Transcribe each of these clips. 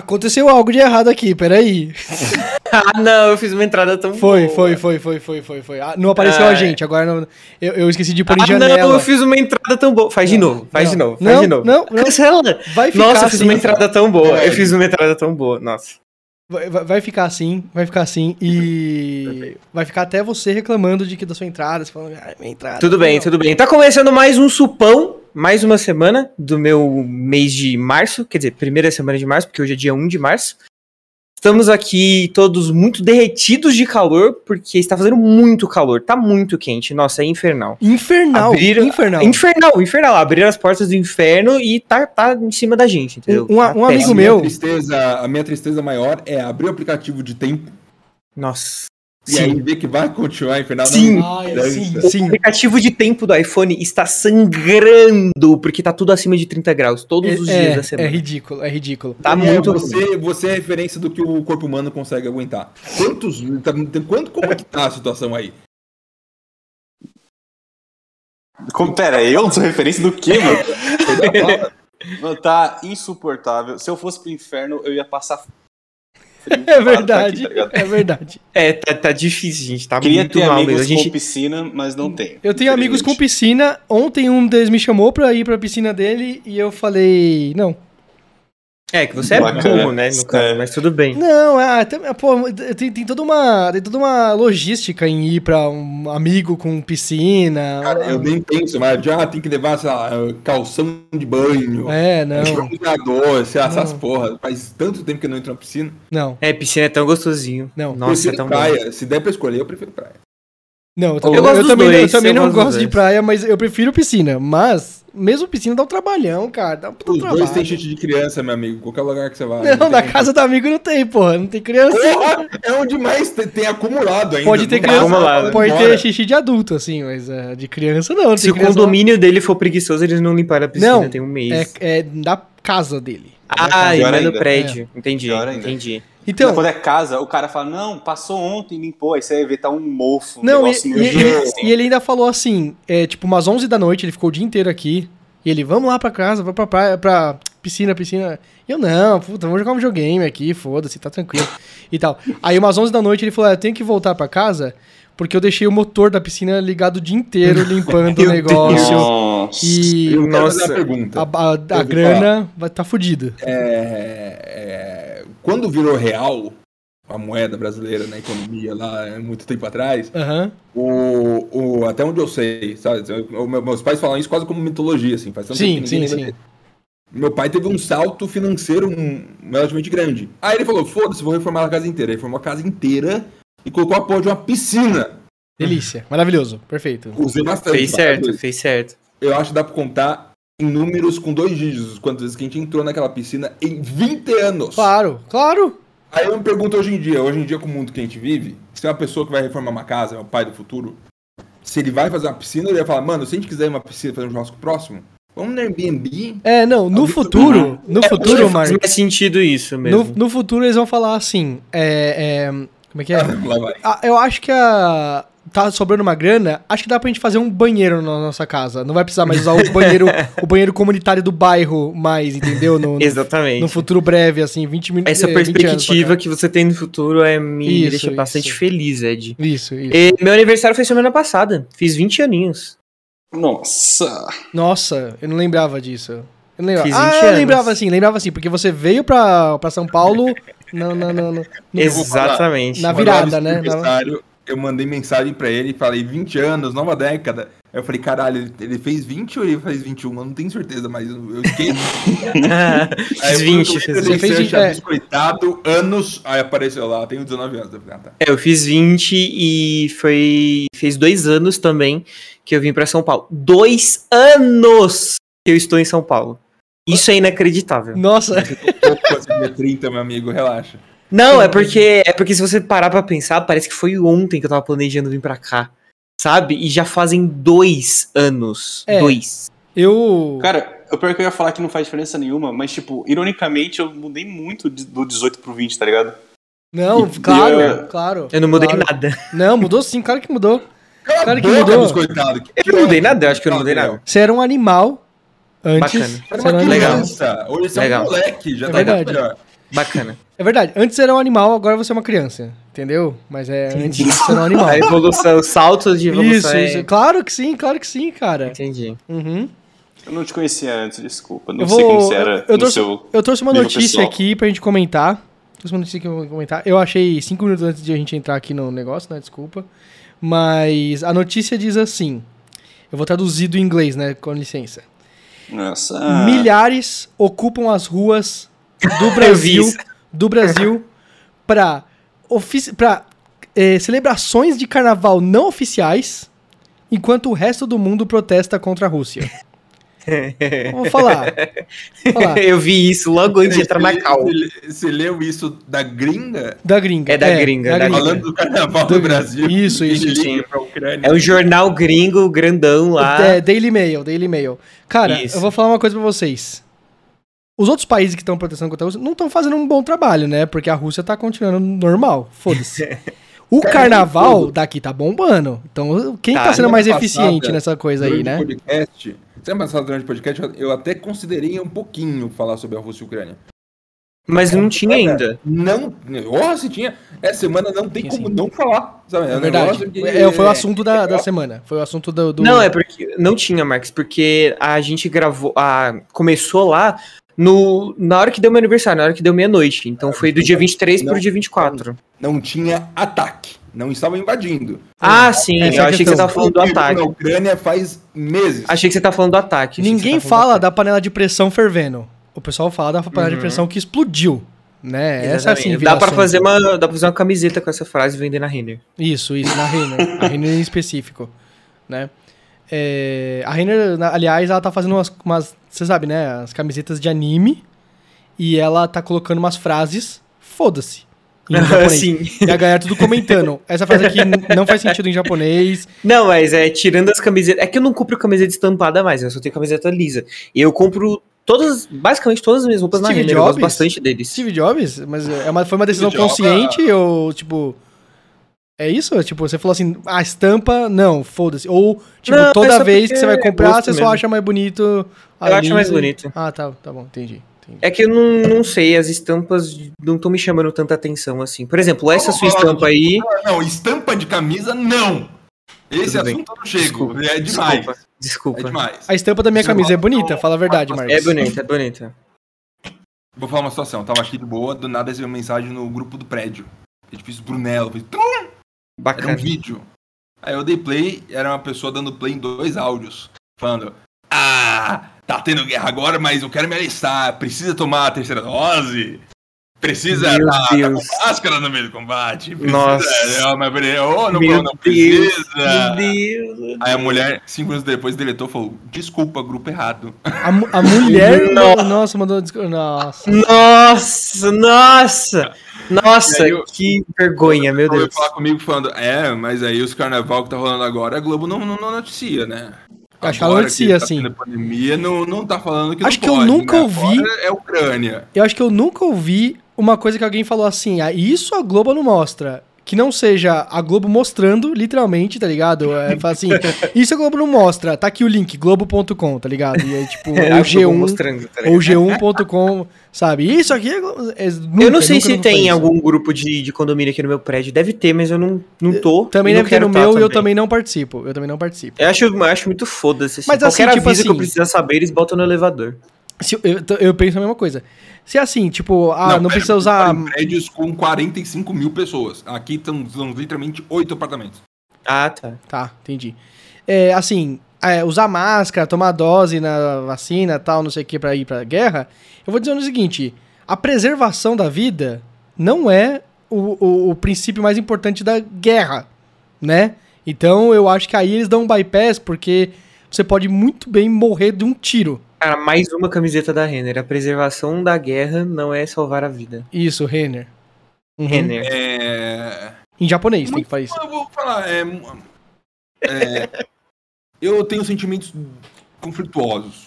Aconteceu algo de errado aqui, peraí. ah, não, eu fiz uma entrada tão Foi, boa. foi, foi, foi, foi, foi, foi. Ah, não apareceu ah, a gente, agora não, eu, eu esqueci de pôr ah, em janela. não, eu fiz uma entrada tão boa. Faz não, de novo, faz não, de novo, faz não, de novo. Não, não. Cancela. Vai ficar Nossa, eu fiz assim, uma entrada tão boa. Eu fiz uma entrada tão boa, nossa. Vai, vai ficar assim, vai ficar assim e vai ficar até você reclamando de que da sua entrada, você falando, ah, minha entrada. Tudo bem, tudo bem. Tá começando mais um supão, mais uma semana do meu mês de março, quer dizer, primeira semana de março, porque hoje é dia 1 de março. Estamos aqui todos muito derretidos de calor, porque está fazendo muito calor, tá muito quente. Nossa, é infernal. Infernal, Abrir, infernal. Infernal, infernal. Abrir as portas do inferno e tá, tá em cima da gente, entendeu? Um, um, tá um amigo meu. Tristeza, a minha tristeza maior é abrir o aplicativo de tempo. Nossa. E sim. aí ver que vai continuar infernal. Sim, Ai, sim, sim. O aplicativo de tempo do iPhone está sangrando, porque tá tudo acima de 30 graus, todos os é, dias da semana. É ridículo, é ridículo. Tá é, muito você, você é a referência do que o corpo humano consegue aguentar. Quantos. Tá, quanto, como é que tá a situação aí? Como, pera, eu sou referência do quê, mano? mano? Tá insuportável. Se eu fosse pro inferno, eu ia passar é verdade, aqui, tá é verdade. É, tá, tá, difícil, gente. Tá Queria muito ter mal amigos mesmo. A gente... com piscina, mas não tenho. Eu tenho amigos com piscina. Ontem um deles me chamou pra ir pra piscina dele e eu falei, não. É, que você é burro, né, no caso, é. mas tudo bem. Não, é, tem, pô, tem, tem, toda uma, tem toda uma logística em ir pra um amigo com piscina. Cara, eu nem penso, mas já tem que levar, sei lá, calção de banho. É, não. Jogador, sei lá, essas porra. Faz tanto tempo que eu não entro na piscina. Não. É, piscina é tão gostosinho. Não. Nossa, é tão praia. Bom. Se der pra escolher, eu prefiro praia. Não, eu, também, eu, eu também, dois, eu também não gosto de praia, mas eu prefiro piscina. Mas, mesmo piscina dá um trabalhão, cara. Dá um Os trabalho. dois tem chute de criança, meu amigo. Qualquer lugar que você vai. Não, não na casa do amigo não tem, porra. Não tem criança. Porra, é onde mais tem, tem acumulado ainda. Pode ter criança, acumulado. pode ter xixi de adulto, assim, mas é, de criança não. não Se o condomínio lá. dele for preguiçoso, eles não limparam a piscina, não, tem um mês. É, é da casa dele. Ah, e não é no prédio. É. Entendi, entendi. Então, quando é casa, o cara fala, não, passou ontem, limpou, aí você vai ver, tá um mofo, um não, e, e, e, e, ele ainda falou assim, é, tipo, umas 11 da noite, ele ficou o dia inteiro aqui, e ele, vamos lá pra casa, vamos pra praia, pra piscina, piscina. E eu, não, puta, vamos jogar um videogame aqui, foda-se, tá tranquilo, e tal. Aí umas 11 da noite ele falou, é, eu tenho que voltar pra casa, porque eu deixei o motor da piscina ligado o dia inteiro limpando o negócio. Nossa. E eu nossa, a, a, a, a grana vai tá fodida. É, é quando virou real a moeda brasileira na economia lá muito tempo atrás, uhum. o, o, até onde eu sei, sabe? Eu, meus pais falam isso quase como mitologia, assim, faz tanto sim, sim, sim. Meu pai teve um salto financeiro um, relativamente grande. Aí ele falou: foda-se, vou reformar a casa inteira. Ele reformou a casa inteira e colocou a porra de uma piscina. Delícia, maravilhoso, perfeito. Usei bastante. Fez certo, fez certo. Eu acho que dá pra contar em números com dois dígitos, quantas vezes que a gente entrou naquela piscina em 20 anos. Claro, claro. Aí eu me pergunto hoje em dia, hoje em dia com o mundo que a gente vive, se é uma pessoa que vai reformar uma casa, é o pai do futuro, se ele vai fazer uma piscina, ele vai falar, mano, se a gente quiser uma piscina fazer um churrasco próximo, vamos no Airbnb. É, não, no futuro, no é, futuro, Marcos. Faz sentido isso mesmo. No, no, futuro eles vão falar assim, é, é como é que é? Ah, eu acho que a, tá sobrando uma grana, acho que dá pra gente fazer um banheiro na nossa casa. Não vai precisar mais usar o banheiro, o banheiro comunitário do bairro mais, entendeu? No, no, Exatamente. No futuro breve, assim, 20 minutos. Essa perspectiva que você tem no futuro é me isso, deixa isso. bastante feliz, Ed. Isso, isso. E meu aniversário foi semana passada. Fiz 20 aninhos. Nossa. Nossa, eu não lembrava disso. Eu não lembrava. Fiz 20 ah, eu lembrava assim, lembrava assim, porque você veio pra, pra São Paulo no, no, no, no Exatamente. Na virada, né? Na eu mandei mensagem pra ele e falei 20 anos, nova década. Aí eu falei, caralho, ele fez 20 ou ele fez 21? Eu não tenho certeza, mas eu aí fiz 20, fiz 20. Fez 20 é. biscoitado, anos, aí apareceu lá, tenho 19 anos. Eu, falei, ah, tá. é, eu fiz 20 e foi. Fez dois anos também que eu vim pra São Paulo. Dois anos que eu estou em São Paulo. Isso é inacreditável. Nossa. Eu tô 30, meu amigo, relaxa. Não, é porque é porque se você parar pra pensar, parece que foi ontem que eu tava planejando vir pra cá. Sabe? E já fazem dois anos. É, dois. Eu. Cara, eu pior que eu ia falar que não faz diferença nenhuma, mas, tipo, ironicamente, eu mudei muito do 18 pro 20, tá ligado? Não, e, claro, eu... claro. Eu não mudei claro. nada. Não, mudou sim, claro que mudou. Claro que mudou. Eu não mudei nada, eu acho que eu não mudei nada. Você era um animal antes. Bacana. Era uma criança. Hoje você é um moleque, já é tá verdade. melhor. Bacana. É verdade, antes era um animal, agora você é uma criança, entendeu? Mas é antes de ser um animal. A evolução, os saltos de evolução. Isso, é- isso. Claro que sim, claro que sim, cara. Entendi. Uhum. Eu não te conhecia antes, desculpa. Não Eu sei vou. quem você era eu, eu no trouxe, seu. eu trouxe uma notícia pessoal. aqui pra gente comentar. Trouxe uma notícia que eu vou comentar. Eu achei cinco minutos antes de a gente entrar aqui no negócio, né? Desculpa. Mas a notícia diz assim. Eu vou traduzir do inglês, né? Com licença. Nossa. Milhares ocupam as ruas do Brasil, do Brasil para pra, eh, celebrações de carnaval não oficiais, enquanto o resto do mundo protesta contra a Rússia. Vou falar. Falar. Eu vi isso logo antes de entrar na cal. Você, leu isso da gringa? Da gringa. É da gringa, da gringa. Falando do carnaval Do- do Brasil. Isso, isso. É um jornal gringo grandão lá. É, Daily Mail, Daily Mail. Cara, Isso. eu vou falar uma coisa pra vocês. Os outros países que estão protestando contra a Rússia não estão fazendo um bom trabalho, né? Porque a Rússia tá continuando normal. Foda-se. O carnaval daqui tá bombando. Então, quem tá, Tá, sendo mais semana eficiente passada, nessa coisa aí, durante né? o Podcast, semana passada, durante o podcast, eu- até considerei um pouquinho falar sobre a Rússia e a Ucrânia. Mas não tinha ainda. Não, oh, se tinha. Essa semana não tem Tinha como sim. não falar. Sabe? É verdade. negócio que- É, foi o assunto da, da semana. Foi o assunto do. do- Não, é porque. Não tinha, Marcos, porque a gente gravou. A, começou lá no, na hora que deu meu aniversário, na hora que deu meia-noite. Então foi do dia 23 pro Não. dia 24. Não tinha ataque. Não estavam invadindo. Ah, sim. É eu achei que você questão. tava falando do O ataque. Na Ucrânia faz meses. Achei que você tava falando do ataque. Ninguém falando fala da panela de pressão fervendo. O pessoal fala da panela de Uhum. pressão que explodiu. Né? Essa Exatamente. assim, dá pra viração. fazer uma Dá pra fazer uma camiseta com essa frase e vender na Renner. Isso, isso, na Renner. a Renner em específico, né? É, a Renner, na- aliás, ela tá fazendo umas, umas, você sabe, né? As camisetas de anime. E ela tá colocando umas frases, foda-se. em japonês. Sim. E a galera tudo comentando. Essa frase aqui não faz sentido em japonês. Não, mas é tirando as camisetas. É que eu não compro camiseta estampada mais, eu só tenho camiseta lisa. E eu compro todas, basicamente todas as minhas roupas na Steve Renner. Eu gosto Jobs? bastante deles. Steve Jobs, mas é uma, foi uma decisão Steve Jobs, consciente ou, tipo... É isso? Tipo, você falou assim, a estampa, não, foda-se. Ou, tipo, Não, é toda só vez que você vai é comprar, você só mesmo. acha mais bonito. a Eu acho mais bonito. Ah, tá, tá bom, entendi. entendi. É que eu não, não sei, as estampas não estão me chamando tanta atenção assim. Por exemplo, essa sua estampa aí. Ah, Não, estampa de camisa, não. Esse Tudo bem. assunto eu não chego. Desculpa, é demais. Desculpa. Desculpa. É demais. A estampa da minha Você camisa é bonita, fala a verdade, Marcos. É bonita, é bonita. Vou falar uma situação. Tava aqui de boa, do nada recebi uma mensagem no grupo do prédio. Edifício Brunello. Falei, "Trum!" Era um Bacana. vídeo. Aí eu dei play, era uma pessoa dando play em dois áudios. Falando, ah, tá tendo guerra agora, mas eu quero me alistar. Precisa tomar a terceira dose? Precisa Meu tá, tá Deus. com máscara no meio do combate? Precisa, Nossa. Não, mas, peraí, oh, não, Meu não Deus, precisa. Meu Deus. Aí a mulher, cinco minutos depois, deletou e falou: Desculpa, grupo errado. A, a mulher. Nossa. Nossa, mandou. disco- Nossa. Nossa, nossa! Nossa, eu- que vergonha, meu Deus. falar comigo falando: É, mas aí os carnaval que tá rolando agora, a Globo não, não, não noticia, né? Acho que ela noticia, tá sim. tendo pandemia, não, não tá falando que Acho não que eu pode, nunca né? ouvi- Agora É Ucrânia. Eu acho que eu nunca ouvi uma coisa que alguém falou assim, ah, isso a Globo não mostra. Que não seja a Globo mostrando, literalmente, tá ligado? É, fala assim, isso a Globo não mostra. Tá aqui o link, globo.com, tá ligado? E aí, tipo, É, ou a Globo G1, mostrando, tá ou ligado? G1.com, sabe? Isso aqui é, é nunca, eu não sei nunca, se nunca tem isso. algum grupo de, de condomínio aqui no meu prédio. Deve ter, mas eu não, não tô. Também e não deve ter no meu e eu também não participo. Eu também não participo. Eu acho, eu acho muito foda-se. Assim. Mas assim, Qualquer tipo aviso que eu assim- precisar saber, eles botam no elevador. Se eu, eu, penso a mesma coisa. Se é assim, tipo, ah, não, pera, precisa usar. prédios com 45 mil pessoas. Aqui estão são literalmente oito apartamentos. Ah, tá. Tá, entendi. É, assim, é, usar máscara, tomar dose na vacina tal, não sei o que, pra ir pra guerra. Eu vou dizer o seguinte: a preservação da vida não é o, o, o princípio mais importante da guerra, né? Então eu acho que aí eles dão um bypass porque você pode muito bem morrer de um tiro. Cara, mais uma camiseta da Renner. A preservação da guerra não é salvar a vida. Isso, Renner. Uhum. Renner. É. Em japonês, tem que falar isso. Eu vou falar. É, é, eu tenho sentimentos conflituosos.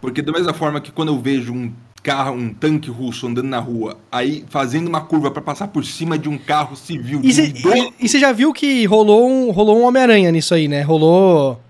Porque da mesma forma que quando eu vejo um carro, um tanque russo andando na rua, aí fazendo uma curva pra passar por cima de um carro civil, E um você já viu que rolou um, rolou um Homem-Aranha nisso aí, né? Rolou.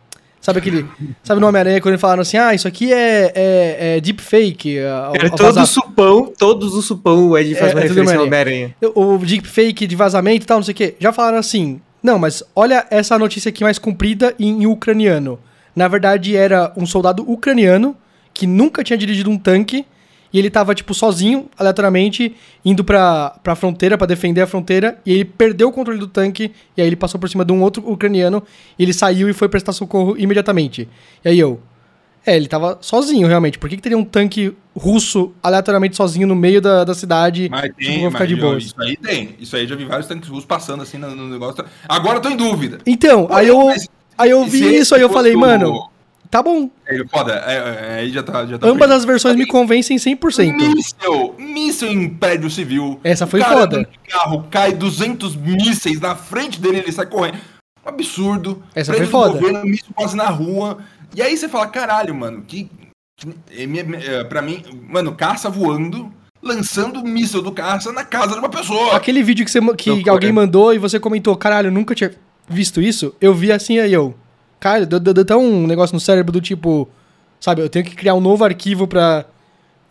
Sabe aquele. Sabe no Homem-Aranha quando eles falaram assim: ah, isso aqui é, é, é deepfake. a- Era a todo vazar- supão, todos os supão o Ed faz É, uma é referência ao Homem-Aranha. Homem-Aranha. o deepfake de vazamento e tal, não sei o quê. Já falaram assim: não, mas olha essa notícia aqui mais comprida em, em ucraniano. Na verdade, era um soldado ucraniano que nunca tinha dirigido um tanque e ele tava, tipo, sozinho, aleatoriamente, indo pra, pra fronteira, pra defender a fronteira, e ele perdeu o controle do tanque, e aí ele passou por cima de um outro ucraniano, e ele saiu e foi prestar socorro imediatamente. E aí eu. É, ele tava sozinho, realmente. Por que, que teria um tanque russo aleatoriamente sozinho no meio da, da cidade? Mas Tipo, tem, vou ficar mas de isso aí tem. Isso aí já vi vários tanques russos passando assim no, no negócio. Agora eu tô em dúvida. Então, aí eu, aí eu vi isso, aí eu falei, mano, tá bom. É, foda, é, é, aí já tá. Já tá Ambas as versões me convencem 100%. Míssel, míssel em prédio civil. Essa O foi cara foda. de carro cai 200 mísseis na frente dele, ele sai correndo. Um absurdo. Essa Prédio foi foda. Governo, míssil quase na rua. E aí você fala, caralho, mano, que. que é, é, pra mim, mano, caça voando, lançando míssil do caça na casa de uma pessoa. Aquele vídeo que, você, que alguém mandou e você comentou, caralho, eu nunca tinha visto isso. Eu vi assim aí eu. Cara, deu, deu, deu até um negócio no cérebro do tipo, sabe, eu tenho que criar um novo arquivo pra.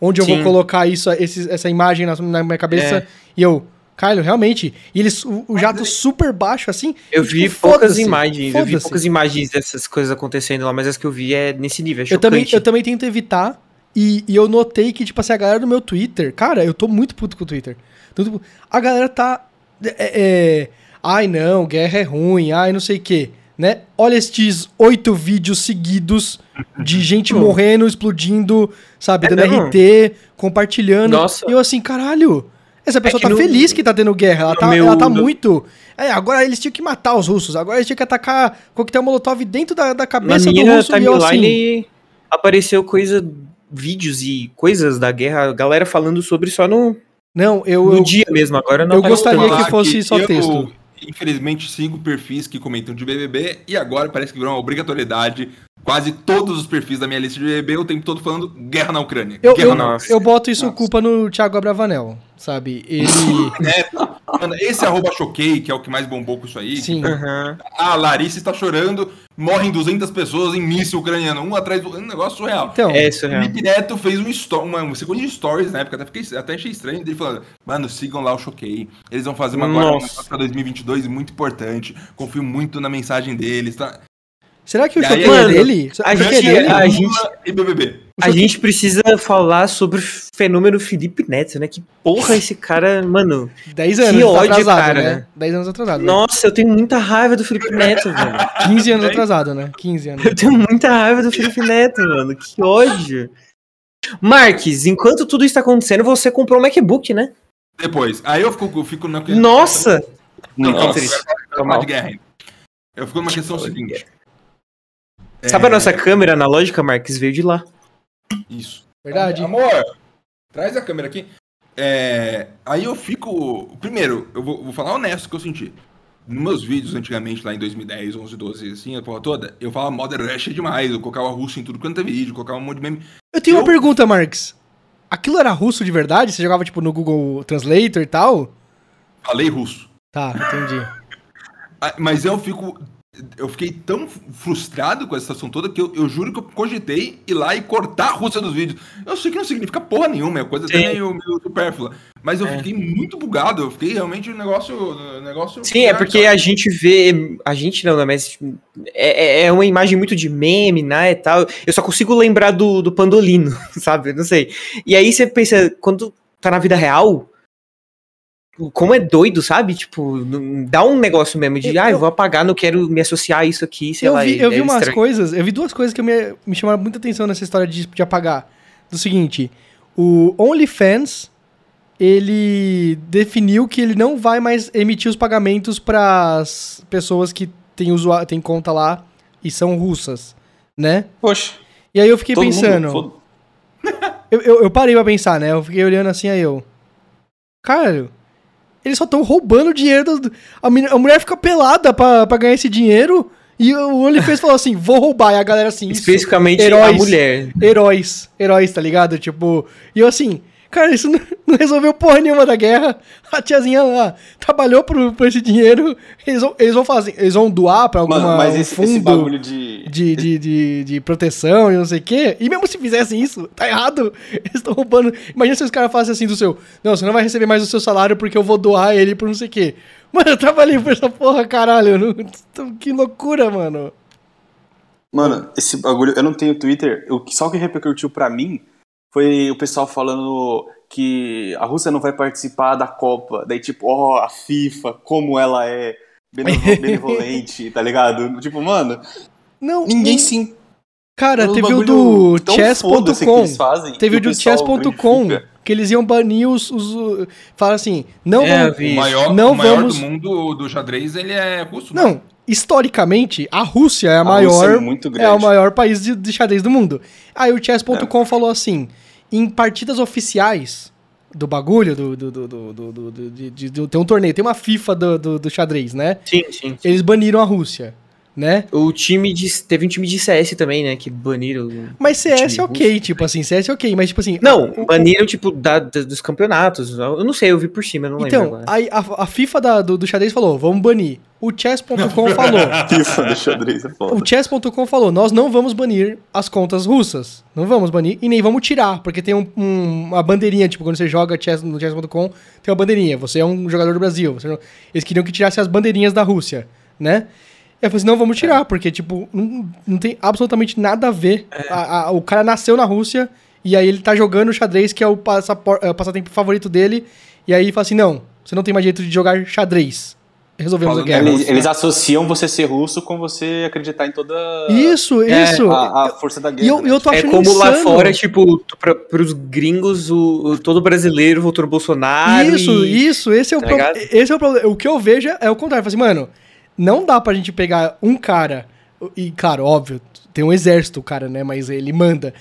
Onde eu vou Sim. colocar isso, esse- essa imagem na, na minha cabeça. É. E eu, Caralho, realmente. E eles, o, o jato super baixo, assim. Eu tipo, vi poucas foda-se, imagens, eu vi poucas imagens dessas coisas acontecendo lá, mas as que eu vi é nesse nível, é Eu também, eu também tento evitar. E, e eu notei que, tipo assim, a galera do meu Twitter. Cara, eu tô muito puto com o Twitter. Então, tipo, a galera tá. É, é, ai, não, guerra é ruim, ai, não sei o quê. Né? Olha estes oito vídeos seguidos de gente morrendo, explodindo, sabe? É dando mesmo? RT, compartilhando. Nossa. E eu assim, caralho. Essa pessoa que tá no- feliz que tá tendo guerra. Ela tá, meu- ela tá muito. É, agora eles tinham que matar os russos. Agora eles tinham que atacar coquetel molotov dentro da, da Na cabeça do minha russo. E eu assim. timeline apareceu coisa, vídeos e coisas da guerra, a galera falando sobre só no, Não, eu. no eu- dia mesmo, agora não eu gostaria que fosse só eu, texto. Infelizmente, sigo perfis que comentam de BBB e agora parece que virou uma obrigatoriedade. Quase todos os perfis da minha lista de BBB o tempo todo falando guerra na Ucrânia. eu, guerra eu, na eu boto isso Nossa. culpa no Thiago Abravanel, sabe? Ele. Mano, esse arroba choquei, que é o que mais bombou com isso aí. Sim. Aham. A Larissa está chorando, morrem 200 pessoas em míssil ucraniano, um atrás do outro. É um negócio surreal. Então, É isso, real. Felipe Neto fez um sto- uma, uma de stories na época, até, fiquei, até achei estranho, dele falando, mano, sigam lá o Choquei, eles vão fazer uma um negócio pra 2022 muito importante, confio muito na mensagem deles, tá? será que o E aí, choque é dele? a Será que gente- é dele? a gente- E BBB. A gente precisa falar sobre o fenômeno Felipe Neto, né? Que porra esse cara, mano. 10 anos que ódio, atrasado, cara, né? né? 10 anos atrasado. né? Nossa, eu tenho muita raiva do Felipe Neto, velho. 15 anos atrasado, né? 15 anos. Eu tenho muita raiva do Felipe Neto, mano. Que ódio. Marques, enquanto tudo isso tá acontecendo, você comprou um MacBook, né? Depois, aí eu fico, eu fico na Nossa! Não, Nossa. mal. de guerra. Eu fico numa questão seguinte. Sabe a É, nossa câmera analógica, Marques? Veio de lá. Isso. Verdade. Amor, traz a câmera aqui. É, aí eu fico. Primeiro, eu vou, vou falar honesto que eu senti. Nos meus vídeos antigamente, lá em 2010, 11, 12, assim, a porra toda, eu falava Modern Rush é demais, eu colocava russo em tudo quanto é vídeo, colocava um monte de meme. Eu tenho uma Eu- pergunta, Marx. Aquilo era russo de verdade? Você jogava, tipo, no Google Translator e tal? Falei russo. Tá, entendi. Ah, Mas eu fico. Eu fiquei tão frustrado com essa situação toda que eu, eu juro que eu cogitei ir lá e cortar a Rússia dos vídeos. Eu sei que não significa porra nenhuma, é coisa até Sim. meio, meio supérflua. Mas eu É. fiquei muito bugado, eu fiquei realmente um negócio. um negócio Sim, é porque a gente vê. A gente não, né? Mas tipo, é, é- é uma imagem muito de meme, né? E tal. Eu só consigo lembrar do, do Pandolino, sabe? Não sei. E aí você pensa, quando tá na vida real. Como é doido, sabe? Tipo, dá um negócio mesmo de, Eu- ah, eu vou apagar, não quero me associar a isso aqui, sei eu lá. vi, e eu vi é umas estranho. coisas, eu vi duas coisas que me, me chamaram muita atenção nessa história de, de apagar. Do seguinte, o OnlyFans, ele definiu que ele não vai mais emitir os pagamentos para as pessoas que têm, usua- têm conta lá e são russas, né? Poxa, E aí eu fiquei mundo- pensando, eu, eu, eu parei pra pensar, né? Eu fiquei olhando assim, aí eu... Caralho, eles só estão roubando o dinheiro. do- a, a mulher fica pelada pra, pra ganhar esse dinheiro e o OnlyFans falou assim, vou roubar. E a galera assim, Especificamente a heróis. mulher. heróis, heróis, tá ligado? Tipo, e eu assim, Cara, isso não, não resolveu porra nenhuma da guerra. A tiazinha lá trabalhou por, por esse dinheiro. Eles vão, eles vão fazer, eles vão doar pra alguma Mano, mas um esse, fundo esse bagulho de. de, de, de, de proteção e não sei o quê. E mesmo se fizessem isso, tá errado. Eles estão roubando. Imagina se os caras falassem assim do seu. Não, você não vai receber mais o seu salário porque eu vou doar ele por não sei o quê. Mano, eu trabalhei por essa porra, caralho. Não- Que loucura, mano. Mano, esse bagulho. Eu não tenho Twitter. Que- só o que repercutiu pra mim foi o pessoal falando que a Rússia não vai participar da Copa. Daí, tipo, ó, a FIFA, como ela é benevo- benevolente, tá ligado? Tipo, mano, Não, ninguém não- sim. Cara, um teve o do chess.com. Teve o do chess.com. Que eles iam banir os. os Falaram assim, não É, vamos. O maior, Não o maior vamos- do mundo do xadrez, ele é russo. né? Não, historicamente, a Rússia é a, A maior. É muito é o maior país de, de xadrez do mundo. Aí o chess.com falou assim: em partidas oficiais do bagulho, do, do, do, do, do- do- do- de- tem um torneio, tem uma FIFA do, do, do xadrez, né? Sim, sim. Eles baniram a Rússia, né? O time de. Teve um time de CS também, né? Que baniram. Mas CS é ok, tipo assim, CS é ok, mas tipo assim. Não, o- baniram, tipo, da, da- dos campeonatos. Eu não sei, eu vi por cima, eu não lembro Então, agora. aí a, a FIFA da- do, do xadrez falou, vamos banir. O chess.com falou. FIFA do xadrez é foda. O chess.com falou, nós não vamos banir as contas russas. Não vamos banir e nem vamos tirar, porque tem um- um- uma bandeirinha, tipo, quando você joga chess, no chess.com, tem uma bandeirinha. Você é um jogador do Brasil. você não- Eles queriam que tirasse as bandeirinhas da Rússia, né? Eu falei assim, não, vamos tirar, porque, tipo, não, não tem absolutamente nada a ver. A- a- o cara nasceu na Rússia e aí ele tá jogando xadrez, que é o, passapor- é o passatempo favorito dele, e aí fala assim, não, você não tem mais jeito de jogar xadrez. Resolvemos Falando a guerra. Eles, eles associam você ser russo com você acreditar em toda Isso, É, isso. a, a força da guerra. E eu, né? eu tô É achando como lá insano. fora, tipo, pra, pros gringos, o, o- todo brasileiro votou no Bolsonaro. Isso, e... isso, esse é o tá problema. ligado? Esse é o problema. O que eu vejo é o contrário. Eu falo assim, mano, não dá pra gente pegar um cara, e claro, óbvio, tem um exército o cara, né, mas ele manda,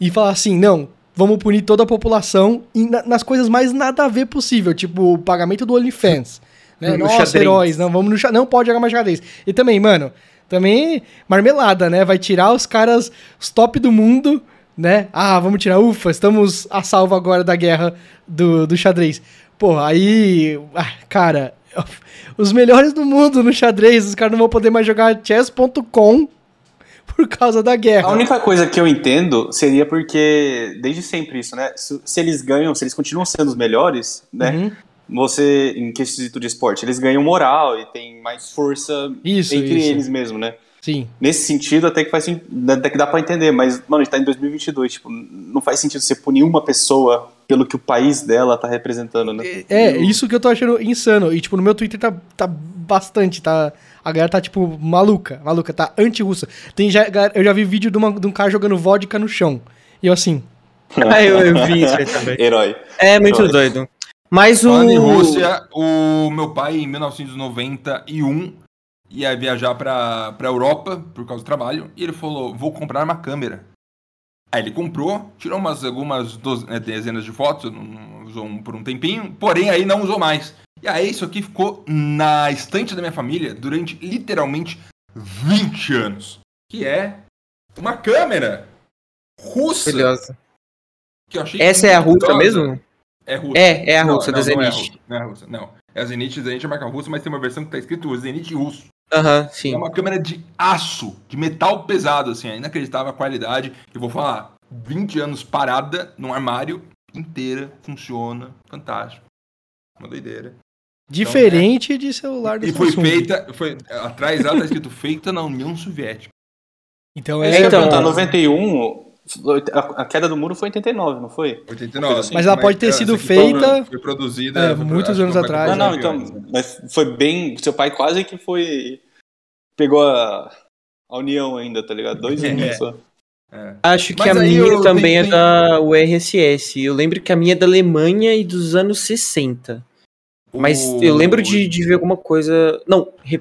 e falar assim, não, vamos punir toda a população na- nas coisas mais nada a ver possível, tipo o pagamento do OnlyFans. Né? No Nossa, xadrez. heróis, não, vamos no não pode jogar mais xadrez. E também, mano, também marmelada, né? Vai tirar os caras, os top do mundo, né? Ah, vamos tirar, ufa, estamos a salvo agora da guerra do, do xadrez. Pô, aí, ah, cara, os melhores do mundo no xadrez, os caras não vão poder mais jogar chess.com por causa da A guerra. única coisa que eu entendo seria porque, desde sempre isso, né? Se, se eles ganham, se eles continuam sendo os melhores, né? Uhum. Você, em quesito de esporte, eles ganham moral e tem mais força Isso, entre isso. eles mesmo, né? Sim. Nesse sentido, até que faz sen- até que dá pra entender, mas, mano, a gente tá em 2022, tipo, não faz sentido você punir uma pessoa pelo que o país dela tá representando, né? É, isso que eu tô achando insano. E, tipo, no meu Twitter tá, tá bastante, tá... A galera tá, tipo, maluca, maluca, tá anti-russa. Tem já, eu já vi vídeo de, uma, de um cara jogando vodka no chão. E eu assim, Ah, eu, eu vi isso aí também. Herói. É muito Herói. doido. Mas o. Falando em Rússia, o meu pai, em 1991, ia viajar pra, pra Europa por causa do trabalho, e ele falou, vou comprar uma câmera. Aí ele comprou, tirou umas, algumas doze- né, dezenas de fotos, não- não usou um- por um tempinho, porém aí não usou mais. E aí isso aqui ficou na estante da minha família durante literalmente 20 anos. Que é uma câmera russa. Curioso. Que eu achei Essa é a russa mesmo? É russa. É, é a Não, russa, da não, não é a Zenit. russa, Não é a russa, não. É a Zenit, Zenit é a marca russa, mas tem uma versão que tá escrito Zenit russo. Aham, sim. É uma câmera de aço, de metal pesado, assim, é inacreditável a qualidade. Eu vou falar, 20 anos parada num armário inteira, funciona, fantástico. Uma doideira. diferente de celular do E foi Samsung. feita, foi, atrás dela tá escrito feita na União Soviética. Então É, é... então- então, 91, a, queda do muro foi em 89, não foi? 89. Mas ela pode ter sido assim, feita- Foi produzida... É, foi- muitos anos atrás, não, não, aviões, então, né? mas foi bem, seu pai quase que foi, pegou a, a União ainda, tá ligado? Dois É. anos só. É. Acho que Mas a minha eu também tenho- é da URSS. Eu lembro que a minha é da Alemanha e dos anos 60. Mas O- eu lembro de, de ver alguma coisa. Não, eu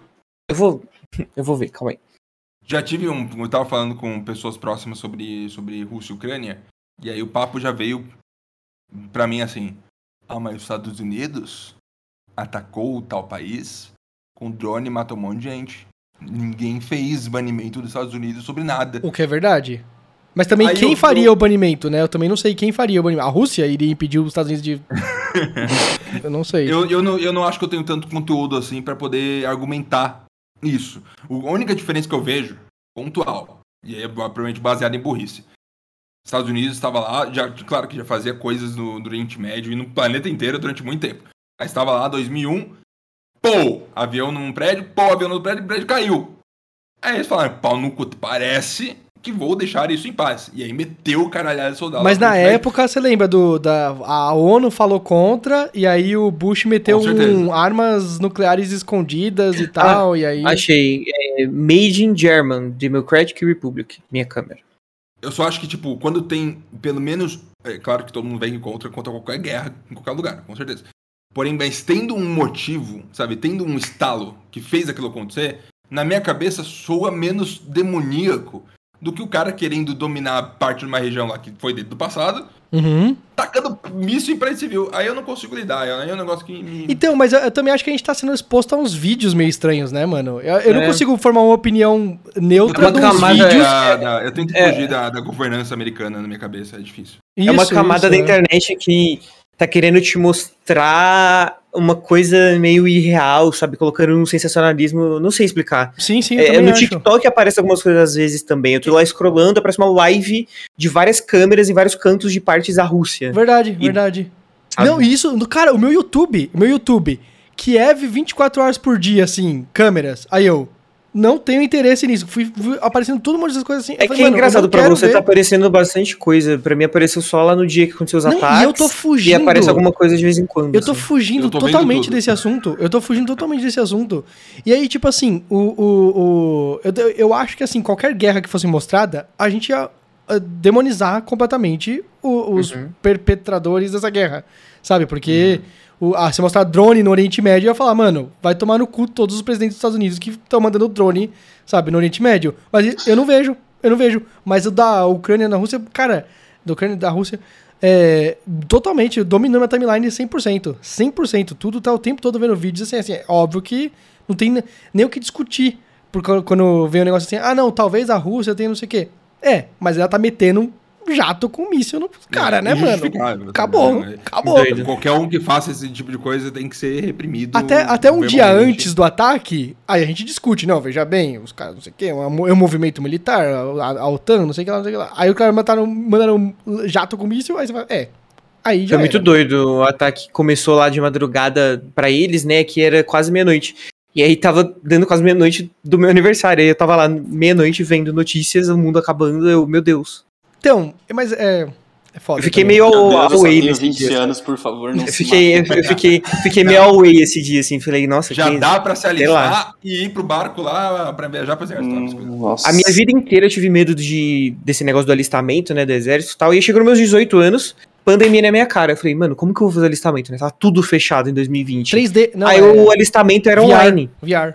vou. Eu vou ver, calma aí. Já tive um. Eu tava falando com pessoas próximas sobre, sobre Rússia e Ucrânia, e aí o papo já veio pra mim assim: Ah, mas os Estados Unidos atacou tal país com drone e matou um monte de gente. Ninguém fez banimento dos Estados Unidos sobre nada. O que é verdade. Mas também Aí quem eu- faria eu- o banimento, né? Eu também não sei quem faria o banimento. A Rússia iria impedir os Estados Unidos de. eu não sei. Eu, eu, não, eu não acho que eu tenho tanto conteúdo assim pra poder argumentar isso. O- A única diferença que eu vejo, pontual, e é provavelmente baseado em burrice. Estados Unidos estava lá, já, claro que já fazia coisas no, no Oriente Médio e no planeta inteiro durante muito tempo. Aí estava lá, 2001, pô, avião num prédio, pô, avião no prédio, o prédio caiu. Aí eles falaram, pau no cu, parece que vou deixar isso em paz. E aí meteu o caralhado de soldado. Mas na época, você lembra do. Da, a ONU falou contra, e aí o Bush meteu um, armas nucleares escondidas e tal, e aí. Achei. É, Made in German, Democratic Republic. Minha câmera. Eu só acho que, tipo, quando tem, pelo menos. É claro que todo mundo vem contra, contra qualquer guerra, em qualquer lugar, com certeza. Porém, mas tendo um motivo, sabe? Tendo um estalo que fez aquilo acontecer, na minha cabeça soa menos demoníaco do que o cara querendo dominar parte de uma região lá que foi dentro do passado, Uhum. tacando míssil em prédio civil. Aí eu não consigo lidar, aí é um negócio que me. Então, mas eu, eu também acho que a gente tá sendo exposto a uns vídeos meio estranhos, né, mano? Eu, eu não É. consigo formar uma opinião neutra É uma de uns camada- vídeos. Da- da- eu tento É. fugir da, da governança americana na minha cabeça, é difícil. é uma Isso, camada isso, da internet que tá querendo te mostrar uma coisa meio irreal, sabe? Colocando um sensacionalismo. Não sei explicar. Sim, sim, É, no acho. TikTok aparece algumas coisas às vezes também. Eu tô lá scrollando, aparece uma live de várias câmeras em vários cantos de partes da Rússia. Verdade, E- verdade. Sabe? Não, isso, cara, o meu YouTube, o meu YouTube, Kiev 24 horas por dia, assim, câmeras. Aí eu não tenho interesse nisso. Fui, fui aparecendo todo um monte dessas coisas assim. É falei, que é engraçado pra você, ver. tá aparecendo bastante coisa. Pra mim apareceu só lá no dia que aconteceu os Não, ataques. e eu tô fugindo. E aparece alguma coisa de vez em quando. Eu tô assim. fugindo Eu tô totalmente desse assunto. Eu tô fugindo totalmente desse assunto. E aí, tipo assim, o. o, o eu, eu acho que assim, qualquer guerra que fosse mostrada, a gente ia ah, demonizar completamente o- os Uhum. perpetradores dessa guerra. Sabe? Porque o, ah, se mostrar drone no Oriente Médio, eu ia falar, mano, vai tomar no cu todos os presidentes dos Estados Unidos que estão mandando drone, sabe, no Oriente Médio. Mas eu não vejo, eu não vejo. Mas o da Ucrânia na Rússia, cara, da Ucrânia da Rússia, é, totalmente, dominou minha timeline 100%. 100%. Tudo tá o tempo todo vendo vídeos assim, assim. É óbvio que não tem ne- nem o que discutir. Porque quando vem um negócio assim, ah, não, talvez a Rússia tenha não sei o quê. É, mas ela tá metendo jato com míssil no cara, É, né, mano? Acabou, ligado? acabou. Qualquer um que faça esse tipo de coisa tem que ser reprimido. Até, até um dia antes do ataque, aí a gente discute, não, veja bem, os caras, não sei o quê, é um, é um movimento militar, a, a OTAN, não sei o que lá, não sei o que lá. Aí o cara mandaram, mandaram um jato com míssil, aí você fala, é. Aí já Foi muito era. doido. O ataque começou lá de madrugada pra eles, né? Que era quase meia-noite. E aí tava dando quase meia-noite do meu aniversário. Aí eu tava lá meia-noite vendo notícias, o mundo acabando. Eu, meu Deus. Então, mas é. É foda. Eu fiquei também. meio Meu Deus, eu away 20 dia. anos, por favor, não Eu fiquei, eu fiquei, fiquei meio away esse dia, assim. Falei, nossa, Já que- dá pra se alistar e ir pro barco lá pra viajar pra exército. Hum, Nossa. A minha vida inteira eu tive medo de, desse negócio do alistamento, né, do exército e tal. E aí chegou nos meus 18 anos, pandemia na minha cara. Eu falei, mano, como que eu vou fazer alistamento, né? Tava tudo fechado em 2020. 3D. Não, aí é o alistamento era VR, online. VR.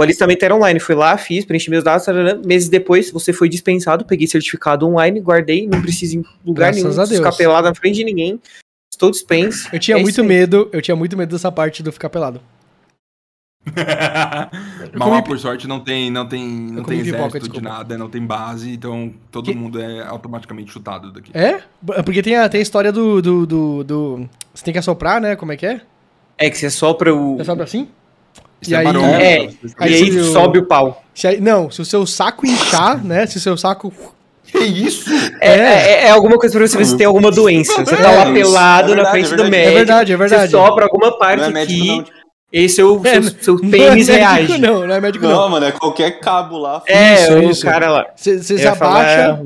O alistamento era online. Fui lá, fiz, preenchi meus dados. tarará. Meses depois, você foi dispensado. Peguei certificado online, guardei. Não preciso em lugar Graças nenhum. Ficar pelado na frente de ninguém. Estou dispenso. Eu tinha É muito medo, eu tinha muito medo dessa parte do ficar pelado. Mas comi lá, pi- por sorte, não tem, não tem, não tem comi pipoca, exército de desculpa. nada, não tem base, então todo Que- mundo é automaticamente chutado daqui. É? Porque tem a, tem a história do, do, do, do- Você tem que assoprar, né? Como é que é? É que você sopra o. Você assopra assim? Isso E é aí- barulho, É, tá? Aí e aí o- sobe o pau. Se aí- não, se o seu saco inchar, né? Se o seu saco. Que isso? É, é- é alguma coisa pra você ver se tem alguma doença. Você tá É, lá pelado É na verdade, frente é do verdade. médico. É verdade, é verdade. Você sopra alguma parte Não é médico, aqui. não. E seu, É, seu, seu não pênis é reage. médico, não, não é médico, não. Não, mano, é qualquer cabo lá. É, Isso, o isso. cara lá. Você se abaixa,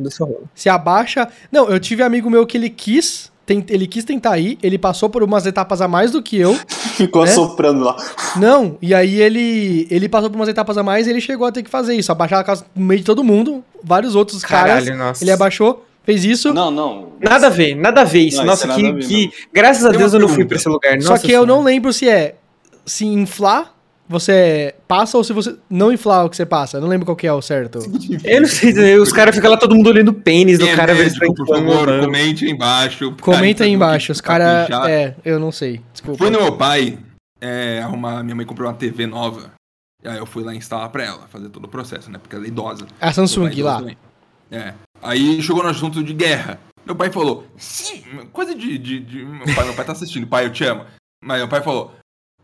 seu abaixa. Não, eu tive amigo meu que ele quis, ele quis tentar ir, ele passou por umas etapas a mais do que eu. Ficou né? assoprando lá. Não, e aí ele ele passou por umas etapas a mais e ele chegou a ter que fazer isso, abaixar a casa no meio de todo mundo, vários outros Caralho, caras. nossa. Ele abaixou, fez isso. Não, não. Nada a ver, nada a ver isso. Não, Nossa, isso que, ver, que-. Graças a Deus eu não fui pra esse lugar. Só Nossa que eu não lembro se é se inflar, você passa ou se você não inflar o que você passa. Eu não lembro qual que é o certo. Eu não sei, os caras ficam lá todo mundo olhando o pênis do é cara. se por tá favor, inflando. comente aí embaixo. Comenta aí embaixo, que os tá caras. chato. É, eu não sei. Desculpa. Fui no meu pai é, arrumar. Minha mãe comprou uma TV nova. E aí eu fui lá instalar pra ela, fazer todo o processo, né? Porque ela é idosa. A Samsung é lá. também. É. Aí chegou no assunto de guerra. Meu pai falou, sim, coisa de, de, de- Meu, pai, meu pai tá assistindo, pai, eu te amo. Mas meu pai falou: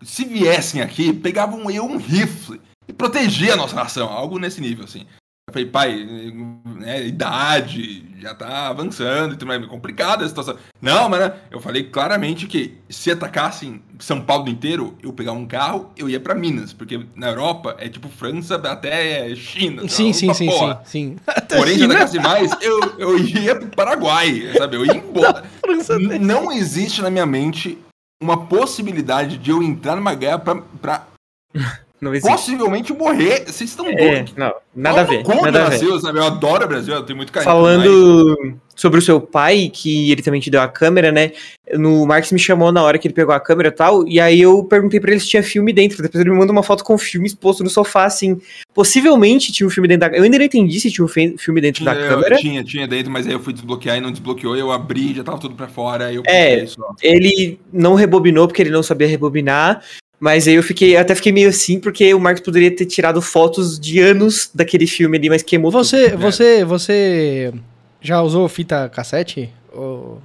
se viessem aqui, pegavam eu um rifle e protegia a nossa nação. Algo nesse nível, assim. Eu falei, pai, né, idade, já tá avançando, então é complicada a situação. Não, mas né, eu falei claramente que se atacassem São Paulo inteiro, eu pegar um carro, eu ia pra Minas, porque na Europa é tipo França até China. Sim, sim, sim, sim, sim. Porém, se atacasse mais, eu, eu ia pro Paraguai, sabe? Eu ia embora. Não existe na minha mente uma possibilidade de eu entrar numa guerra pra, pra. possivelmente morrer. Vocês estão É, doidos. não, nada a ver. Nada o a ver. Sabe? Eu adoro o Brasil, eu tenho muito carinho. mas- Falando sobre o seu pai, que ele também te deu a câmera, né? No Marx me chamou na hora que ele pegou a câmera e tal, e aí eu perguntei pra ele se tinha filme dentro. Depois ele me manda uma foto com filme exposto no sofá, assim. Possivelmente tinha um filme dentro da. Eu ainda não entendi se tinha um filme dentro Tinha, da eu- câmera. tinha, tinha dentro, mas aí eu fui desbloquear e não desbloqueou, eu abri, já tava tudo pra fora, aí eu É. só. Ele não rebobinou porque ele não sabia rebobinar. Mas aí eu fiquei, eu até fiquei meio assim, porque o Marcos poderia ter tirado fotos de anos daquele filme ali, mas queimou tudo. Você, você, você já usou fita cassete? Ou...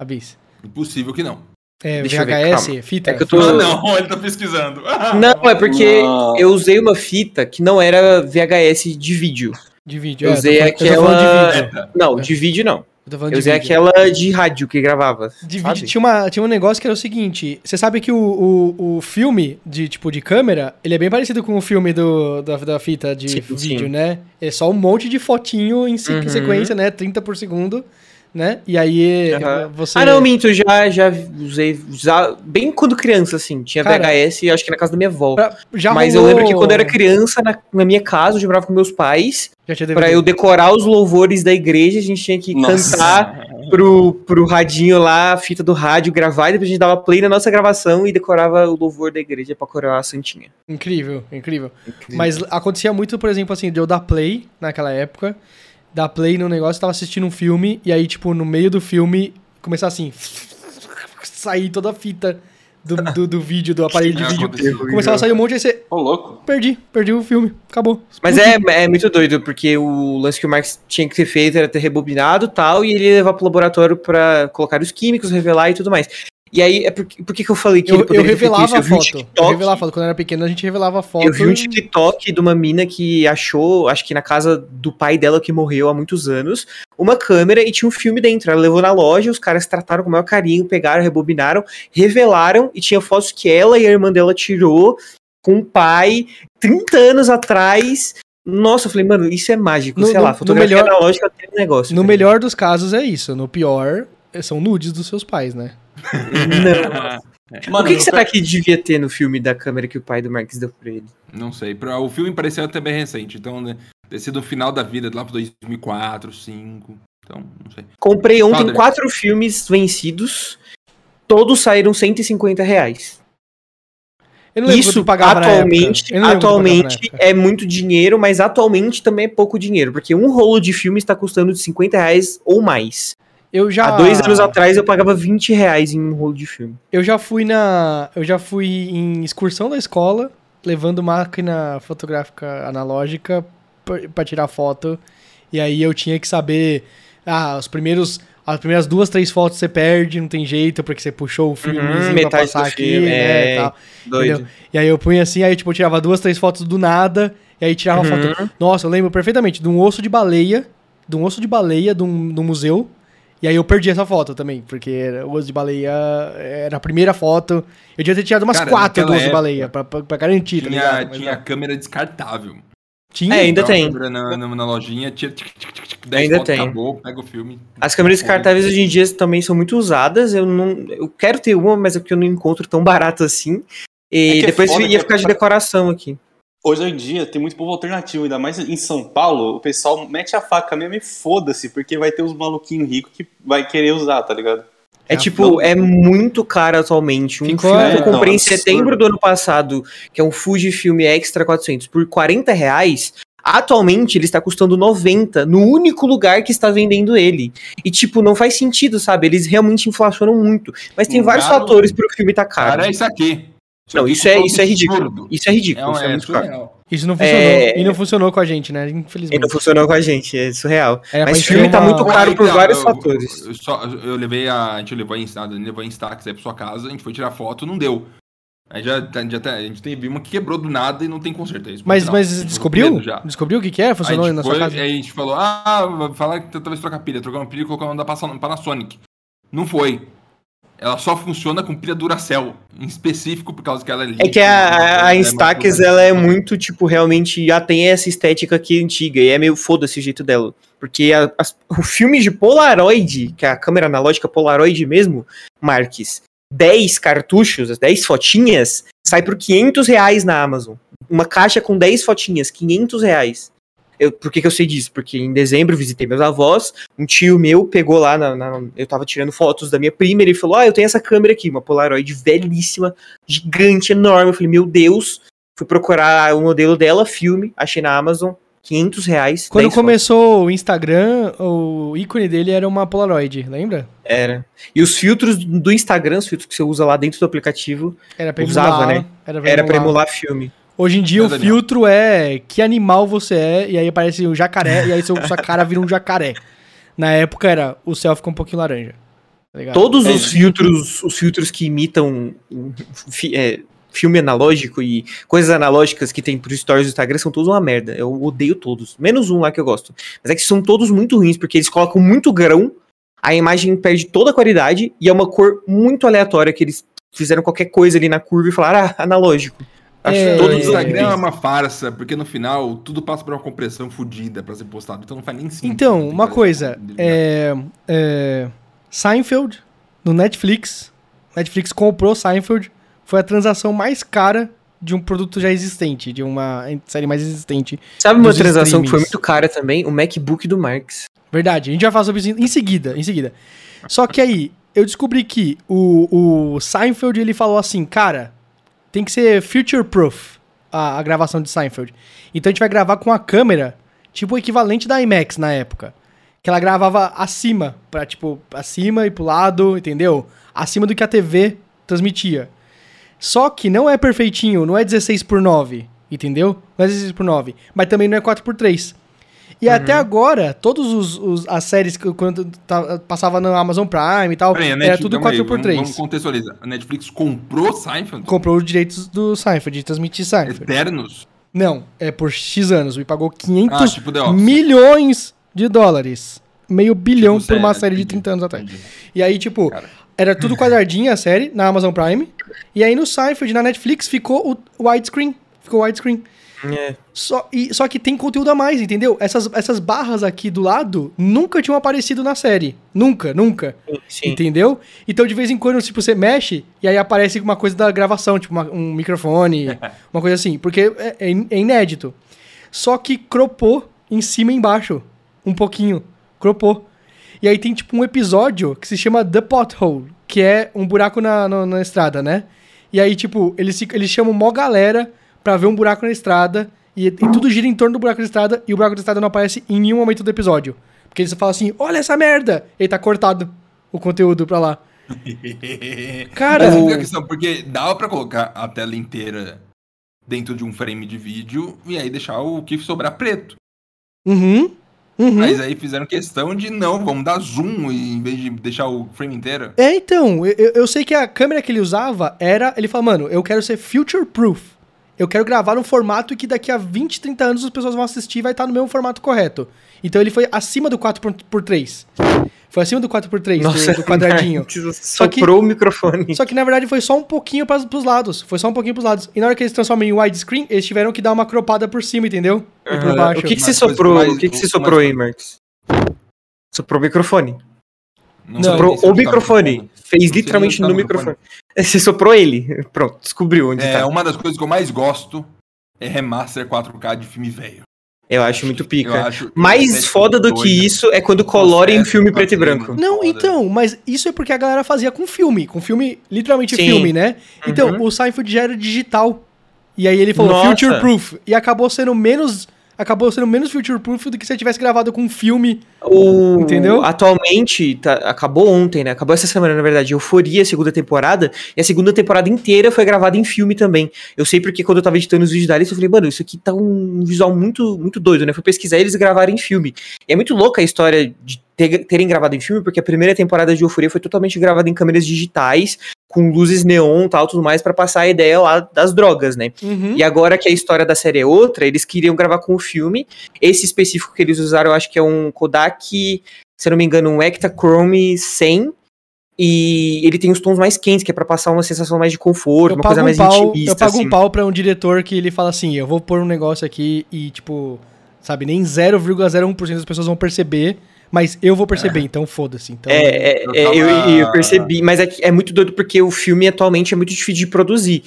Abis? Impossível que não. É, Deixa eu ver, VHS, fita? É que eu tô- Ah, não, ele tá pesquisando. Não, é porque Não. eu usei uma fita que não era VHS de vídeo. De vídeo, Eu é, usei eu tô aquela- de vídeo. Não, É. de vídeo não. Eu Eu usei vídeo. aquela de rádio que gravava. De sabe? vídeo tinha, uma, tinha um negócio que era o seguinte: você sabe que o, o, o filme de tipo de câmera, ele é bem parecido com o filme do, da, da fita de Sim, vídeo, sim. né? É só um monte de fotinho em Uhum. sequência, né? 30 por segundo, né? E aí Aham. você. Ah, não, minto, já, já usei. Já, bem quando criança, assim. Tinha Cara, VHS, acho que na casa da minha avó. Pra- já Mas eu rolou- lembro que quando eu era criança, na, na minha casa, eu jogava com meus pais. Já tinha Pra eu decorar os louvores da igreja, a gente tinha que Nossa. cantar pro, pro radinho lá, a fita do rádio, gravar, e depois a gente dava play na nossa gravação e decorava o louvor da igreja pra coroar a santinha. Incrível, incrível. Mas acontecia muito, por exemplo, assim, de eu dar play naquela época, dar play no negócio, tava assistindo um filme, e aí, tipo, no meio do filme, começar assim, sair toda a fita do, do, do vídeo, do aparelho de vídeo. Começava a sair um monte, aí você, Ô, louco. perdi, perdi o filme, acabou. Mas é, é muito doido, porque o lance que o Marx tinha que ter feito era ter rebobinado e tal, e ele ia levar pro laboratório pra colocar os químicos, revelar e tudo mais. E aí, é por, por que, que eu falei que Eu, ele eu poderia feito revelava isso? a Eu vi um foto. Eu TikTok, revelava a foto. Quando eu era pequeno, a gente revelava a foto. Eu vi um e- TikTok de uma mina que achou, acho que na casa do pai dela que morreu há muitos anos, uma câmera e tinha um filme dentro. Ela levou na loja, os caras trataram com o maior carinho, pegaram, rebobinaram, revelaram e tinha fotos que ela e a irmã dela tirou com o pai 30 anos atrás. Nossa, eu falei, mano, isso é mágico, No- sei no- lá, fotografia melhor- analógica tem um negócio. No melhor dos casos é isso. No pior, são nudes dos seus pais, né? Não. Mano, o que, que será que devia ter no filme da câmera que o pai do Marx deu pra ele? Não sei. O filme pareceu até bem recente, então né, ter sido no final da vida, lá pro 2004, 2005. Então, não sei. Comprei ontem Father. quatro filmes vencidos, todos saíram 150 reais. Isso atualmente, atualmente é muito dinheiro, mas atualmente também é pouco dinheiro, porque um rolo de filme está custando de 50 reais ou mais. Eu já... Há dois anos atrás eu pagava 20 reais em um rolo de filme. Eu já fui na. Eu já fui em excursão da escola, levando máquina fotográfica analógica pra- pra tirar foto. E aí eu tinha que saber. Ah, os primeiros. As primeiras duas, três fotos você perde, não tem jeito, porque você puxou o filmezinho pra Uhum, metade passar do aqui, filme, né? é. e tal. Doido. E aí eu punha assim, aí tipo, eu tirava duas, três fotos do nada, e aí tirava Uhum. foto. Nossa, eu lembro perfeitamente de um osso de baleia, de um osso de baleia de um, de um museu. E aí eu perdi essa foto também, porque o osso de baleia era a primeira foto. Eu devia ter tirado umas Cara, quatro do osso de baleia, pra, pra, pra garantir, tá Tinha, ligado? Mas tinha não. câmera descartável. Tinha? É, ainda a tem. câmera Na, na, na lojinha, tira tic, tic, tic, tic, 10 Ainda fotos, tem. acabou, pega o filme. As câmeras descartáveis hoje em dia também são muito usadas. Eu não, eu quero ter uma, mas é que eu não encontro tão barato assim. E É é depois foda ia é ficar de decoração aqui. Hoje em dia tem muito povo alternativo, ainda mais em São Paulo, o pessoal mete a faca mesmo e foda-se, porque vai ter uns maluquinhos ricos que vai querer usar, tá ligado? É É, tipo, é muito caro atualmente. Um Ficou- filme que eu é, comprei não, em setembro absurdo. do ano passado, que é um Fujifilm Extra 400, por 40 reais. Atualmente ele está custando 90 no único lugar que está vendendo ele. E, tipo, não faz sentido, sabe? Eles realmente inflacionam muito. Mas tem vários fatores para o filme estar caro. Cara, é isso aqui. Não, isso é, isso é ridículo. Isso é ridículo. É, um, isso é é muito caro. surreal. Isso não funcionou. É- E não funcionou com a gente, né? E Infelizmente. não funcionou com a gente, é surreal. Pra Mas gente filme ter tá uma- muito caro por não, vários eu- fatores. Eu, só, eu levei a. A gente levou a Insta, levou a Instax aí pra sua casa, a gente foi tirar foto, não deu. Aí já, tá- já tá- a gente teve uma que quebrou do nada e não tem conserto. é isso, Mas, ponto mas com descobriu? Descobriu o que que é? Funcionou a na foi, sua casa? Aí a gente falou, ah, falar que talvez trocar pilha. Trocar uma pilha e colocar uma da Panasonic. Não foi. Ela só funciona com pilha Duracell, em específico por causa que ela é É que a, a, a é Instax, ela é muito, tipo, realmente já tem essa estética aqui antiga, e é meio foda-se o jeito dela. Porque a- as- o filme de Polaroid, que é a câmera analógica Polaroid mesmo, Marques, 10 cartuchos, as 10 fotinhas, sai por 500 reais na Amazon. Uma caixa com 10 fotinhas, 500 reais. Eu, por que, que eu sei disso? Porque em dezembro eu visitei meus avós, um tio meu pegou lá, na, na- eu tava tirando fotos da minha prima, ele falou, ah, eu tenho essa câmera aqui, uma Polaroid velhíssima, gigante, enorme. Eu falei, meu Deus, fui procurar o modelo dela, filme, achei na Amazon, 500 reais. Quando 10 começou o Instagram, o ícone dele era uma Polaroid, lembra? fotos. Era. E os filtros do Instagram, os filtros que você usa lá dentro do aplicativo, Era pra Usava, emular, né? Era era pra emular filme. Hoje em dia É, o Daniel. filtro é que animal você é, e aí aparece um jacaré, e aí seu, sua cara vira um jacaré. Na época era o céu ficou um pouquinho laranja. Tá? Todos É. os filtros, os filtros que imitam fi- é, filme analógico e coisas analógicas que tem pro stories do Instagram são todos uma merda. Eu odeio todos. Menos um lá que eu gosto. Mas é que são todos muito ruins, porque eles colocam muito grão, a imagem perde toda a qualidade e é uma cor muito aleatória que eles fizeram qualquer coisa ali na curva e falaram, ah, analógico. Acho É, Todo o todos Instagram é é, uma farsa, porque no final tudo passa por uma compressão fodida pra ser postado, então não faz nem sentido. Então, uma que- coisa, é, é, Seinfeld, no Netflix, Netflix comprou Seinfeld, foi a transação mais cara de um produto já existente, de uma série mais existente. Sabe uma transação que foi streamings. muito cara também? O MacBook do Marx. Verdade, a gente vai falar sobre isso em seguida, em seguida. Só que aí, eu descobri que o, o Seinfeld, ele falou assim, cara, tem que ser future-proof a, a gravação de Seinfeld. Então a gente vai gravar com a câmera, tipo o equivalente da IMAX na época. Que ela gravava acima, pra, tipo, acima e pro lado, entendeu? Acima do que a TV transmitia. Só que não é perfeitinho, não é 16 por 9, entendeu? Não é 16 por 9, mas também não é 4 por 3. E até agora, todas os, os- as séries que quando tá- passava no Amazon Prime e tal, Peraí, a era Netflix- tudo calma aí, 4 por vamos- 3 Vamos contextualizar. A Netflix comprou Seinfeld? Comprou os direitos do Seinfeld, de transmitir Seinfeld. Eternos? Não, é por X anos. Me pagou 500 Ah, tipo milhões de dólares. Meio bilhão Tipo, por uma sério, série de entendi, 30 anos atrás. E aí, tipo, Cara. era tudo quadradinha a série na Amazon Prime. E aí no Seinfeld, na Netflix, ficou o widescreen. Ficou widescreen. É. Só, e, só que tem conteúdo a mais, entendeu? Essas, essas barras aqui do lado nunca tinham aparecido na série. Nunca, nunca. Sim. Entendeu? Então, de vez em quando, tipo, você mexe e aí aparece uma coisa da gravação, tipo, uma- um microfone, uma coisa assim. Porque é, é é inédito. Só que cropou em cima e embaixo. Um pouquinho. Cropou. E aí tem, tipo, um episódio que se chama The Pothole, que é um buraco na, na, na estrada, né? E aí, tipo, eles, eles chamam mó galera pra ver um buraco na estrada e, e tudo gira em torno do buraco da estrada e o buraco da estrada não aparece em nenhum momento do episódio. Porque eles falam assim, olha essa merda! E tá cortado o conteúdo pra lá. Cara, Mas fica a questão, porque dava pra colocar a tela inteira dentro de um frame de vídeo e aí deixar o que sobrar preto. Uhum. Uhum. Mas aí fizeram questão de não, vamos dar zoom e, em vez de deixar o frame inteiro. É, então, eu, eu- eu sei que a câmera que ele usava era. Ele fala, mano, eu quero ser future proof. Eu quero gravar num formato que daqui a 20, 30 anos as pessoas vão assistir e vai estar no mesmo formato correto. Então ele foi acima do 4x3. Foi acima do 4x3, do, do quadradinho. Só que- Soprou o microfone. Só que na verdade foi só um pouquinho pras, pros lados. Foi só um pouquinho pros lados. E na hora que eles transformam em widescreen, eles tiveram que dar uma cropada por cima, entendeu? E por baixo. O que, que você soprou? mais- o que, que você soprou mais- aí, Marcos? Soprou o microfone. Não, soprou o tá microfone. Fez Não literalmente tá no o microfone. Você soprou ele. Pronto, descobriu onde É, tá. uma das coisas que eu mais gosto é remaster 4K de filme velho. Eu acho muito Eu pica. acho Mais estética foda do que isso é quando colorem em processo filme preto e fazer, branco. Não, então, mas isso é porque a galera fazia com filme, com filme, literalmente Sim. filme, né? Então, Uhum. o Seinfeld já era digital. E aí ele falou Nossa. future proof e acabou sendo menos acabou sendo menos future proof do que se tivesse gravado com um filme. O, Entendeu? Atualmente, tá- acabou ontem, né? Acabou essa semana, na verdade, Euforia, segunda temporada, e a segunda temporada inteira foi gravada em filme também. Eu sei porque quando eu tava editando os vídeos da Alice, eu falei, mano, isso aqui tá um visual muito, muito doido, né? Fui pesquisar e eles gravaram em filme. E é muito louca a história de ter- terem gravado em filme, porque a primeira temporada de Euforia foi totalmente gravada em câmeras digitais, com luzes neon e tal, tudo mais, pra passar a ideia lá das drogas, né? Uhum. E agora que a história da série é outra, eles queriam gravar com o filme. Esse específico que eles usaram, eu acho que é um Kodak, se eu não me engano, um Ektachrome 100. E ele tem os tons mais quentes, que é pra passar uma sensação mais de conforto, Eu uma pago, coisa um mais pau, intimista. eu pago assim. um pau pra um diretor que ele fala assim: eu vou pôr um negócio aqui e, tipo, sabe, nem 0,01% das pessoas vão perceber, mas eu vou perceber, então foda-se. Então, É, é, Eu é, eu, eu percebi, mas é, é muito doido porque o filme atualmente é muito difícil de produzir.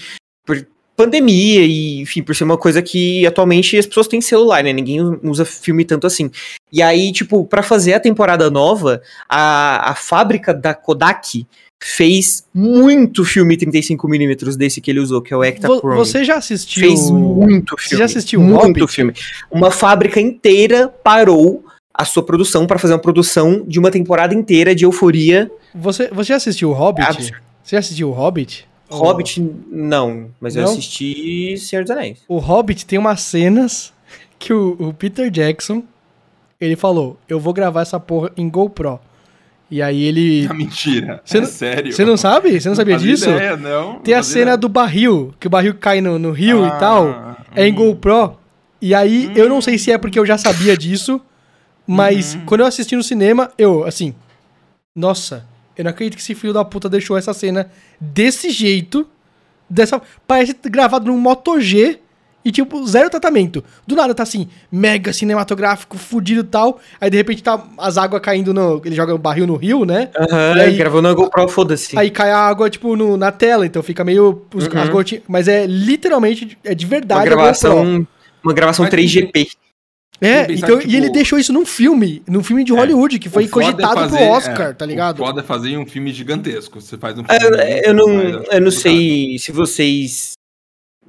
Por pandemia e, enfim, por ser uma coisa que atualmente as pessoas têm celular, né? Ninguém usa filme tanto assim. E aí, tipo, pra fazer a temporada nova, a, a fábrica da Kodak fez muito filme 35mm desse que ele usou, que é o Ektachrome. você já assistiu. Fez muito filme. Você já assistiu Muito Hobbit? filme. Uma fábrica inteira parou a sua produção pra fazer uma produção de uma temporada inteira de euforia. Você, você já assistiu o Hobbit? Absurdo. Você já assistiu o Hobbit? Hobbit, não, mas eu Não? assisti Senhor dos Anéis. O Hobbit tem umas cenas que o, o Peter Jackson ele falou: Eu vou gravar essa porra em GoPro. E aí ele. Ah, mentira. Você é não- sério. Você não sabe? Você não sabia fazia disso? Ideia, não. Tem a Não cena ideia. do barril, que o barril cai no, no rio Ah, e tal. É em hum. GoPro. E aí, eu não sei se é porque eu já sabia disso, mas Uhum. quando eu assisti no cinema, eu, assim, nossa, eu não acredito que esse filho da puta deixou essa cena desse jeito, dessa, parece gravado num Moto G e tipo, zero tratamento. Do nada tá assim, mega cinematográfico, fudido e tal, aí de repente tá as águas caindo no, ele joga o barril no rio, né? Aham, E aí- gravou na GoPro, foda-se. Aí cai a água, tipo, no- na tela, então fica meio. os- Uhum. as gotinhas. Mas é literalmente, é de verdade. Uma gravação, uma gravação Mas 3GP. É, então, que, e ele tipo, deixou isso num filme, num filme de É, Hollywood, que foi O foda é cogitado fazer- pro Oscar, é, tá ligado? O foda é fazer um filme gigantesco. Você faz um Ah, filme. Eu, eu não, eu não sei se vocês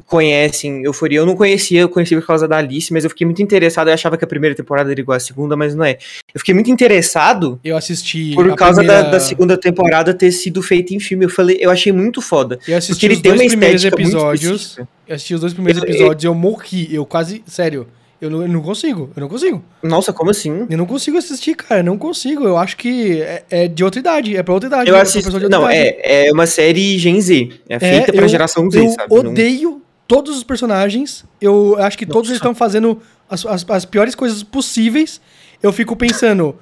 conhecem Euforia. Eu não conhecia, eu conheci por causa da Alice, mas eu fiquei muito interessado. Eu achava que a primeira temporada era igual à segunda, mas não é. Eu fiquei muito interessado Eu assisti. por causa primeira- da, da segunda temporada ter sido feita em filme. Eu falei, eu achei muito foda. Eu assisti Porque ele os tem dois uma primeiros estética muito episódios. específica. Eu assisti os dois primeiros Eu- eu- episódios e eu morri. Eu quase. Sério. Eu não, eu não consigo. Eu não consigo. Nossa, como assim? Eu não consigo assistir, cara. Eu não consigo. Eu acho que é, é de outra idade. É pra outra idade. Eu é assisto. pessoa de outra Não, idade. é, é uma série Gen Z. É feita pra eu- geração Z, eu sabe? Não- odeio todos os personagens. Eu acho que todos Nossa. eles estão fazendo as, as, as piores coisas possíveis. Eu fico pensando,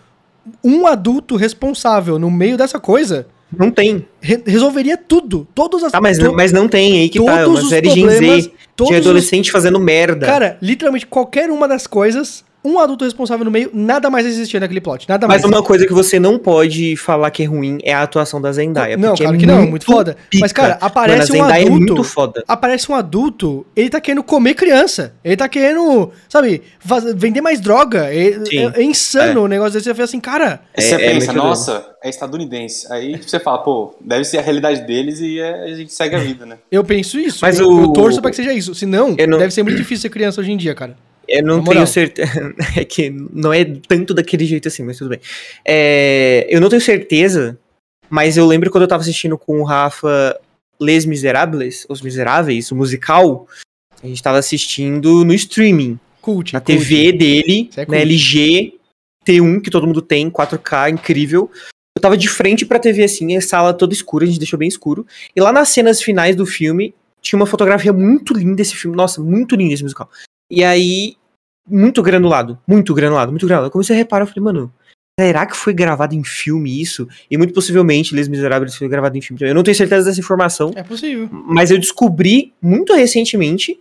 um adulto responsável no meio dessa coisa Não tem. re- resolveria tudo. Todas as Tá, mas, mas não tem aí que tá. É todos uma os série Gen Z de os- adolescente fazendo merda. Cara, literalmente qualquer uma das coisas, um adulto responsável no meio, nada mais existia naquele plot. Nada mais. Mas uma coisa que você não pode falar que é ruim é a atuação da Zendaya. Não, porque claro é que não, muito foda. Mas, cara, pica. aparece Mano, um a Zendaya adulto- é muito foda. aparece um adulto, ele tá querendo comer criança. Ele tá querendo, sabe, vender mais droga. É, é- é insano o negócio desse. Você fala assim, cara, É- você é pensa, muito nossa, é estadunidense. Aí você fala, pô, deve ser a realidade deles e é- a gente segue a vida, né? eu penso isso. Mas eu, o- eu torço pra que seja isso. Senão, não- deve ser muito difícil ser criança hoje em dia, cara. Eu não tenho certeza. É que não é tanto daquele jeito assim, mas tudo bem. É, eu não tenho certeza, mas eu lembro quando eu tava assistindo com o Rafa Les Miserables, Os Miseráveis, o musical, a gente tava assistindo no streaming, Cult. na cult. TV dele, é na. LG T1, que todo mundo tem, 4K, incrível. Eu tava de frente pra TV assim, a sala toda escura, a gente deixou bem escuro. E lá nas cenas finais do filme, tinha uma fotografia muito linda esse filme. Nossa, muito lindo esse musical. E aí, muito granulado, muito granulado, muito granulado. Eu comecei a reparar, eu falei, mano, será que foi gravado em filme isso? E muito possivelmente Les Miserables foi gravado em filme também. Eu não tenho certeza dessa informação, É possível. mas eu descobri muito recentemente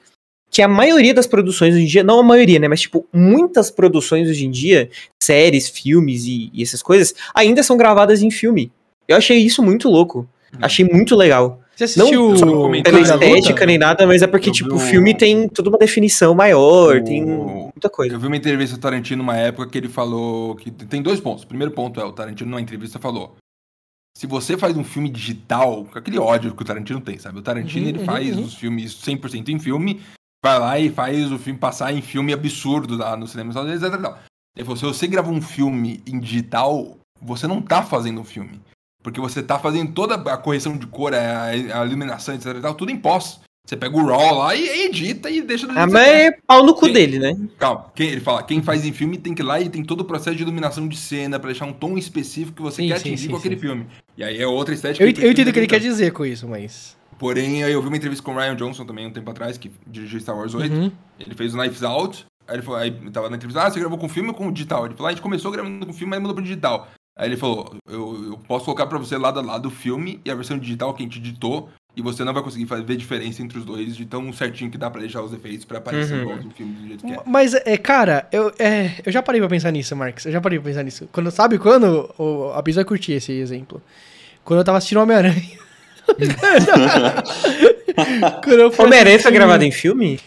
que a maioria das produções hoje em dia, não a maioria, né, mas tipo, muitas produções hoje em dia, séries, filmes e, e essas coisas, ainda são gravadas em filme. Eu achei isso muito louco. Achei muito legal. Você assistiu Não comentar Pela estética nem nada, mas é porque, Eu tipo, o o- filme tem toda uma definição maior, O- tem muita coisa. Eu vi uma entrevista do Tarantino uma época que ele falou que tem dois pontos. O primeiro ponto é o Tarantino numa entrevista falou: se você faz um filme digital, com aquele ódio que o Tarantino tem, sabe? O Tarantino Uhum, ele uhum, faz uhum. os filmes 100% em filme vai lá e faz o filme passar em filme absurdo lá no cinema, etc, etc, etc. Ele falou, se você grava um filme em digital, você não tá fazendo um filme. Porque você tá fazendo toda a correção de cor, a, a iluminação, etc, etc, tudo em pós. Você pega o RAW lá e edita e deixa do Ah, mas é pau no cu Sim. dele, né? Calma, quem, ele fala, quem faz em filme tem que ir lá e tem todo o processo de iluminação de cena pra deixar um tom específico que você Sim, quer sim, atingir sim, com aquele filme. E aí é outra estética. Eu, eu entendo o que ele quer dizer com isso, mas. Porém, aí eu vi uma entrevista com o Ryan Johnson também um tempo atrás, que dirigiu Star Wars 8. Uhum. Ele fez o Knives Out. Aí ele falou, aí tava na entrevista, ah, você gravou com filme ou com digital? Ele falou, ah, a gente começou gravando com filme, mas mudou pro digital. Aí ele falou, eu, eu posso colocar pra você lado a lado o filme e a versão digital que a gente editou, e você não vai conseguir ver diferença entre os dois de tão certinho que dá pra deixar os efeitos pra aparecer Uhum. igual do filme do jeito que é. Mas, é, cara, eu, é, eu já parei pra pensar nisso, Marcos. Eu já parei pra pensar nisso. Quando, sabe quando? O, a Bisa vai curtir esse exemplo. Quando eu tava assistindo Homem-Aranha. Quando eu fui Homem-Aranha foi gravado em filme?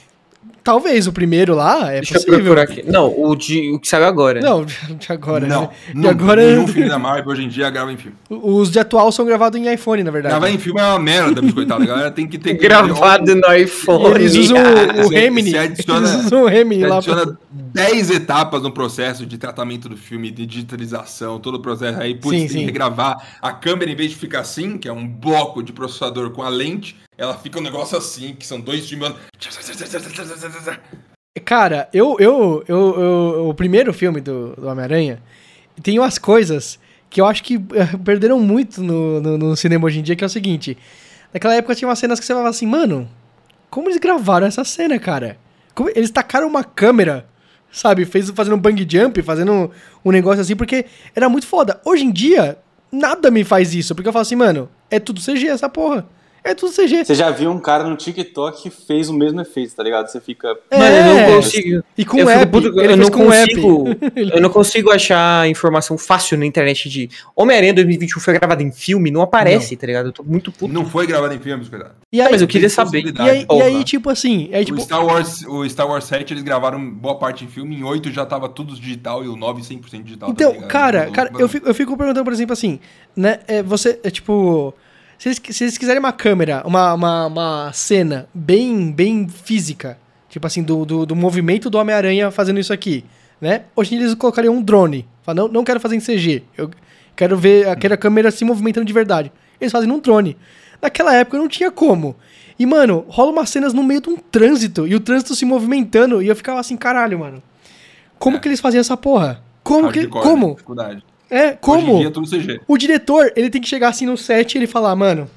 Talvez o primeiro lá, é Deixa eu possível. procurar aqui. Não, o, de, o que saiu agora. Não, de agora. não, né? não, De agora. nenhum filme da Marvel hoje em dia grava em filme. Os de atual são gravados em iPhone, na verdade. Gravar em filme é uma merda, biscoitado. A galera tem que ter Gravado no iPhone. eles usam o, Remini. adiciona- Eles usam o Remini lá adiciona 10 etapas no processo de tratamento do filme, de digitalização, todo o processo. Aí, putz, Sim, tem sim. que regravar. A câmera, em vez de ficar assim, que é um bloco de processador com a lente, ela fica um negócio assim, que são dois filmes. Cara, eu, eu, eu, eu- o primeiro filme do, do Homem-Aranha tem umas coisas que eu acho que eh, perderam muito no, no, no cinema hoje em dia, que é o seguinte. Naquela época tinha umas cenas que você falava assim, mano, como eles gravaram essa cena, cara? Como- eles tacaram uma câmera, sabe? Fez, fazendo um bang jump, fazendo um, um negócio assim, porque era muito foda. Hoje em dia, nada me faz isso, porque eu falo assim, mano, é tudo CG essa porra. É tudo CG. Você já viu um cara no TikTok que fez o mesmo efeito, tá ligado? Você fica. Mano, eu não É. consigo. E com eu, app, puto- ele eu não com app. consigo. eu não consigo achar informação fácil na internet de Homem-Aranha 2021 foi gravado em filme, não aparece, tá ligado? Eu tô muito puto. Não foi gravado em filme, biscoitado. E aí, mas eu queria saber. e aí, e aí, tipo assim, aí, tipo, o, Star Wars, o Star Wars 7 eles gravaram boa parte em filme, em 8 já tava tudo digital e o 9 100% digital. Então, também, cara, cara, eu fico, eu fico perguntando, por exemplo, assim, né? É, você, é tipo. Se eles, se eles quiserem uma câmera, uma, uma, uma cena bem, bem física, tipo assim, do, do, do movimento do Homem-Aranha fazendo isso aqui, né? Hoje eles colocariam um drone. Fala, não, não quero fazer em CG. Eu quero ver, eu quero a câmera se movimentando de verdade. Eles fazem num drone. Naquela época não tinha como. E, mano, rola umas cenas no meio de um trânsito, e o trânsito se movimentando, e eu ficava assim, caralho, mano. Como É. que eles faziam essa porra? Como que. Hardcore, né? Como? Dificuldade. É, como? dia é. O diretor, ele tem que chegar assim no set e ele falar, mano,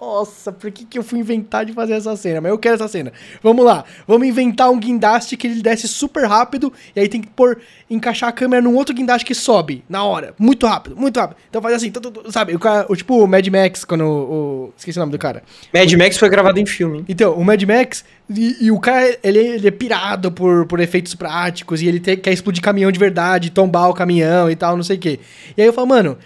nossa, por que, que eu fui inventar de fazer essa cena? Mas eu quero essa cena. Vamos lá, vamos inventar um guindaste que ele desce super rápido e aí tem que pôr, encaixar a câmera num outro guindaste que sobe na hora, muito rápido, muito rápido. Então faz assim, sabe? O, cara, o tipo o Mad Max, quando o, o- Esqueci o nome do cara. Mad Max foi gravado em filme. Então, o Mad Max, e, e o cara, ele, ele é pirado por, por efeitos práticos, e ele tem- quer explodir caminhão de verdade, tombar o caminhão e tal, não sei o quê. E aí eu falo, mano,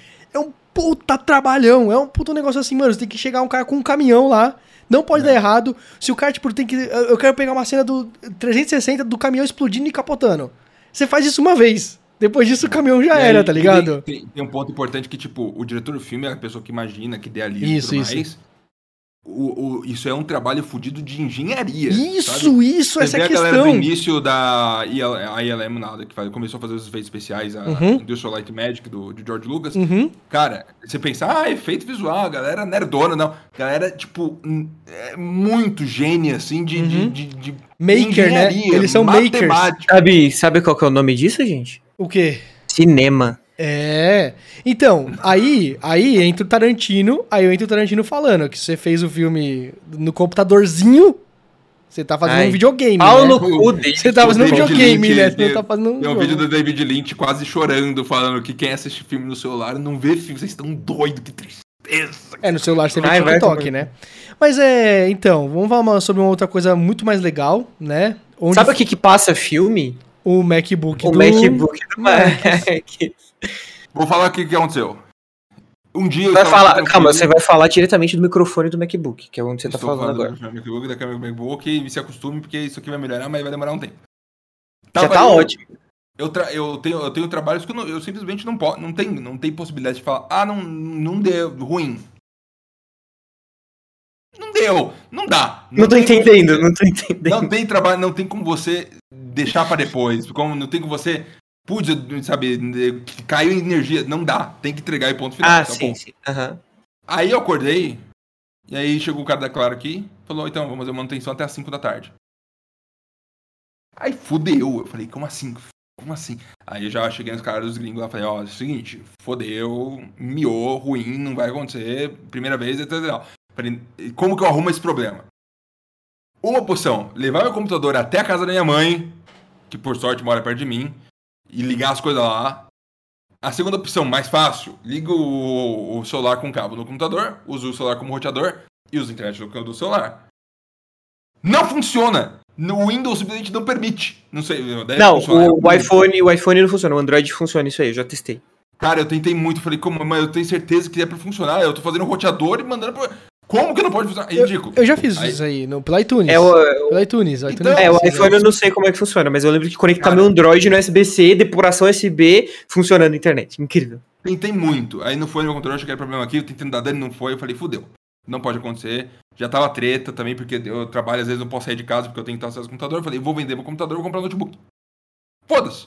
puta trabalhão, é um puta negócio assim, mano, você tem que chegar um cara com um caminhão lá, não pode dar errado. Se o cara, tipo, tem que. Eu quero pegar uma cena do 360 do caminhão explodindo e capotando. Você faz isso uma vez. Depois disso o caminhão já aí, era, tá ligado? Tem, tem- tem um ponto importante que, tipo, o diretor do filme é a pessoa que imagina, que idealiza Isso, tudo isso. mais. O, o- isso é um trabalho fudido de engenharia. Isso, sabe? isso, Você essa é vê a a galera do questão. início da a ILM, nada, que faz- começou a fazer os efeitos especiais, a Uhum. Industrial Light Magic do, de George Lucas. Uhum. Cara, você pensa, ah, efeito visual, a galera nerdona, não. A galera, tipo, é muito gênia, assim, de, de, de, de Uhum. Maker, né? Eles são makers. Sabe, sabe qual que é o nome disso, gente? O quê? Cinema. É. Então, aí, aí entra o Tarantino, aí eu entro o Tarantino falando que você fez o filme no computadorzinho, você tá fazendo Ai. um videogame, Pau né? no cu. Você tá fazendo um videogame, Lynch, né? Você tá fazendo um Tem um vídeo do David Lynch quase chorando, falando que quem assiste filme no celular não vê filme, vocês estão doidos, que tristeza. É, no celular você vê Ai, vai TikTok, tomar. né? Mas é, então, vamos falar sobre uma outra coisa muito mais legal, né? Onde Sabe o que que passa filme? O MacBook O do... MacBook do Mac. Vou falar aqui o que aconteceu. Um dia eu Vai falar, calma, você vai falar diretamente do microfone do MacBook, que é onde você tá estou falando agora. do MacBook, da câmera do MacBook e se acostume, porque isso aqui vai melhorar, mas vai demorar um tempo. Já Tava tá eu- ótimo. Eu, tra- eu, tenho, eu tenho trabalhos que eu, não- eu simplesmente não posso, não tem, não tem possibilidade de falar, ah, não, não deu ruim. Não fudeu. Não dá. Não, tô tem como- entendendo, não tô entendendo. Não tem trabalho, não tem como você deixar pra depois. Como não tem como você. Putz, sabe, caiu energia. Não dá. Tem que entregar e ponto final. Ah, tá sim, sim. Aham. Aí eu acordei. E aí chegou o cara da Claro aqui. Falou, então, vamos fazer manutenção até as 5 da tarde. Aí fudeu. Eu falei, como assim? Como assim? Aí eu já cheguei nos caras dos gringos lá e falei, ó, é o seguinte, fodeu, miou, ruim, não vai acontecer, primeira vez, etc. etc. Falei, como que eu arrumo esse problema? Uma opção, levar meu computador até a casa da minha mãe, que por sorte mora perto de mim, e ligar as coisas lá. A segunda opção, mais fácil, liga o, o celular com cabo no computador, usa o celular como roteador e usa a internet do, do celular. Não funciona! No Windows simplesmente não permite. Não sei, Não, o, o iPhone, o iPhone não funciona, o Android funciona, isso aí, eu já testei. Cara, eu tentei muito, falei, como, mas eu tenho certeza que é pra funcionar. Eu tô fazendo um roteador e mandando pra. Como que não pode funcionar? É ridículo. Eu já fiz Aí- isso aí, no, pelo iTunes. É o, Pelo iTunes. o Então, iTunes é, o precisa. iPhone eu não sei como é que funciona, mas eu lembro que conectar meu Android no USB-C, depuração USB, funcionando na internet. Incrível. Tentei muito. Aí não foi no meu computador, achei que era problema aqui, eu tentando dar dano, não foi. Eu falei, fudeu. Não pode acontecer. Já tava treta também, porque eu trabalho, às vezes não posso sair de casa porque eu tenho que estar acesso ao computador. Eu falei, vou vender meu computador, vou comprar um notebook. Foda-se.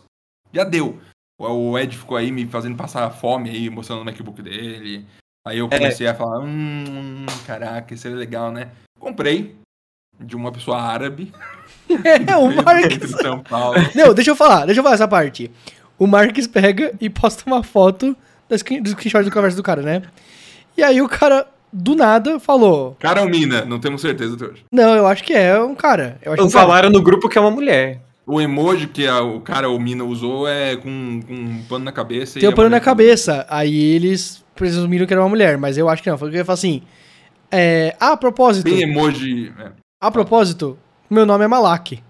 Já deu. O Ed ficou aí me fazendo passar fome aí, mostrando o MacBook dele. Aí eu comecei a falar, hum, caraca, isso é legal, né? Comprei de uma pessoa árabe. É, o Marques. de São Paulo. Não, deixa eu falar, deixa eu falar essa parte. O Marques pega e posta uma foto do screen- do screenshot do conversa do cara, né? E aí o cara, do nada, falou: Cara ou mina? Não temos certeza até hoje. Não, eu acho que é um cara. Eu acho que é Não um cara. falaram no grupo que é uma mulher. O emoji que a- o cara ou mina usou é com, com um pano na cabeça. Tem um pano na cabeça. Aí eles presumiram que era uma mulher, mas eu acho que não. Foi que eu ia falar assim. É, a propósito, Bem emoji. é, a propósito, meu nome é Malak,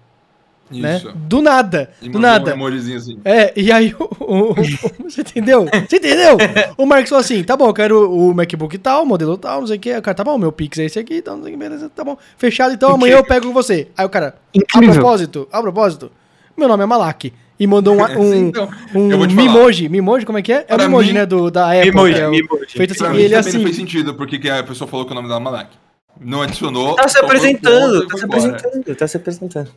né? isso. Do nada, E do nada. Um emojizinho assim. É, e aí o, o- o- Você entendeu? Você entendeu? O Marcos falou assim: tá bom, eu quero o MacBook tal, modelo tal, não sei o que. O cara, tá bom, meu Pix é esse aqui, então não sei o que, beleza, tá bom. Fechado, então amanhã eu pego com você. Aí o cara, a Incrível. propósito, a propósito, meu nome é Malak. E mandou um, um, Então, um. Mimoji. Mimoji, como é que é? É o Mimoji, mim- né? Do, da Apple. Mimoji, é o- Mimoji. Feito assim, Pra e mim ele também não assim. fez sentido porque que a pessoa falou que o nome dela é Malak. Não adicionou. Tá se apresentando, e tá se apresentando, tá se apresentando.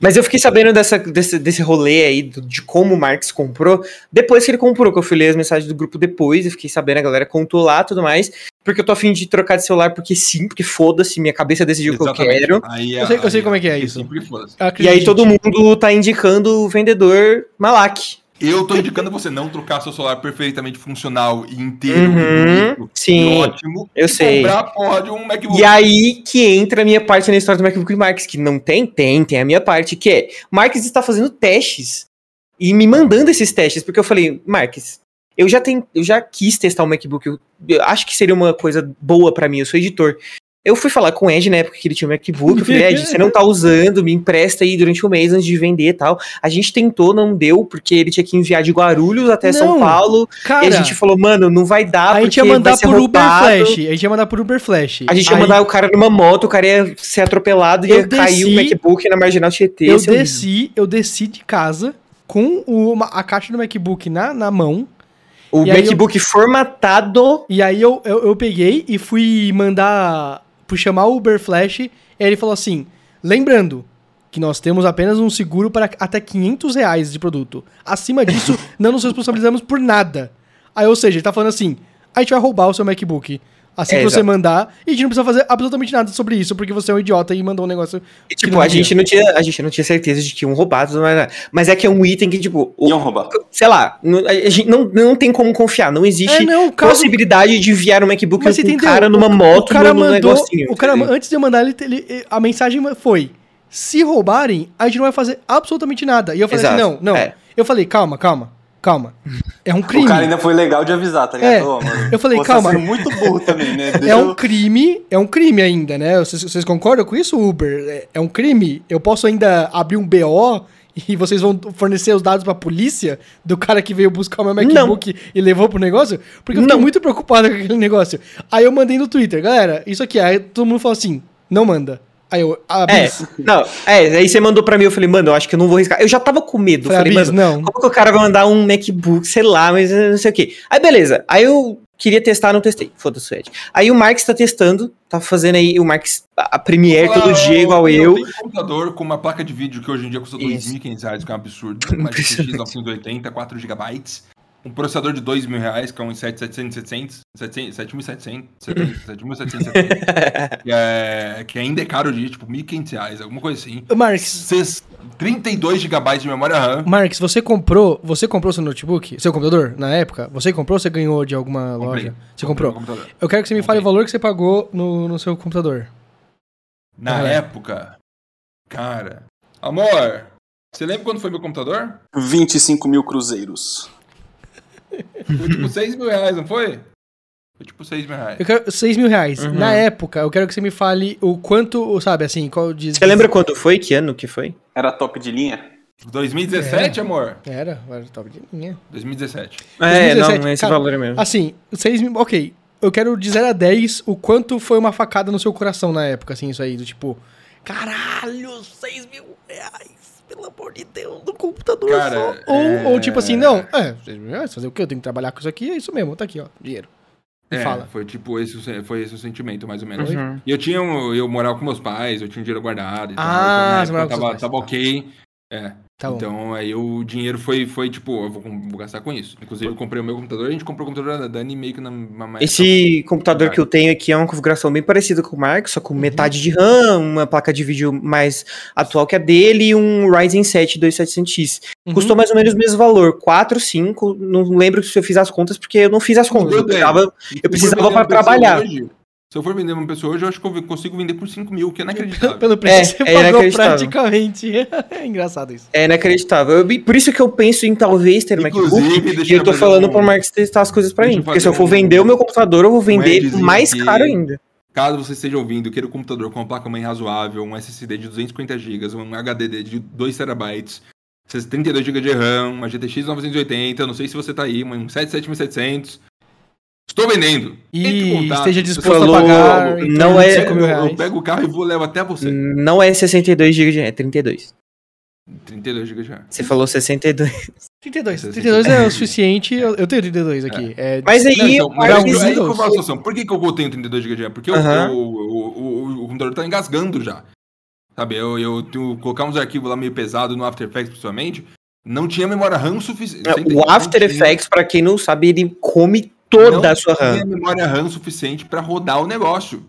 Mas eu fiquei sabendo dessa, desse, desse rolê aí, do- de como o Marx comprou, depois que ele comprou, que eu fui ler as mensagens do grupo depois, eu fiquei sabendo, a galera contou lá e tudo mais, porque eu tô afim de trocar de celular, porque sim, porque foda-se, minha cabeça decidiu o que eu quero. Aí, Eu sei- eu sei aí, como é que é isso. foda-se. E aí todo mundo tá indicando o vendedor Malak. Eu tô indicando você não trocar seu celular perfeitamente funcional e inteiro Uhum, bonito sim, e ótimo. eu e sei. comprar a porra de um MacBook. E aí que entra a minha parte na história do MacBook Marx, que não tem, tem, tem a minha parte, que é, Marx está fazendo testes e me mandando esses testes, porque eu falei, Marx, eu já tenho, eu já quis testar o MacBook, eu, eu acho que seria uma coisa boa pra mim, eu sou editor. Eu fui falar com o Ed na época que ele tinha o MacBook, eu falei, Ed, você não tá usando, me empresta aí durante um mês antes de vender e tal. A gente tentou, não deu, porque ele tinha que enviar de Guarulhos até São Não, Paulo, Cara, e a gente falou, mano, não vai dar, a gente ia mandar por Uber. Flash. A gente ia mandar por Uber Flash. A gente ia Aí mandar o cara numa moto, o cara ia ser atropelado e Eu ia cair o desci- MacBook na Marginal Tietê. Eu horrível. desci, eu desci de casa com o- a caixa do MacBook na, na mão. O e MacBook formatado. E aí eu, eu, eu peguei e fui mandar. Fui chamar o Uber Flash. Ele falou assim: lembrando que nós temos apenas um seguro para até 500 reais de produto. Acima disso, não nos responsabilizamos por nada. Aí, ou seja, ele tá falando assim: a gente vai roubar o seu MacBook. Assim É, que você exato. mandar, e a gente não precisa fazer absolutamente nada sobre isso, porque você é um idiota e mandou um negócio. E, tipo, não a devia. gente, não tinha, a gente não tinha certeza de que iam roubar, tudo mais, mas é que é um item que, tipo, o- Iam roubar. sei lá, não- a gente não, não tem como confiar. Não existe É, não, caso- possibilidade de enviar um MacBook Mas com um cara numa O- moto o cara no, no mandou, negocinho. o cara, entendeu? antes de eu mandar ele, ele- a mensagem foi: se roubarem, a gente não vai fazer absolutamente nada. E eu falei assim: Exato, não, não. é. Eu falei: calma, calma, calma. É um crime. O cara ainda foi legal de avisar, tá ligado? É, mano, eu falei, você calma. sendo muito burro também, né? É Deixa um eu- crime, é um crime ainda, né? Vocês, vocês concordam com isso, Uber? É, é um crime? Eu posso ainda abrir um BO e vocês vão fornecer os dados pra polícia do cara que veio buscar o meu MacBook e levou pro negócio? Porque eu fiquei Não. muito preocupado com aquele negócio. Aí eu mandei no Twitter, galera, isso aqui. Aí todo mundo falou assim, não manda. Aí eu, ah, É, não, é, aí você mandou pra mim, eu falei, mano, eu acho que eu não vou riscar. Eu já tava com medo. Falei, falei, "Ah, Bis, mano, não. como que o cara vai mandar um MacBook, sei lá, mas não sei o quê. Aí beleza, aí eu Queria testar, não testei. Foda-se Ed. Aí o Marx tá testando, tá fazendo aí o Marx a Premiere todo dia igual eu. Tem um computador com uma placa de vídeo que hoje em dia custa Isso. 2.500 reais, que é um absurdo. Uma GTX 980, 4 GB. Um processador de 2 mil reais, que é um i7 7700, 7700, 7770, que, é, que ainda é caro de tipo 1.500 reais, alguma coisa assim. Marx, Cês- 32 GB de memória RAM. Marx, você comprou, você comprou seu notebook, seu computador, na época? Você comprou ou você ganhou de alguma Comprei. loja? Você Comprei comprou? Eu quero que você me fale o valor que você pagou no, no seu computador. Na Ah, é. época, cara. Amor, você lembra quando foi meu computador? 25 mil cruzeiros. Foi tipo 6 mil reais, não foi? Foi tipo 6 mil reais. Eu quero 6 mil reais. Uhum. Na época, eu quero que você me fale o quanto, sabe, assim, qual diz. Você lembra quando foi? Que ano que foi? Era top de linha? 2017, amor? Era, era top de linha. 2017. É, 2017, não, esse cara, valor é mesmo. Assim, 6 mil. Ok. Eu quero de 0 a 10 o quanto foi uma facada no seu coração na época, assim, isso aí, do tipo. Caralho, 6 mil reais, pelo amor de Deus, no computador Cara, só. Ou, é- ou tipo assim, não, é, 6 mil reais, fazer o quê? Eu tenho que trabalhar com isso aqui, é isso mesmo, tá aqui, ó, dinheiro. Me É, fala. foi tipo esse, foi esse o sentimento, mais ou menos. Uhum. E eu tinha um, eu morava com meus pais, eu tinha dinheiro guardado e tal. Ah, então, você na morava com época seus tava, pais, tava tá. ok. É. Tá bom. então aí o dinheiro foi, foi tipo, eu vou, vou gastar com isso. Inclusive eu comprei o meu computador, a gente comprou o computador da Dani meio que na na- Esse computador que eu tenho aqui é uma configuração bem parecida com o Mark, só Uhum. com metade de RAM, uma placa de vídeo mais atual que a dele e um Ryzen 7 2700X. Uhum. Custou mais ou menos o mesmo valor, 4, 5, não lembro se eu fiz as contas, porque eu não fiz as contas. Eu Deus. precisava, eu precisava pessoa trabalhar. hoje- se eu for vender uma pessoa hoje, eu acho que eu consigo vender por 5 mil, que é inacreditável. Pelo preço É, que você é pagou inacreditável. praticamente. é engraçado isso. É inacreditável. Eu- por isso que eu penso em talvez ter um Inclusive, MacBook. E eu tô falando um- pro Marcos testar as coisas pra deixa mim. Porque se eu for um- vender o meu computador, eu vou vender Edzinho mais aqui. caro ainda. Caso você esteja ouvindo, queira um computador com uma placa-mãe razoável, um SSD de 250 GB, um HDD de 2 TB, 32 GB de RAM, uma GTX 980, não sei se você tá aí, um 77700. Estou vendendo. E esteja disposto falou, a pagar. não é- 5 mil eu, eu pego o carro e vou levo até você. Não é 62 GB de RAM, é 32. 32 GB de RAM. Você falou 62. 32. Esse- 32 é o suficiente. Eu, eu tenho 32 aqui. É, Mas aí, Não, então, o mas Marcos- aí, eu. Por que, que eu tenho 32 GB de RAM? Porque eu- Aham. eu- o, o, o, o computador tá engasgando já. Sabe, eu, eu tenho colocar uns arquivos lá meio pesado no After Effects, principalmente. Não tinha memória RAM suficiente. O After Effects, pra quem não sabe, ele come toda a sua RAM. tinha memória RAM suficiente pra rodar o negócio.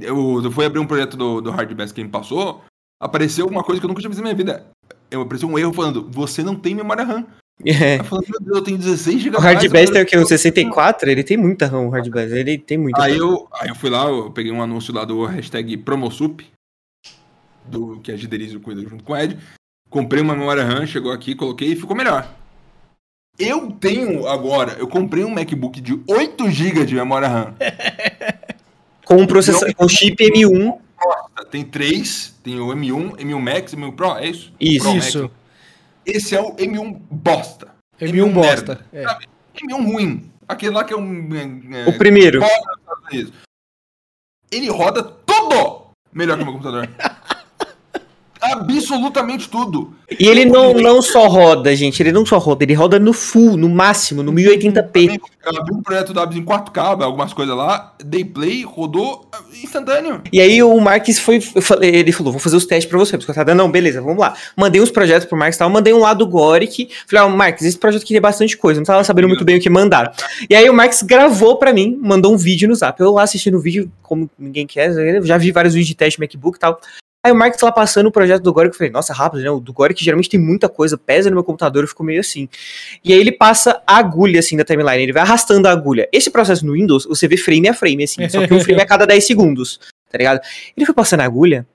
Eu, eu fui abrir um projeto do, do Hardbass que me passou, apareceu uma coisa que eu nunca tinha visto na minha vida. Eu, apareceu um erro falando, você não tem memória RAM. É. Eu meu Deus, eu tenho 16 GB. O Hardbass tem o quê? Um 64? Ele tem muita RAM, o Hardbass. Ele tem muita Aí RAM. eu, aí eu fui lá, eu peguei um anúncio lá do hashtag Promosup, do, que a Giderizo cuida junto com o Ed. Comprei uma memória RAM, chegou aqui, coloquei e ficou melhor. Eu tenho agora, eu comprei um MacBook de 8 GB de memória RAM. Com um processador, com chip M1. Tem três, tem o M1, M1 Max, M1 Pro, é isso? Isso. Pro Max. Isso. Esse é o M1 bosta. M1 bosta. merda, É. sabe? M1 ruim. Aquele lá que é um... é, O primeiro. bosta. Ele roda tudo melhor que o meu computador. Absolutamente tudo. E ele não, não só roda, gente. Ele não só roda, ele roda no full, no máximo, no 1080p. Eu abri um projeto da Abs em 4K, algumas coisas lá, dei play, rodou ah, instantâneo. E aí o Marques foi. falei- Ele falou: vou fazer os testes pra você. Porque eu tava, não, beleza, vamos lá. Mandei uns projetos pro Marques e tal. Mandei um lá do Goric. Falei, ó, Marques, esse projeto aqui tem bastante coisa. Não tava sabendo muito bem o que mandar. E aí o Marques gravou pra mim, mandou um vídeo no zap. Eu lá assistindo o vídeo, como ninguém quer, já vi vários vídeos de teste MacBook e tal. Aí o Marques lá passando o projeto do Goric, eu falei, nossa, rápido, né? O do Goric geralmente tem muita coisa, pesa no meu computador, eu fico meio assim. E aí ele passa a agulha, assim, da timeline, ele vai arrastando a agulha. Esse processo no Windows, você vê frame a frame, assim, só que um frame a cada 10 segundos, tá ligado? Ele foi passando a agulha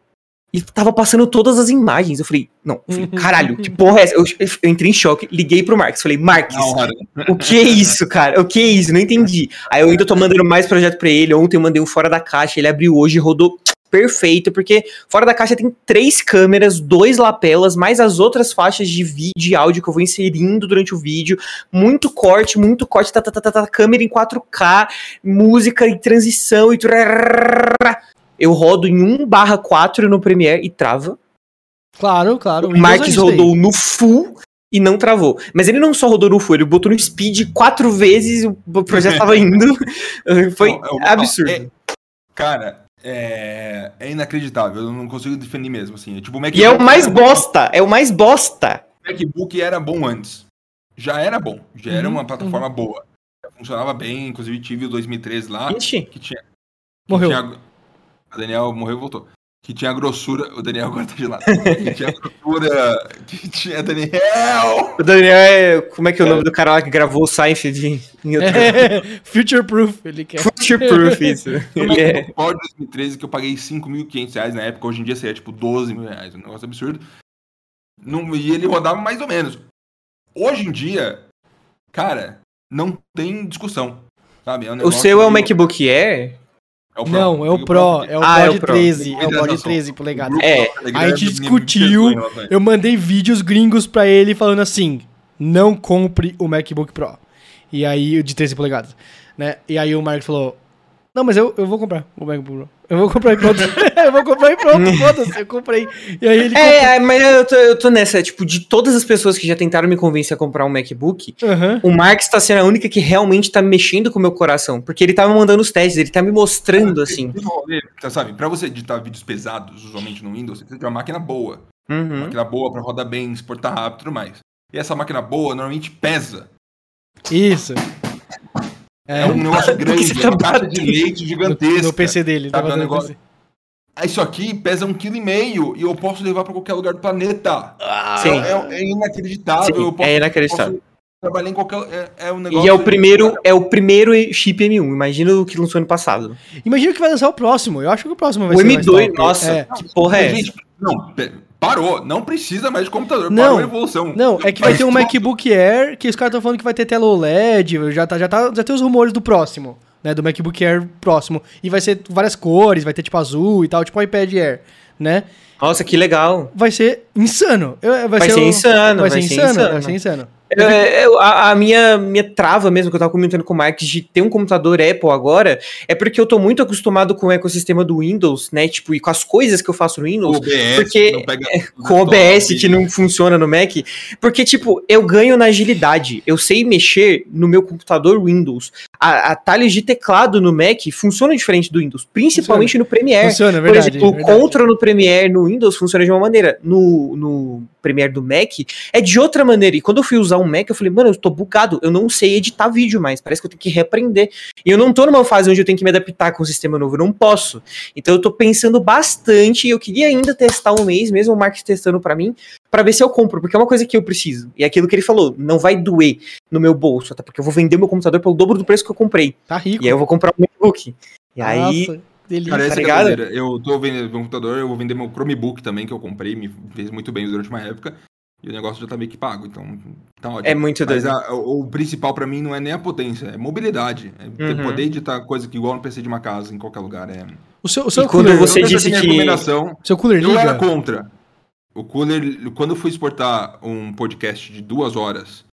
e tava passando todas as imagens. Eu falei, não, eu falei, caralho, que porra é essa? Eu, eu entrei em choque, liguei pro Marques, falei, hora. o que é isso, cara? O que é isso? Não entendi. Aí eu ainda tô mandando mais projeto pra ele. Ontem eu mandei um fora da caixa, ele abriu hoje e rodou perfeito, porque fora da caixa tem três câmeras, dois lapelas, mais as outras faixas de vídeo e áudio que eu vou inserindo durante o vídeo. Muito corte, muito corte, tá, tá, tá, tá, tá, câmera em 4K, música em transição e. Eu rodo em 1/4 no Premiere e trava. Claro, claro. O é Marques rodou no full e não travou. Mas ele não só rodou no full, ele botou no speed quatro vezes, o projeto tava indo. Foi é absurdo. é- cara, é, é inacreditável. Eu não consigo defender mesmo, assim. É tipo, o E é o MacBook mais era- bosta, é o mais bosta. O MacBook era bom antes. Já era bom. Já era Uhum, uma plataforma boa. Funcionava bem, inclusive tive o 2013 lá, Ixi, que tinha... que Morreu. tinha- o Daniel morreu e voltou. Que tinha grossura... O Daniel agora tá gelado. que tinha grossura... Que tinha... Daniel! o Daniel é. Como é que é o nome do cara lá que gravou o Seinfeld em, em outro. É, future proof, ele quer. Future Proof, isso. Ele é. O Pro de 2013 que eu paguei 5.500 reais na época, hoje em dia seria tipo 12 mil reais, um negócio absurdo. Não, e ele rodava mais ou menos. Hoje em dia, cara, não tem discussão. Sabe? É um O seu é o que- MacBook Air? É o Pro. Não, é o Pro, é o Ah, é Pro. 13, é o bode Organização. 13 O polegadas. É, Telegram a gente me discutiu. Eu mandei vídeos gringos pra ele falando assim: não compre o MacBook Pro. E aí, o de 13 polegadas, né? E aí o Marcos falou: Não, mas eu, eu vou comprar o MacBook Pro. Eu vou comprar e pronto. eu vou comprar e pronto, foda-se, eu comprei. E aí ele. É, é, mas eu tô, eu tô nessa, tipo, de todas as pessoas que já tentaram me convencer a comprar um MacBook, Aham. o Marx tá sendo a única que realmente tá mexendo com o meu coração. Porque ele tá me mandando os testes, ele tá me mostrando, assim. Tá, Sabe, pra você editar vídeos pesados, usualmente no Windows, você precisa de uma máquina boa. Uma Uhum. máquina boa pra rodar bem, exportar rápido e tudo mais. E essa máquina boa normalmente pesa. Isso. É, É, um negócio grande, tá uma caixa de leite no, gigantesca. no PC dele. Tá um fazendo negócio-. Ah, Isso aqui pesa um quilo e meio e eu posso levar pra qualquer lugar do planeta. Sim. É, é inacreditável. Sim, eu posso, é inacreditável. posso trabalhar em qualquer. É, é um negócio. E é o primeiro, é o primeiro chip M1. Imagina o que lançou ano passado. Imagina que vai lançar o próximo. Eu acho que o próximo vai O ser mais M2, top. nossa, É. que porra é essa? Gente, não, pe- parou. Não precisa mais de computador. Não. Parou a evolução. Não, é que vai ter um tudo- MacBook Air, que os caras estão falando que vai ter tela OLED, já, tá, já, tá, já tem os rumores do próximo, né, do MacBook Air próximo. E vai ser várias cores, vai ter tipo azul e tal, tipo um iPad Air, né? Nossa, que legal. Vai ser insano. Vai ser insano, Vai ser insano, vai ser insano. É, é, a, a minha, minha trava mesmo, que eu tava comentando com o Mark, de ter um computador Apple agora, é porque eu tô muito acostumado com o ecossistema do Windows, né? Tipo, e com as coisas que eu faço no Windows. OBS, porque com o OBS que não funciona no Mac, porque, tipo, eu ganho na agilidade. Eu sei mexer no meu computador Windows. A, atalhos de teclado no Mac funcionam diferente do Windows, principalmente no Premiere. Funciona, é Por verdade. exemplo, é o verdade. Ctrl no Premiere no Windows funciona de uma maneira. No, no Premiere do Mac é de outra maneira. E quando eu fui usar um Mac, eu falei, mano, eu tô bugado. Eu não sei editar vídeo mais. Parece que eu tenho que reaprender. E eu não tô numa fase onde eu tenho que me adaptar com o sistema novo. Eu não posso. Então eu tô pensando bastante. E eu queria ainda testar um mês, mesmo o Mark testando pra mim, pra ver se eu compro. Porque é uma coisa que eu preciso. E é aquilo que ele falou, não vai doer no meu bolso. Até porque eu vou vender meu computador pelo dobro do preço que eu comprei. Tá rico. E aí eu vou comprar um MacBook. E aí. Nossa, delícia. Cara, essa Tá é. Eu tô vendendo meu computador, eu vou vender meu Chromebook também, que eu comprei, me fez muito bem durante uma época. E o negócio já tá meio que pago, então tá ótimo. É muito Mas doido. a- o, o principal pra mim não é nem a potência, é mobilidade. É ter- Uhum. poder editar coisa que igual no PC de uma casa, em qualquer lugar. É... O seu, o seu E quando cooler, você Eu disse que- recomendação, seu cooler eu era liga? contra. O cooler, quando eu fui exportar um podcast de duas horas,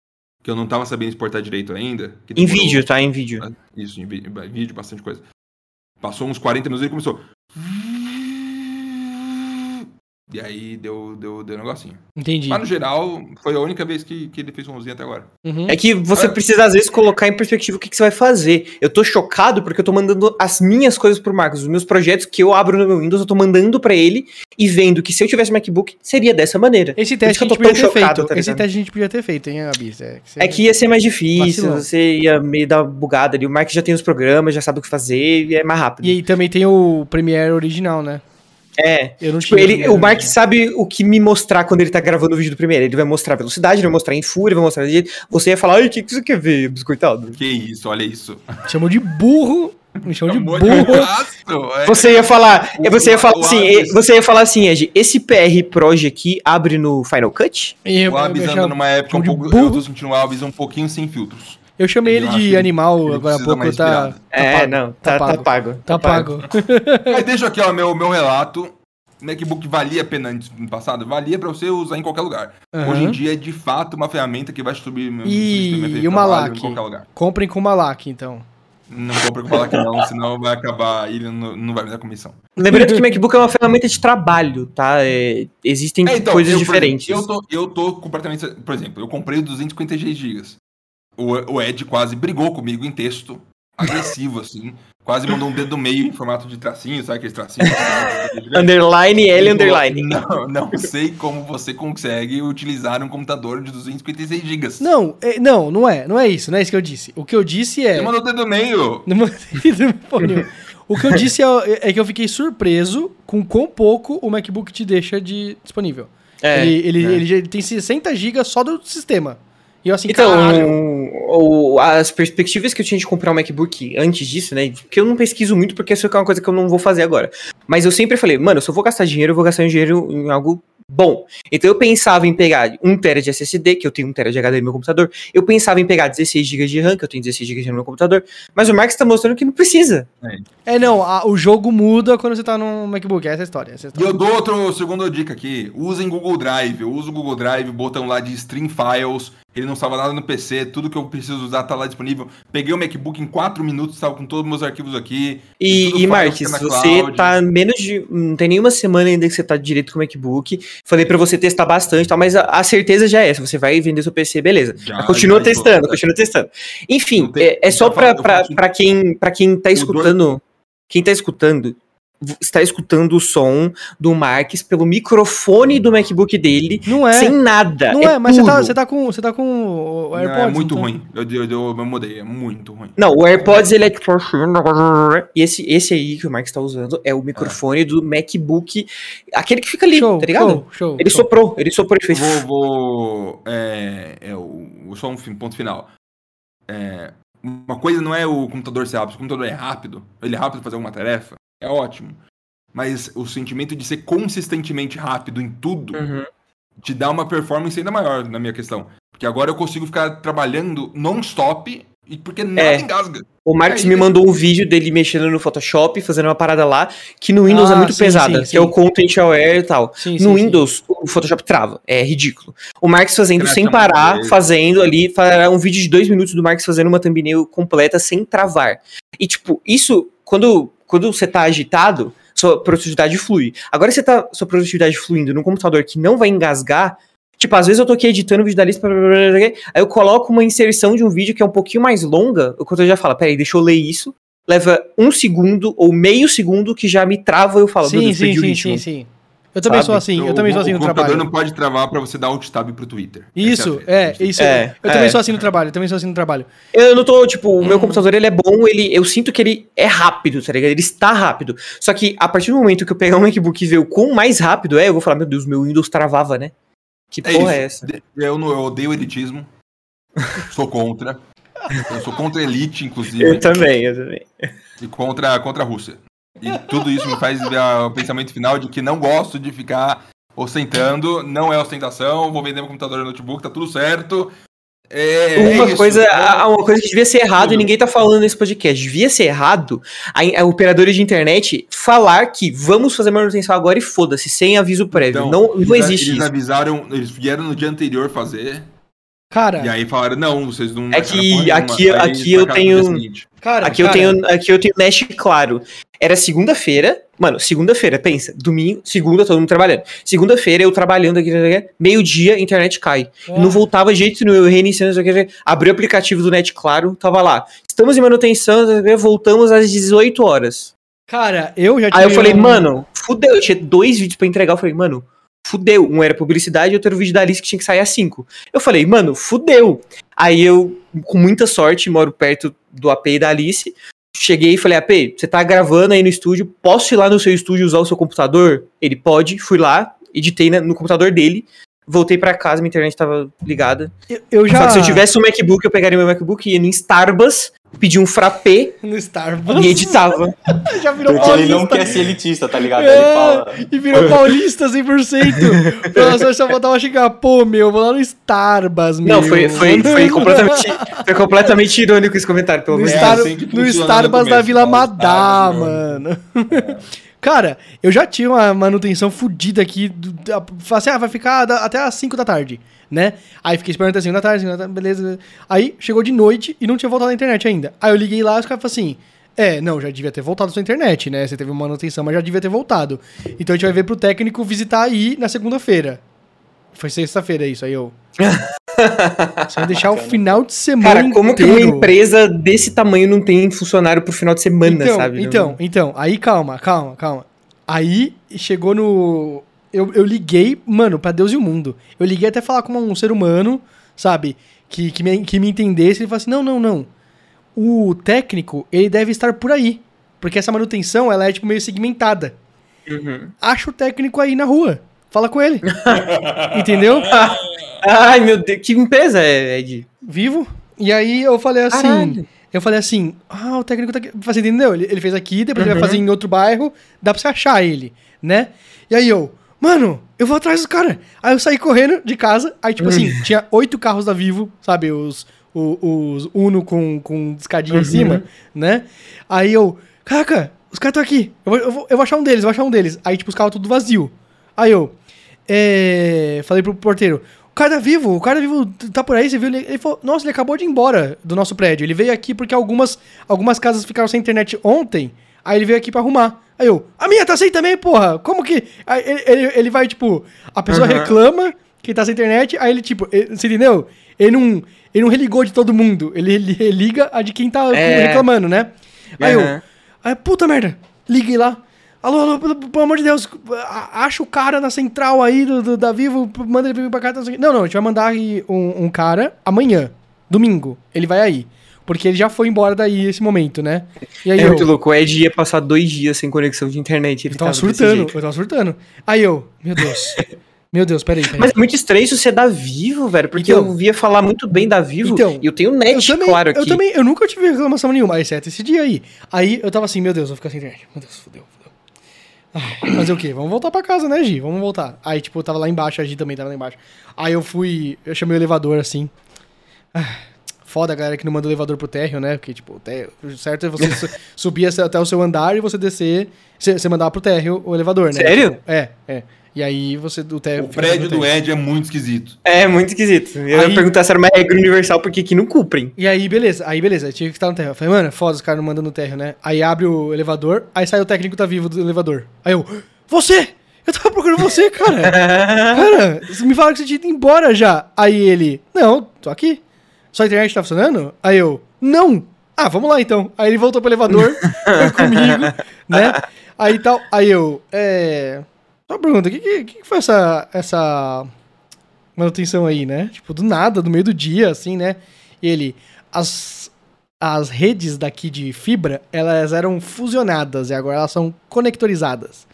que eu não tava sabendo exportar direito ainda. que Em demorou- vídeo, tá? Em vídeo. Isso, em vídeo, bastante coisa. Passou uns 40 minutos e ele começou. E aí deu, deu, deu um negocinho. Entendi. Mas no geral, foi a única vez que, que ele fez somzinho até agora. Uhum. É que você precisa, às vezes, colocar em perspectiva o que, que você vai fazer. Eu tô chocado porque eu tô mandando as minhas coisas pro Marcos. Os meus projetos que eu abro no meu Windows, eu tô mandando pra ele e vendo que se eu tivesse MacBook, seria dessa maneira. Esse teste que a eu gente tô tão podia ter chocado, feito. tá Esse teste a gente podia ter feito, hein, Abis? É É que ia ser mais difícil, Vacilou. você ia meio dar bugada ali. O Marcos já tem os programas, já sabe o que fazer e é mais rápido. E aí também tem o Premiere original, né? É. Eu não Tipo, tinha ele, o Mark sabe o que me mostrar quando ele tá gravando o vídeo do primeiro. Ele vai mostrar velocidade, ele vai mostrar em fúria, vai mostrar de. Você ia falar, ai, o que, que você quer ver, biscoitado? Que isso, olha isso. Chamou de burro. Me chamou de burro. gasto, é. Você ia falar, O- você ia falar o assim, você ia falar assim, Ed, esse PR Proj aqui abre no Final Cut? E eu, O Abis eu, anda numa época um de pouco. Eu tô sentindo o Abis um pouquinho sem filtros. Eu chamei ele Eu acho de animal ele agora há pouco, tá, tá é, pago, não, tá, tá pago. Tá pago. Aí deixa aqui, ó, meu, meu relato. MacBook valia a pena antes no passado? Valia pra você usar em qualquer lugar. Aham. Hoje em dia é de fato uma ferramenta que vai meu E- e o trabalho Malak? em qualquer lugar. Comprem com o Malak, então. Não compra com falar que não, senão vai acabar, ele não, não vai me dar comissão. Lembrando que o MacBook é uma ferramenta de trabalho, tá? É, existem É, então, coisas eu, diferentes. exemplo, eu, tô, eu tô completamente. Por exemplo, eu comprei o 256 GB. O, o Ed quase brigou comigo em texto, agressivo, assim. Quase mandou um dedo meio em formato de tracinho, sabe aqueles tracinhos? Underline L, underline. Não, não sei como você consegue utilizar um computador de 256 GB. Não, é- não, não é. Não é isso, não é isso que eu disse. O que eu disse é. Ele mandou o dedo meio. Não mandei porra nenhuma. O que eu disse é, é que eu fiquei surpreso com quão pouco o MacBook te deixa de disponível. É, ele, ele, é. ele, ele tem 60 GB só do sistema. E eu assim, Então, caralho. o- as perspectivas que eu tinha de comprar um MacBook antes disso, né? Porque eu não pesquiso muito, porque isso é uma coisa que eu não vou fazer agora. Mas eu sempre falei, mano, se eu vou gastar dinheiro, eu vou gastar dinheiro em algo bom. Então eu pensava em pegar 1 TB de SSD, que eu tenho 1 TB de HD no meu computador. Eu pensava em pegar 16 GB de RAM, que eu tenho 16 GB de RAM no meu computador. Mas o Marx tá mostrando que não precisa. É, não, a- o jogo muda quando você tá no MacBook. Essa é a história. Essa é a E história. eu dou outra segunda dica aqui. Usem Google Drive. Eu uso o Google Drive, botão lá de Stream Files. Ele não salva nada no PC. Tudo que eu preciso usar tá lá disponível. Peguei o MacBook em 4 minutos, estava com todos os meus arquivos aqui. E, e Marques, você cloud. tá menos de. Não tem nenhuma semana ainda que você tá direito com o MacBook. Falei pra você testar bastante tal, mas a, a certeza já é essa. Você vai vender seu PC, beleza. Já, continua já, testando, então, continua testando. Enfim, tem- é, é só pra, quem, pra quem tá escutando. Quem tá escutando. Está escutando o som do Marques pelo microfone do MacBook dele, Não é. sem nada. Não é, mas você tá, você tá com. Você tá com o Não, AirPods. é muito então- ruim. Eu, eu, eu, eu mudei, é muito ruim. Não, o AirPods ele é tipo assim, E esse, esse aí que o Marcos tá usando é o microfone do MacBook, aquele que fica ali, Show, tá ligado? show, show. Ele show. soprou, ele soprou e fez. Vou. vou é, é, o, só um ponto final. É, uma coisa não é o computador ser rápido. Se o computador é rápido, ele é rápido pra fazer alguma tarefa, é ótimo. Mas o sentimento de ser consistentemente rápido em tudo Uhum. te dá uma performance ainda maior na minha questão. Porque agora eu consigo ficar trabalhando non-stop e porque nada É. engasga. O Marcos Aí- me mandou um vídeo dele mexendo no Photoshop, fazendo uma parada lá, que no Windows Ah, é muito sim, pesada, sim, que é o sim. Content Aware e tal. Sim, no sim, sim. Windows, o Photoshop trava. É ridículo. O Marcos fazendo Cracha sem parar, fazendo ali, um vídeo de dois minutos do Marcos fazendo uma thumbnail completa sem travar. E, tipo, isso, quando, quando você tá agitado, sua produtividade flui. Agora você tá, sua produtividade fluindo num computador que não vai engasgar. Tipo, às vezes eu tô aqui editando o vídeo da lista, blá, blá, blá, aí eu coloco uma inserção de um vídeo que é um pouquinho mais longa, o computador já fala, peraí, deixa eu ler isso, leva um segundo ou meio segundo que já me trava e eu falo, meu Sim, Deus, sim, perdi o sim, ritmo. sim, sim. Eu também Sabe? sou assim, eu O- também sou assim o no computador trabalho. não pode travar pra você dar alt tab pro Twitter. Isso, Essa a é, treta. isso. É, eu também é. sou assim no trabalho, eu também sou assim no trabalho. Eu não tô, tipo, o meu computador ele é bom, ele, eu sinto que ele é rápido, tá ligado? Ele está rápido. Só que a partir do momento que eu pegar um MacBook e ver o quão mais rápido é, eu vou falar, meu Deus, meu Windows travava, né? Que É porra é isso. essa? Eu, não, eu odeio elitismo. Sou contra. Eu sou contra a elite, inclusive. Eu também, eu também. E contra, contra a Rússia. E tudo isso me faz o pensamento final de que não gosto de ficar ostentando. Não é ostentação. Vou vender meu computador e notebook, tá tudo certo. É, é Uma isso. coisa, uma coisa que devia ser errado e ninguém tá falando nesse podcast. Devia ser errado a, a operadores de internet falar que vamos fazer manutenção agora e foda-se, sem aviso prévio. Então, não não eles- existe Eles isso. avisaram, eles vieram no dia anterior fazer. Cara, E aí falaram, não, vocês não. É que nenhuma. aqui- Aí aqui eu tenho- cara, Aqui eu cara, tenho, aqui eu tenho Nash claro. Era segunda-feira, mano, segunda-feira, pensa, domingo, segunda, todo mundo trabalhando. Segunda-feira, eu trabalhando aqui, meio-dia, internet cai. Ah. Não voltava jeito nenhum, eu reiniciando, abri o aplicativo do Net Claro, tava lá. Estamos em manutenção, voltamos às 18 horas. Cara, eu já Aí eu falei, um- mano, fudeu, eu tinha dois vídeos pra entregar, eu falei, mano, fudeu. Um era publicidade e outro era o vídeo da Alice que tinha que sair às 5. Eu falei, mano, fudeu. Aí eu, com muita sorte, moro perto do AP da Alice, cheguei e falei, AP, você tá gravando aí no estúdio, posso ir lá no seu estúdio usar o seu computador? Ele pode, fui lá, editei na- no computador dele, voltei pra casa, minha internet tava ligada. Eu, eu Só já. que se eu tivesse um MacBook, eu pegaria meu MacBook, ia no Starbucks, pedir um frappé No Starbucks. e editava. já virou Porque ele não paulista. quer ser elitista, tá ligado? É, Ele fala. E virou paulista 100%. Nossa, só faltava chegar, pô, meu, vou lá no Starbucks, meu. Não, foi, foi, foi, completamente, foi completamente irônico esse comentário, pelo No, menos. É, Star- assim no funciona Starbucks no da começo, Vila? Madá, Starbucks, mano. Cara, eu já tinha uma manutenção fodida aqui. Falei assim, ah, vai ficar até as 5 da tarde, né? Aí fiquei esperando até 5 da tarde, 5 da tarde, beleza. Aí chegou de noite e não tinha voltado a internet ainda. Aí eu liguei lá e os caras falaram assim: é, não, já devia ter voltado sua internet, né? Você teve uma manutenção, mas já devia ter voltado. Então a gente vai ver pro técnico visitar aí na segunda-feira. Foi sexta-feira isso, aí eu. Você vai deixar o final de semana. Cara, como que uma inteiro. empresa desse tamanho não tem funcionário pro final de semana, então, sabe? Então, então, aí calma, calma, calma. Aí chegou no. Eu, eu liguei, mano, pra Deus e o mundo. Eu liguei até falar com um ser humano, sabe? Que, que, me, que me entendesse. Ele falou assim: não, não, não. O técnico, ele deve estar por aí. Porque essa manutenção, ela é, tipo, meio segmentada. Uhum. Acha o técnico aí na rua. Fala com ele. Entendeu? Ai, meu Deus, que empresa é, Ed? Vivo. E aí eu falei assim. Caralho. Eu falei assim, ah, o técnico tá aqui. Você entendeu? Ele, ele fez aqui, depois ele vai Uhum. fazer em outro bairro, dá pra você achar ele, né? E aí eu, mano, eu vou atrás do cara. Aí eu saí correndo de casa, aí tipo assim, Uhum. tinha oito carros da Vivo, sabe? Os, o- os Uno com, com escadinha Uhum. em cima, né? Aí eu, caraca, os caras estão aqui. Eu vou, eu, vou, eu vou achar um deles, eu vou achar um deles. Aí tipo, os carros tudo vazio. Aí eu, é, falei pro porteiro, o cara tá vivo, o cara tá vivo tá por aí, você viu? Ele, ele falou, nossa, ele acabou de ir embora do nosso prédio. Ele veio aqui porque algumas, algumas casas ficaram sem internet ontem, aí ele veio aqui pra arrumar. Aí eu, a minha tá sem também, porra, como que... Aí ele, ele, ele vai, tipo, a pessoa Uhum. reclama que tá sem internet, aí ele, tipo, ele, você entendeu? Ele não, ele não religou de todo mundo, ele, ele religa a de quem tá É. reclamando, né? Aí eu, Aham. Aí, puta merda, liguei lá. Alô, alô, pelo, pelo amor de Deus, acha o cara na central aí do, do- da Vivo, manda ele vir pra cá. Quê. não, não, a gente vai mandar aí um, um cara amanhã, domingo, ele vai aí. Porque ele já foi embora daí esse momento, né? E aí É eu, muito louco. O Ed ia passar dois dias sem conexão de internet. Ele eu tava tava surtando, eu tava surtando. Aí eu, meu Deus, meu Deus, peraí, peraí. Mas é muito estranho isso ser da Vivo, velho. Porque Então. eu ouvia falar muito bem da Vivo. Então. e eu tenho net, eu também, claro, aqui. eu também, eu nunca tive reclamação nenhuma, exceto esse dia aí. Aí eu tava assim, meu Deus, eu vou ficar sem internet. Meu Deus, fodeu. Ai, fazer o quê? Vamos voltar pra casa, né, Gi? Vamos voltar. Aí, tipo, eu tava lá embaixo, a Gi também tava lá embaixo. Aí eu fui, eu chamei o elevador, assim. Ah, foda a galera que não manda o elevador pro térreo, né? Porque, tipo, o térreo, o certo é você su- subir até o seu andar e você descer, você, você mandar pro térreo o elevador, né? Sério? Tipo, é, é. E aí você, do. O prédio do. Ed é muito esquisito. É, muito esquisito. Eu Aí- ia perguntar se era uma regra universal, porque aqui não cumprem. E aí, beleza. Aí, beleza. Eu tive que estar no térreo. Eu falei, mano, foda, os caras não mandam no térreo, né? Aí abre o elevador, aí sai o técnico tá vivo do elevador. Aí eu, você! Eu tava procurando você, cara! cara, você me falaram que você tinha ido embora já. Aí ele, não, tô aqui. Sua internet tá funcionando? Aí eu, não! Ah, vamos lá então. Aí ele voltou pro elevador, foi comigo, né? Aí tal. Aí eu, é. Só uma pergunta, o que, que, que foi essa, essa manutenção aí, né? Tipo, do nada, no meio do dia, assim, né? E ele, as, as redes daqui de fibra, elas eram fusionadas e agora elas são conectorizadas,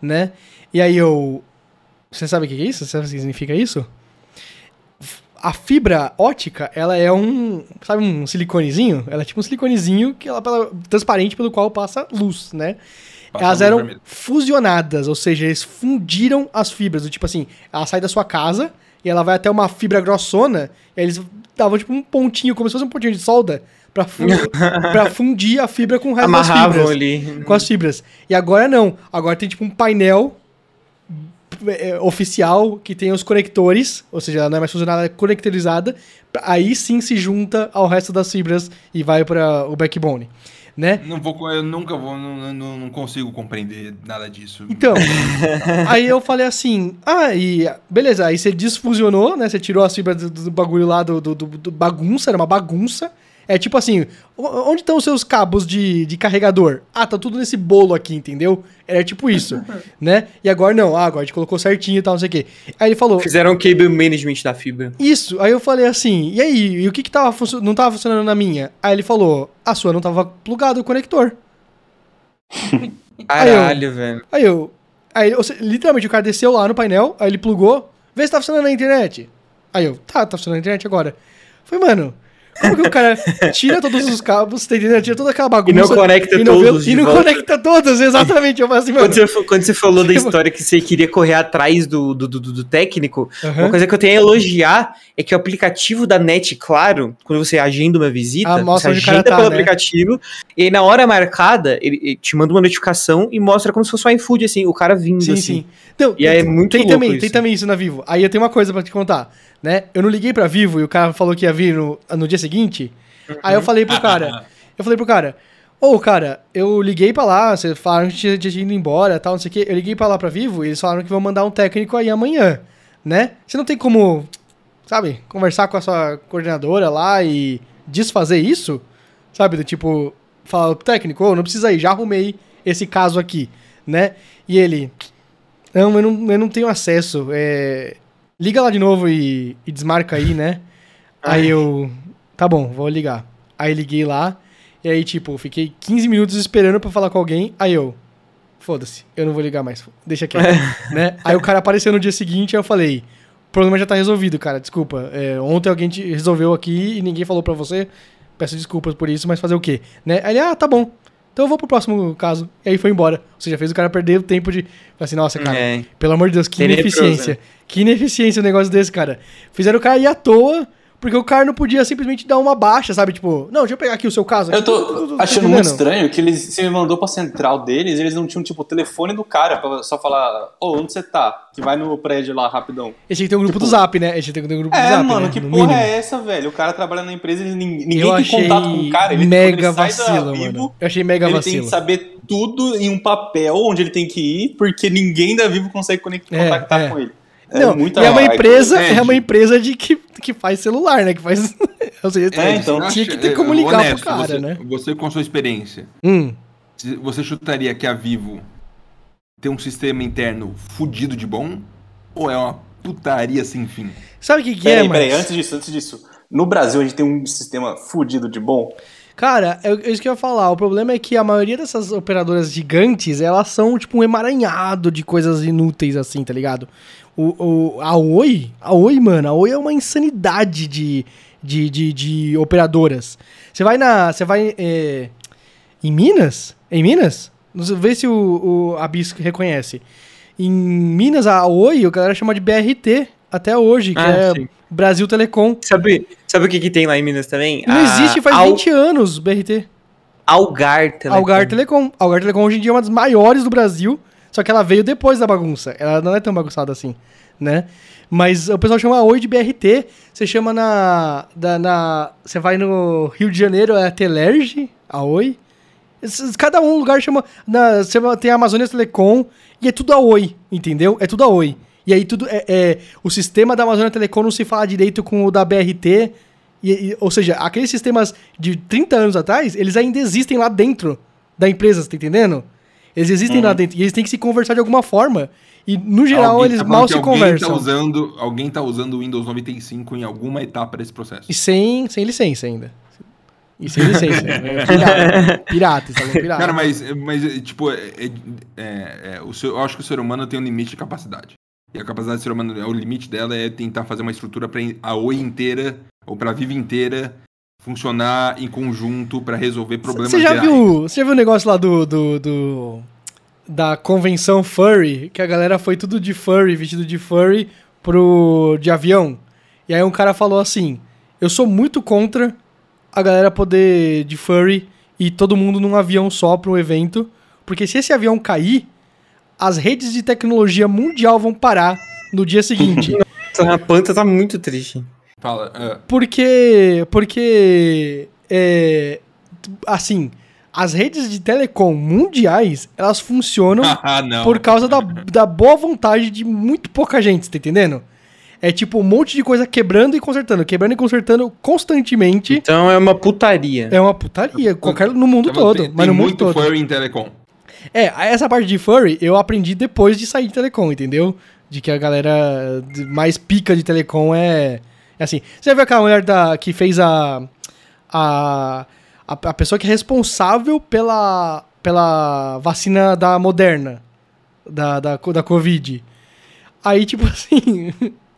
né? E aí eu, você sabe o que é isso? Você sabe o que significa isso? A fibra ótica, ela é um, sabe um siliconezinho? Ela é tipo um siliconezinho que ela, ela- transparente pelo qual passa luz, né? Passa elas eram fusionadas, ou seja, eles fundiram as fibras. Do tipo assim, ela sai da sua casa e ela vai até uma fibra grossona, e eles davam tipo um pontinho, como se fosse um pontinho de solda, pra, fu pra fundir a fibra com o resto das Amarravam fibras. ali. Com as fibras. E agora não. Agora tem tipo um painel é, oficial que tem os conectores, ou seja, ela não é mais fusionada, ela é conectorizada. Aí sim se junta ao resto das fibras e vai para o backbone, né? Não vou, eu nunca vou, não, não, não consigo compreender nada disso. Então, aí eu falei assim, ah, e beleza, aí você desfusionou, né? Você tirou as fibras do, do bagulho lá do, do, do- do bagunça, era uma bagunça. É tipo assim, onde estão os seus cabos de, de carregador? Ah, tá tudo nesse bolo aqui, entendeu? Era tipo isso, né? E agora não, ah, agora a gente colocou certinho e tal, não sei o quê. Aí ele falou, Fizeram o cable management da fibra. isso. Aí eu falei assim, e aí, e o que que tava não tava funcionando na minha? Aí ele falou, a sua não tava plugado o conector. Caralho, velho. Aí eu. Aí, seja, literalmente, o cara desceu lá no painel, aí ele plugou, vê se tá funcionando na internet. Aí eu, tá, tá funcionando na internet agora. Falei, mano, Como que o cara tira todos os cabos, tá entendendo? Tira toda aquela bagunça. E não conecta e não vê- todos E não volta. conecta todos, exatamente. Eu assim. Quando você, quando você falou da Tipo- história que você queria correr atrás do, do, do, do técnico, Aham. uma coisa que eu tenho a elogiar é que o aplicativo da NET, claro, quando você agenda uma visita, Ah, você agenda tá, pelo né? aplicativo, e aí na hora marcada, ele, te manda uma notificação e mostra como se fosse o iFood, assim, o cara vindo, Sim, assim. sim. Então, E é muito tem louco também, isso. tem também isso na Vivo. Aí eu tenho uma coisa pra te contar, né? Eu não liguei pra Vivo e o cara falou que ia vir no, no dia seguinte. Aí eu falei pro cara, eu falei pro cara, ô, cara, eu liguei pra lá, vocês falaram que tinha, tinha ido embora tal, não sei o quê. Eu liguei pra lá pra Vivo e eles falaram que vão mandar um técnico aí amanhã, né? Você não tem como, sabe, conversar com a sua coordenadora lá e desfazer isso? Sabe, do tipo, falar pro técnico, ô, não precisa ir, já arrumei esse caso aqui, né? E ele, não, eu não, eu não tenho acesso. é, Liga lá de novo e, e desmarca aí, né? Aí eu. Tá bom, vou ligar. Aí liguei lá. E aí, tipo, fiquei 15 minutos esperando pra falar com alguém. Aí eu. Foda-se, eu não vou ligar mais. Deixa quieto. né? Aí o cara apareceu no dia seguinte. Aí eu falei: o problema já tá resolvido, cara. Desculpa. é, ontem alguém te resolveu aqui e ninguém falou pra você. Peço desculpas por isso, mas fazer o quê? Né? Aí ele, ah, tá bom. Então eu vou pro próximo caso. E aí foi embora. Ou seja, fez o cara perder o tempo de. Falei assim, nossa, cara, É. pelo amor de Deus, que Tenebroso, ineficiência. Que ineficiência um negócio desse, cara. Fizeram o cara ir à toa, porque o cara não podia simplesmente dar uma baixa, sabe? Tipo, não, deixa eu pegar aqui o seu caso. Eu tô achando muito estranho que eles se mandou pra central deles, eles não tinham, tipo, o telefone do cara pra só falar, ô, onde você tá? Que vai no prédio lá rapidão. Tinham que ter um grupo Tipo- do Zap, né? Tinham que ter um grupo do É, Zap. mano, né? que porra é essa, velho? O cara trabalha na empresa e ninguém, tem contato com o cara. Ele, mega ele da vacilo, Vivo, mano. Eu achei mega ele vacilo. tem que saber tudo em um papel onde ele tem que ir, porque ninguém da Vivo consegue conect- É, contactar é. com ele. Não, muita e é uma empresa, é uma empresa de que, que faz celular, né? Que faz. Ou seja, É, então. tinha que ter como é, ligar honesto, pro cara, você, né? Você com a sua experiência, Hum. você chutaria que a Vivo tem um sistema interno fudido de bom? Ou é uma putaria sem fim? Sabe o que, que Peraí, é, peraí, mano? antes disso, antes disso. No Brasil a gente tem um sistema fudido de bom. Cara, é é isso que eu ia falar. O problema é que a maioria dessas operadoras gigantes, elas são tipo um emaranhado de coisas inúteis assim, tá ligado? O, o- a Oi, a Oi, mano, a Oi é uma insanidade de, de, de, de operadoras. Você vai na. Você vai. é, em Minas? Em Minas? Vê se o, o a Bis reconhece. Em Minas, a Oi, a galera chama de BRT até hoje, que Ah, é sim. Brasil Telecom. Sabe, sabe o que, que tem lá em Minas também? Não A existe faz Al- 20 anos BRT. Algar Telecom. Algar Telecom. Algar Telecom hoje em dia é uma das maiores do Brasil, só que ela veio depois da bagunça. Ela não é tão bagunçada assim, né? Mas o pessoal chama Oi de BRT, você chama na, da- na... Você vai no Rio de Janeiro, é a Telerge, a Oi. Cada um lugar chama... Na, tem a Amazônia Telecom e é tudo a Oi, entendeu? É tudo a Oi. E aí tudo é, é- O sistema da Amazônia Telecom não se fala direito com o da BRT. E, e- ou seja, aqueles sistemas de 30 anos atrás, eles ainda existem lá dentro da empresa, você tá entendendo? Eles existem lá dentro. E eles têm que se conversar de alguma forma. E, no geral, Alguém eles tá mal se alguém conversam. Tá usando, alguém tá usando o Windows 95 em alguma etapa desse processo. E sem, sem licença ainda. E sem licença. é pirata. Pirata, instalou pirata. Cara, mas, mas tipo, é, é- é- é, o ser- eu acho que o ser humano tem um limite de capacidade. E a capacidade do ser humano, o limite dela é tentar fazer uma estrutura para a Oi inteira, ou para a Viva inteira, funcionar em conjunto para resolver problemas Você já reais. viu, você já viu o negócio lá do, do, do- da convenção furry, que a galera foi tudo de furry, vestido de furry pro de avião. E aí um cara falou assim: "Eu sou muito contra a galera poder de furry e todo mundo num avião só pro evento, porque se esse avião cair, as redes de tecnologia mundial vão parar no dia seguinte. A planta tá muito triste. Fala, ah, Porque. Porque. É, assim, as redes de telecom mundiais, elas funcionam ah, por causa da, da boa vontade de muito pouca gente, tá entendendo? É tipo um monte de coisa quebrando e consertando, quebrando e consertando constantemente. Então é uma putaria. É uma putaria, qualquer, no mundo Então, todo, tem, mas tem no mundo muito todo. furry em telecom. É, essa parte de furry eu aprendi depois de sair de telecom, entendeu? De que a galera mais pica de telecom é, é assim. Você já viu aquela mulher da, que fez a, a, a. a pessoa que é responsável pela, pela vacina da Moderna, da, da, da Covid. Aí, tipo assim.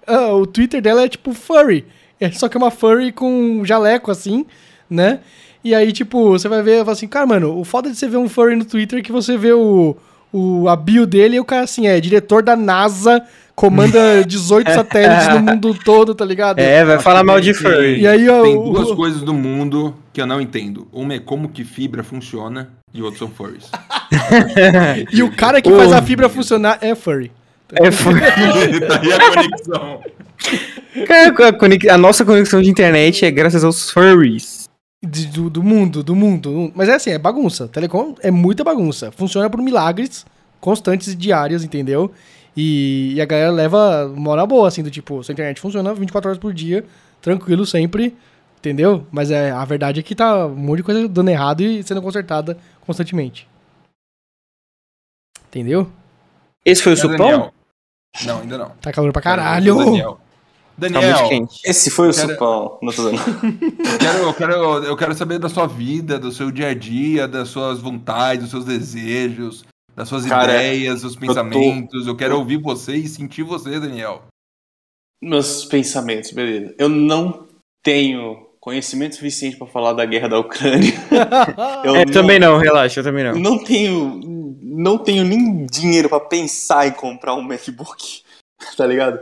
ah, o Twitter dela é tipo furry. É só que é uma furry com jaleco, assim, né? E aí, tipo, você vai ver assim, cara, mano, o foda de você ver um furry no Twitter é que você vê o, o, a bio dele e o cara, assim, é diretor da NASA, comanda 18 satélites no mundo todo, tá ligado? É, vai falar mal de furry. E aí, ó, Tem o- duas coisas do mundo que eu não entendo. Uma é como que fibra funciona e outro são furries. E o cara que faz a fibra funcionar é furry. É furry. tá aí a conexão. Cara, a, conex- a nossa conexão de internet é graças aos furries. De- do, do mundo, do mundo. Mas é assim, é bagunça. Telecom é muita bagunça. Funciona por milagres constantes e diários, entendeu? E, e a galera leva uma hora boa, assim, do tipo, sua internet funciona 24 horas por dia, tranquilo sempre, entendeu? Mas é, a verdade é que tá um monte de coisa dando errado e sendo consertada constantemente. Entendeu? Esse foi o É, supão? Daniel. Não, ainda não. Tá calor pra caralho. Daniel. Tá Daniel, quente. Esse foi o Cara- supão. Não tô dando. eu quero, eu, quero, eu quero saber da sua vida, do seu dia a dia, das suas vontades, dos seus desejos, das suas Cara, ideias, dos seus pensamentos. Eu quero ouvir você e sentir você, Daniel. Meus pensamentos, beleza. Eu não tenho conhecimento suficiente pra falar da guerra da Ucrânia. Eu É, também não, relaxa, eu também não. não tenho não tenho nem dinheiro pra pensar em comprar um MacBook, tá ligado?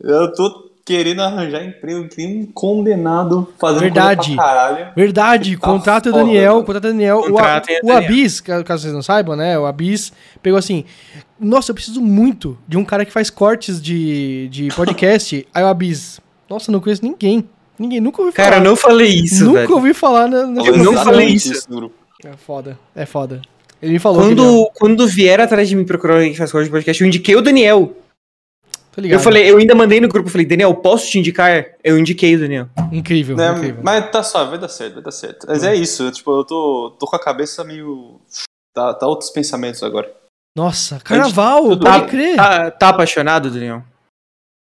Eu tô querendo arranjar emprego que nem um condenado fazendo Verdade. coisa pra caralho. Verdade, Tá contrata o foda, Daniel, mano. contrata o Daniel. O, Contratem o Daniel. Abis, ca- caso vocês não saibam, né? O Abis pegou assim: Nossa, eu preciso muito de um cara que faz cortes de, de podcast. Aí o Abis, nossa, não conheço ninguém. Ninguém, nunca ouvi falar. Cara, eu não falei isso, nunca velho. ouvi falar na, na Eu não Exatamente falei isso. grupo. É foda, é foda. Ele me falou. Quando, quando vier atrás de mim procurar alguém que faz corte de podcast, eu indiquei o Daniel. É- Tô ligado. Eu falei, eu ainda mandei no grupo, eu falei, Daniel, posso te indicar? Eu indiquei o Daniel. Incrível, Né, incrível. Mas tá suave, vai dar certo, vai dar certo. Mas é isso, tipo, eu tô, tô com a cabeça meio. Tá, tá outros pensamentos agora. Nossa, carnaval, Tudo pode bem. crer. Tá, tá apaixonado, Daniel?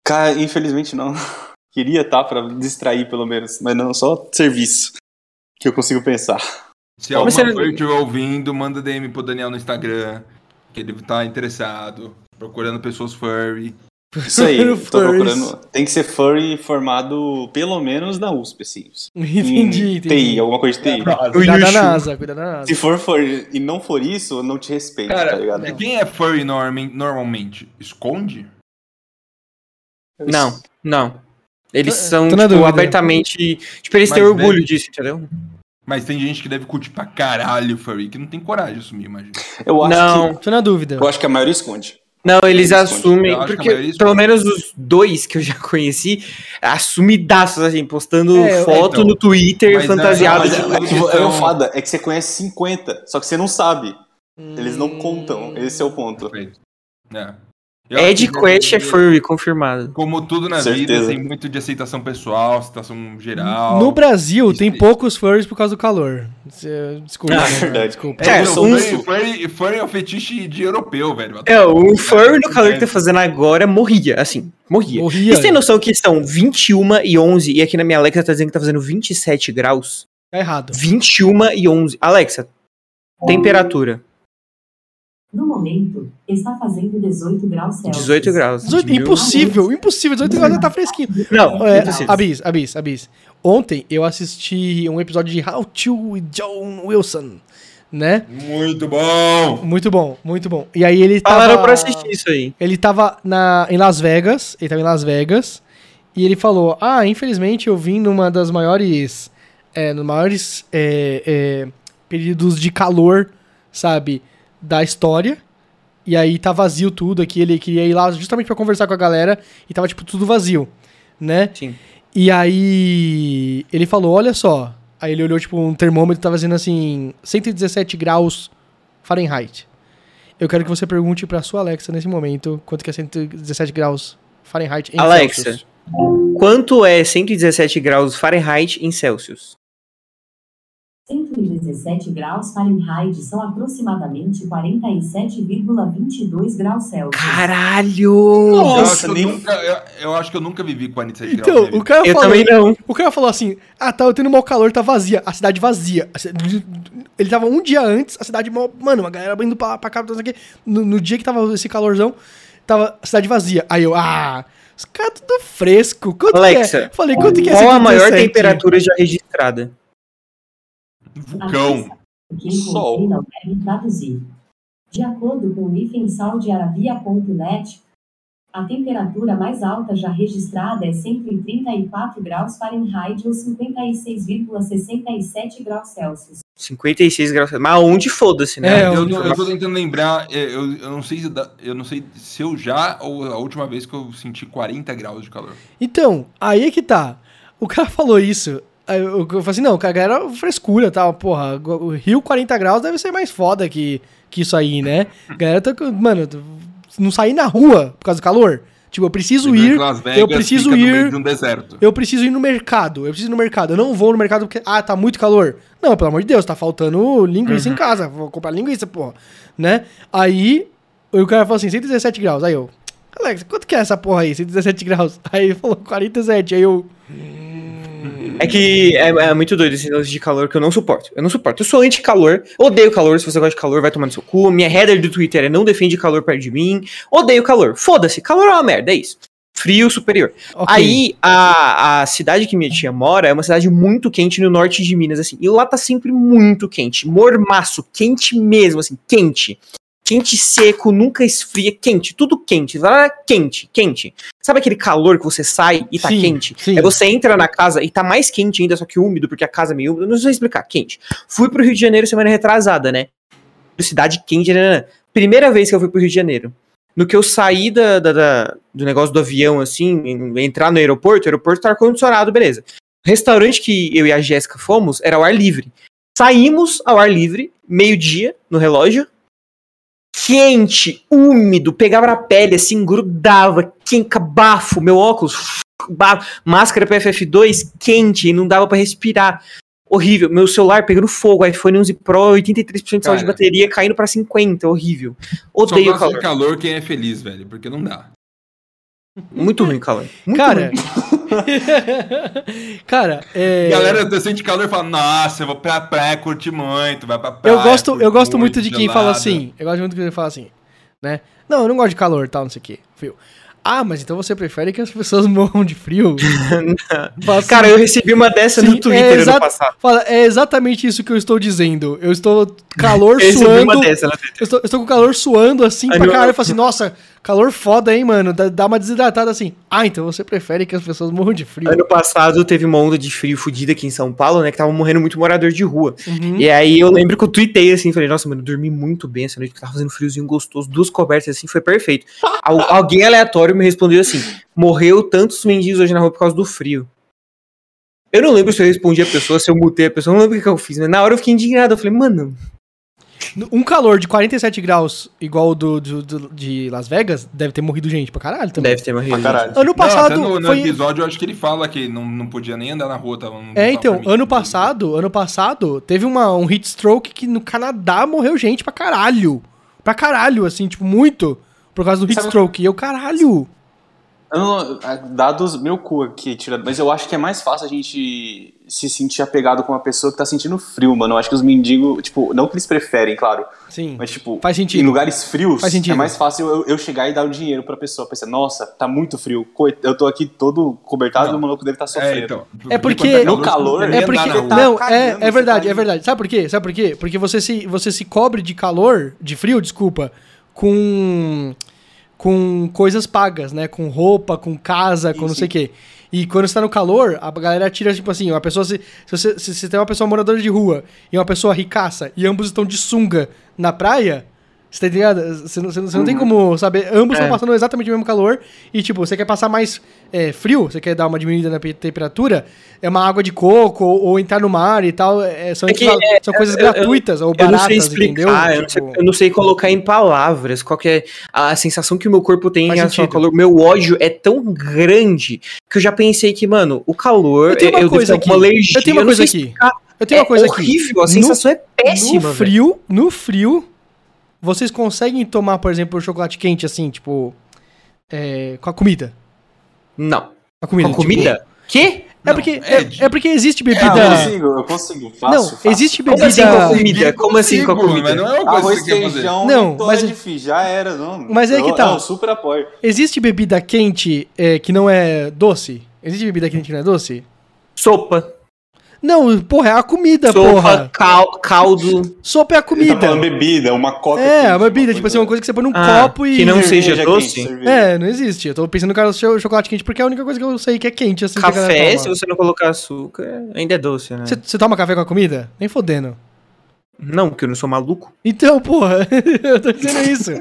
Cara, infelizmente não. Queria estar pra distrair pelo menos, mas não, só serviço que eu consigo pensar. Se alguma você- estiver ouvindo, manda DM pro Daniel no Instagram, que ele tá interessado, procurando pessoas furry. Isso aí, tô procurando. Tem que ser furry formado pelo menos na USP, assim. Entendi, entendi. TI, alguma coisa de TI. Cuidado da. NASA, cuidado da NASA. Se for furry e não for isso, eu não te respeito, tá Cara, ligado? quem é furry norm- normalmente? Esconde? Não, não. Eles são, tipo, dúvida. abertamente. Tipo, eles Mas têm orgulho deve- disso, entendeu? Mas tem gente que deve curtir pra caralho furry, que não tem coragem de assumir, imagina. Eu acho Não. que. Tô na dúvida. Eu acho que a maioria esconde. Não, eles Eles assumem, porque maioria pelo menos os dois que eu já conheci, assumidaços, assim, postando É, foto então. no Twitter Mas, fantasiado de... Mas é, é, que, tudo é o são- foda, é que você conhece 50, só que você não sabe. Eles não contam, esse é o ponto. Perfeito. É. Eu Ed Quest é furry, confirmado. Como tudo na Certeza. vida, tem muito de aceitação pessoal, aceitação geral. No Brasil, tem Isso. poucos furries por causa do calor. Desculpa. Ah, né? verdade. Desculpa. É, meu, um- furry, furry, é o fetiche de europeu, velho. É, o furry no calor que tá fazendo agora morria, assim, morria. Morria. Vocês têm noção que são 21 e 11, e aqui na minha Alexa tá dizendo que tá fazendo 27 graus? Tá errado. 21 e 11. Alexa, temperatura, No momento, está fazendo 18 graus Celsius. 18 graus. 18, Diminuiu. impossível, impossível. 18 graus já tá fresquinho. Não, É, impossível. Abis, Abis, Abis. Ontem eu assisti um episódio de How to John Wilson, né? Muito bom! Muito bom, muito bom. E aí ele tava... Falaram pra assistir isso aí. Ele tava na, em Las Vegas, ele tava em Las Vegas, e ele falou, ah, infelizmente eu vim numa das maiores, é, nos maiores é, é, períodos de calor, sabe, da história, e aí tá vazio tudo aqui, ele queria ir lá justamente pra conversar com a galera, e tava, tipo, tudo vazio, né? Sim. E aí ele falou, olha só, aí ele olhou, tipo, um termômetro, tava dizendo assim, 117 graus Fahrenheit. Eu quero que você pergunte pra sua Alexa nesse momento quanto que é 117 graus Fahrenheit em Alexa. Celsius. Quanto é 117 graus Fahrenheit em Celsius? 117 graus Fahrenheit são aproximadamente 47,22 graus Celsius. Caralho! eu, acho Nossa, que eu, nunca, eu, eu acho que eu nunca vivi 47 Então, graus. o cara, Eu falou, também não. o cara falou assim, ah, tá, eu tendo mau calor, tá vazia, a cidade vazia. A cidade- Ele tava um dia antes, a cidade, mó- mano, uma galera indo pra, pra cá, quê. No, no dia que tava esse calorzão, tava a cidade vazia. Aí eu, ah, Os caras tudo fresco. Quanto Alexa, que é? Falei, quanto que é Qual a maior 117? temperatura já registrada? Vulcão. Quem Sol. não deve traduzir. De acordo com o IFEM saudiarabia.net, a temperatura mais alta já registrada é 134 graus Fahrenheit ou 56,67 graus Celsius. 56 graus. Mas onde foda-se, né? É, Eu, não- eu tô tentando lembrar, é, eu, eu não sei eu não sei se eu já ou a última vez que eu senti 40 graus de calor. Então, aí é que tá. O cara falou isso. Eu, eu falei assim, não, cara, era frescura tal. Porra, o Rio 40 graus deve ser mais foda que, que isso aí, né? A galera tá. Mano, não sair na rua por causa do calor. Tipo, eu preciso ir. Vegas eu preciso ir- um deserto. Eu preciso ir no mercado. Eu preciso ir no mercado. Eu não vou no mercado porque. Ah, tá muito calor. Não, pelo amor de Deus, tá faltando linguiça Uhum. em casa. Vou comprar linguiça, porra. Né? Aí o cara falou assim: 117 graus. Aí eu. Alex, quanto que é essa porra aí? 117 graus. Aí ele falou 47. Aí eu. É que é, é muito doido esse lance de calor que eu não suporto. Eu não suporto. Eu sou anti-calor. Odeio calor. Se você gosta de calor, vai tomar no seu cu. Minha header do Twitter é não defende calor perto de mim. Odeio calor. Foda-se. Calor é uma merda, é isso. Frio superior. ok. Aí, a, a cidade que minha tia mora é uma cidade muito quente no norte de Minas, assim. E lá tá sempre muito quente. Mormaço, quente mesmo, assim, quente. Quente seco, nunca esfria, quente, tudo quente. Lá é quente, quente. Sabe aquele calor que você sai e tá Sim, quente? sim. Aí você entra na casa e tá mais quente ainda, só que úmido, porque a casa é meio úmida. Não sei explicar, quente. Fui pro Rio de Janeiro semana retrasada, né? Cidade quente, né? Primeira vez que eu fui pro Rio de Janeiro. No que eu saí da, da- da- do negócio do avião, assim, entrar no aeroporto, o aeroporto tá ar-condicionado, beleza. O restaurante que eu e a Jéssica fomos era ao ar livre. Saímos ao ar livre, meio-dia, no relógio. Quente, úmido, pegava na pele, assim, grudava, quenca, bafo, meu óculos, bafo, máscara PFF2, quente, não dava pra respirar. Horrível. Meu celular pegando fogo, iPhone 11 Pro, 83% de saúde de bateria, caindo pra 50, horrível. Só Odeio o gosta calor. de calor quem é feliz, velho, porque não dá. Muito ruim o calor. Muito Cara. ruim. cara, é. Galera, você sente calor e fala, nossa, eu vou pra praia curtir muito, vai pra praia. Eu gosto, eu curte gosto muito de quem gelada. fala assim. Eu gosto muito de quem fala assim, né? Não, eu não gosto de calor, tal, não sei o quê. Frio. Ah, mas então você prefere que as pessoas morram de frio? Fala assim, Cara, eu recebi uma dessa Sim, no Twitter é ano passado. Fala, é exatamente isso que eu estou dizendo. Eu estou calor Eu recebi suando. uma dessa. Eu estou, eu estou com calor suando assim Ai, pra caralho. Eu falo assim, nossa, calor foda, hein, mano? Dá, uma desidratada assim. Ah, então você prefere que as pessoas morram de frio. Ano passado teve uma onda de frio fodida aqui em São Paulo, né? Que tava morrendo muito morador de rua. Uhum. E aí eu lembro que eu tuitei assim, falei, nossa, mano, eu dormi muito bem essa noite, que tava fazendo friozinho gostoso, duas cobertas assim, foi perfeito. Al- alguém aleatório me respondeu assim: morreu tantos mendigos hoje na rua por causa do frio. Eu não lembro se eu respondi a pessoa, se eu mutei a pessoa, eu não lembro o que, que eu fiz, mas na hora eu fiquei indignado. Eu falei, mano, Um calor de 47 graus, igual o do, do- do- de Las Vegas, deve ter morrido gente pra caralho também. deve ter morrido. Pra caralho. Ano Não, passado até no, no foi. episódio eu acho que ele fala que não, não podia nem andar na rua. Tava, não É, então, ano passado, ano passado, teve uma, um heat stroke que no Canadá morreu gente pra caralho. Pra caralho, assim, tipo, muito. Por causa do heat Sabe- stroke. E eu, caralho. Não- ah, dados meu cu aqui, tirando, mas eu acho que é mais fácil a gente se sentir apegado com uma pessoa que tá sentindo frio, mano. Eu acho que os mendigos, tipo, não que eles preferem, claro, Sim. mas tipo, Faz sentido. em lugares frios, Faz sentido. é mais fácil eu, eu chegar e dar o dinheiro pra pessoa. Pensar, nossa, tá muito frio, eu tô aqui todo cobertado e o maluco deve estar sofrendo. É, então. É porque- tá No calor, não É ia porque. Não, Tá é, cagando, é você verdade, tá é verdade. Sabe por quê? Sabe por quê? Porque você se, você se cobre de calor, de frio, desculpa, com. Com coisas pagas, né? Com roupa, com casa, com Sim, não sei o quê. E quando você tá no calor, a galera tira, tipo assim, uma pessoa. Se, se, você, se você tem uma pessoa moradora de rua e uma pessoa ricaça e ambos estão de sunga na praia, você tá ligado? Você não, você não- não tem como saber. Ambos estão É. passando exatamente o mesmo calor. E, tipo, você quer passar mais é, frio, você quer dar uma diminuída na pe- temperatura, é uma água de coco ou, ou entrar no mar e tal. é, são, É que, é, são coisas eu- eu- gratuitas ou Eu baratas, não sei explicar, eu, não sei, Tipo, eu não sei colocar em palavras qual que é a sensação que o meu corpo tem em Faz relação ao sentido. calor. Meu ódio é tão grande que eu já pensei que, mano, o calor, Eu tenho uma devo coisa aqui. alergia. Eu tenho uma coisa aqui. explicar. eu tenho uma é coisa horrível, a No- sensação é péssima, no velho. frio, no frio, vocês conseguem tomar, por exemplo, o chocolate quente, assim, tipo. é, com a comida. Não. Com a comida. Com tipo, comida? Quê? É porque, é, Ed. é porque existe eu bebida. consigo, eu consigo. Fácil, Não, fácil. existe Como assim bebida. com a comida? Como assim com a comida? Mas não é uma coisa Arroz, que você quer fazer. feijão, Não, não, mas- mas... já era, não. Mas é que eu, tá. Eu super apoio. Existe bebida quente é, que não é doce? Existe bebida quente que não é doce? Sopa. Não, porra, é a comida, Sopa, porra. cal- caldo. Sopa é a tá comida. falando bebida, uma coca. É, quente, a bebida, tipo assim, uma coisa que você põe num Ah, copo e. que não seja doce? É, não existe. Eu tô pensando no cara chocolate quente porque é a única coisa que eu sei que é quente, assim. que Café, se você não colocar açúcar, ainda é doce, né? Você, toma café com a comida? Nem fodendo. Não, porque eu não sou maluco. Então, porra, eu tô dizendo isso.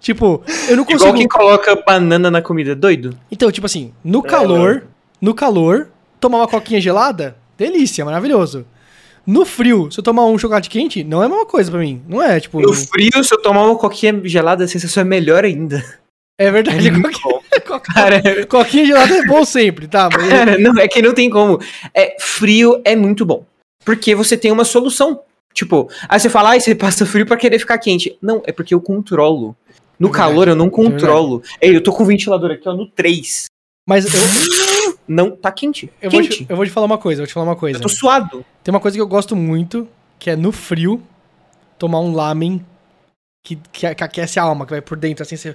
tipo, eu não consigo. Igual quem coloca banana na comida, doido? Então, tipo assim, no calor, no calor, tomar uma coquinha gelada, delícia, maravilhoso. No frio, se eu tomar um chocolate quente, não é a mesma coisa pra mim. Não é, tipo. No frio, se eu tomar uma coquinha gelada, a sensação é melhor ainda. É verdade, muito coquinha, coquinha, Cara, coquinha gelada é bom sempre, tá? Mas- cara, não, é que não tem como. É, frio é muito bom. Porque você tem uma solução. Tipo, aí você fala, ai, você passa frio pra querer ficar quente. Não, é porque eu controlo. No É calor eu não é controlo. Ei, eu tô com o ventilador aqui, ó, no 3. Mas eu, Não, tá quente. eu, vou quente. te, eu vou te falar uma coisa, eu vou te falar uma coisa. Eu tô suado. Tem uma coisa que eu gosto muito, que é no frio, tomar um lamen que, que, que aquece a alma, que vai por dentro, assim, você...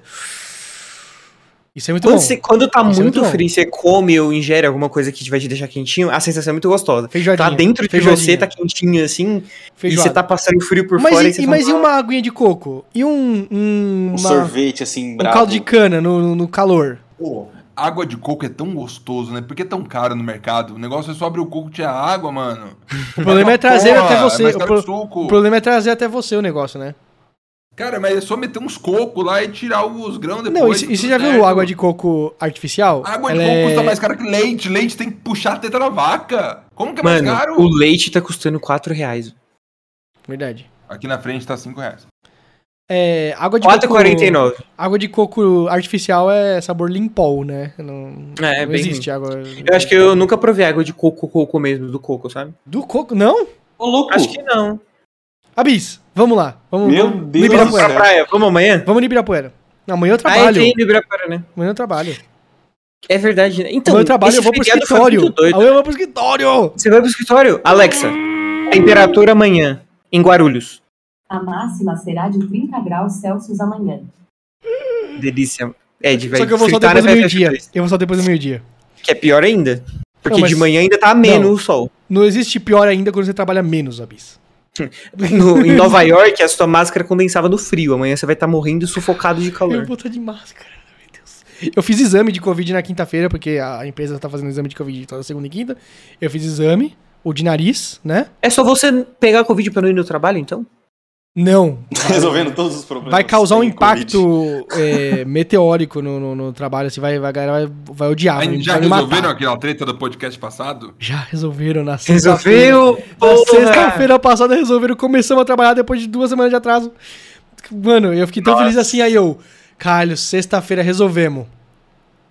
Isso é muito Quando, bom. você- quando tá Isso é muito muito bom. frio e você come ou ingere alguma coisa que vai te deixar quentinho, a sensação é muito gostosa. Feijoadinha. Tá dentro de feijoadinha, você, tá quentinho assim, e feijoada. você tá passando frio por Mas, fora e, e você e- fala, mas e uma aguinha de coco? E um... um Um uma- sorvete, assim, um bravo. caldo de cana no, no- no calor. Pô, água de coco é tão gostoso, né? Por que é tão caro no mercado? O negócio é só abrir o coco e tirar água, mano. O problema é trazer até você. mais o, pro- o problema é trazer até você o negócio, né? Cara, mas é só meter uns cocos lá e tirar os grãos depois. Não, e, e você já viu certo. água de coco artificial? Água de Ela coco é- custa mais caro que leite. Leite tem que puxar a teta da vaca. Como que é mais Mano, caro? o leite tá custando 4 reais. Verdade. Aqui na frente tá 5 reais. É, água de coco... 4,49. Água de coco artificial é sabor limpol, né? Não, É, não bem existe água... Eu acho que eu nunca provei água de coco, coco mesmo, do coco, sabe? Do coco? Não? Ô, louco. Acho que não. Abis, vamos lá. Vamos, Meu vamos Deus Vamos pra praia, vamos amanhã? Vamos no Ibirapuera. Não, amanhã eu Ah, é, trabalho. tem no Ibirapuera, né? amanhã eu trabalho. É verdade, né? Então, amanhã eu trabalho, eu vou pro escritório. doido. Amanhã eu vou pro escritório. Você vai pro escritório? Alexa, temperatura amanhã, em Guarulhos. A máxima será de 30 graus Celsius amanhã. Delícia. Ed, vai Só que eu vou só depois do na meio-dia. FF2, Eu vou só depois do meio-dia. Que é pior ainda. Porque Não, mas- de manhã ainda tá ameno Não. o sol. Não existe pior ainda quando você trabalha menos, Abis. No- em Nova York, a sua máscara condensava no frio. Amanhã você vai estar morrendo sufocado de Eu calor. vou estar de máscara. Meu Deus. Eu fiz exame de Covid na quinta-feira, porque a empresa tá fazendo exame de Covid toda segunda e quinta. Eu fiz exame, o de nariz, né? É só você pegar Covid pra não ir no trabalho, então? Não. Resolvendo todos os problemas. Vai causar um impacto é, meteórico no, no, no trabalho, assim, vai, vai, a galera vai, vai odiar, vai, já vai resolveram matar. aquela treta do podcast passado? Já resolveram na sexta-feira. Resolveu? Sexta-feira passada resolveram, começamos a trabalhar depois de duas semanas de atraso. Mano, eu fiquei tão Nossa. feliz assim, aí eu, Carlos, sexta-feira resolvemos.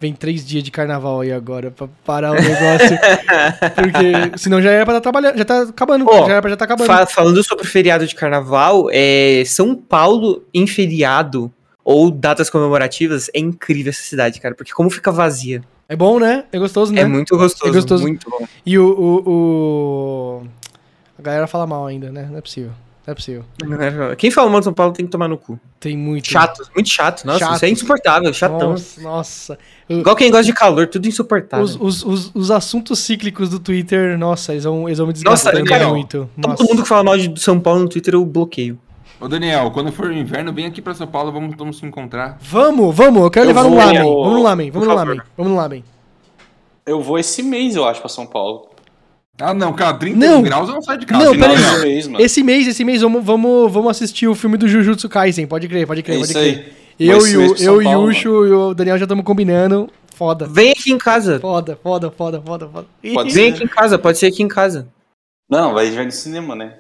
Vem três dias de carnaval aí agora pra parar o negócio. porque senão já era pra estar trabalhando, já tá acabando, Ó, já era pra já tá acabando. Fa- falando sobre feriado de carnaval, é, São Paulo em feriado ou datas comemorativas é incrível essa cidade, cara. Porque como fica vazia. É bom, né? É gostoso, né? É muito gostoso. É gostoso. Muito bom. E o, o, o- A galera fala mal ainda, né? Não é possível. Não é possível. Quem fala mal de São Paulo tem que tomar no cu. Tem muito. Chato, muito chato. Nossa, Chato. isso é insuportável, chatão. Nossa, nossa. Igual quem gosta de calor, tudo insuportável. Os, os, os, os assuntos cíclicos do Twitter, nossa, eles vão, eles vão me Nossa, desgastando Daniel, muito. Todo Nossa. mundo que fala mal de São Paulo no Twitter eu bloqueio. Ô Daniel, quando for inverno, vem aqui pra São Paulo, vamos, vamos se encontrar. Vamos, vamos, eu quero Eu levar no vou- lamen. Vamos no lamen, vamos no lamen. Vamos no lamen. Eu vou esse mês, eu acho, pra São Paulo. Ah, não, cara, 30 Não. graus eu não saio de casa. Não, peraí. Esse mês. Esse mês, esse mês, vamos, vamos, vamos assistir o filme do Jujutsu Kaisen. Pode crer, pode É crer, pode isso crer. aí. Eu, e o, eu e o Paulo, Yusho e o Daniel já estamos combinando. Foda. Vem aqui em casa. Foda, foda, foda, foda, foda. Pode Vem aqui em casa, pode ser aqui em casa. Não, vai, vai no cinema, né?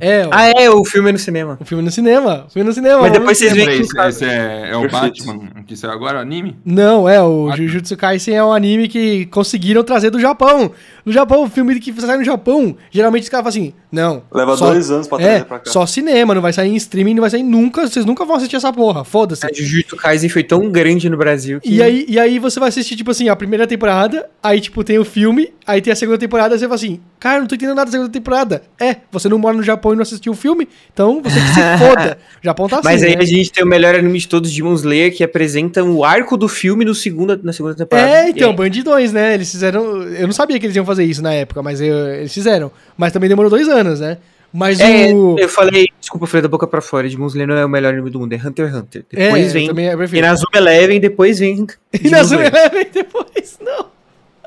É, o, Ah, é, o filme é no cinema. o filme no cinema. O filme no cinema. Mas depois vocês veem que esse é, é o. Batman que saiu agora, o anime? Não, é, o Ah, tá. Jujutsu Kaisen é um anime que conseguiram trazer do Japão. No Japão, o filme que sai no Japão, geralmente os caras falam assim, não. Leva só- dois anos pra É, trazer pra cá. só cinema, não vai sair em streaming, não vai sair nunca, vocês nunca vão assistir essa porra, foda-se. A Jujutsu Kaisen foi tão grande no Brasil que... E aí, e aí você vai assistir, tipo assim, a primeira temporada, aí, tipo, tem o filme, aí tem a segunda temporada, e você fala assim, cara, não tô entendendo nada da segunda temporada. É, você não mora no Japão e não assistiu o filme, então você que se foda. O Japão tá assim, Mas aí né? a gente tem o melhor anime de todos, Demon Slayer, que apresenta o arco do filme no segunda, na segunda temporada. É, então, bandidões, né? Eles fizeram. Eu não sabia que eles iam fazer isso na época, mas eu- eles fizeram. Mas também demorou dois anos, né? Mas É, o. eu falei, desculpa, eu falei da boca pra fora, Demon Slayer não é o melhor anime do mundo, é Hunter x Hunter. Depois vem também é perfeito. Inazuma Eleven, depois vem E Slayer. Eleven depois, não.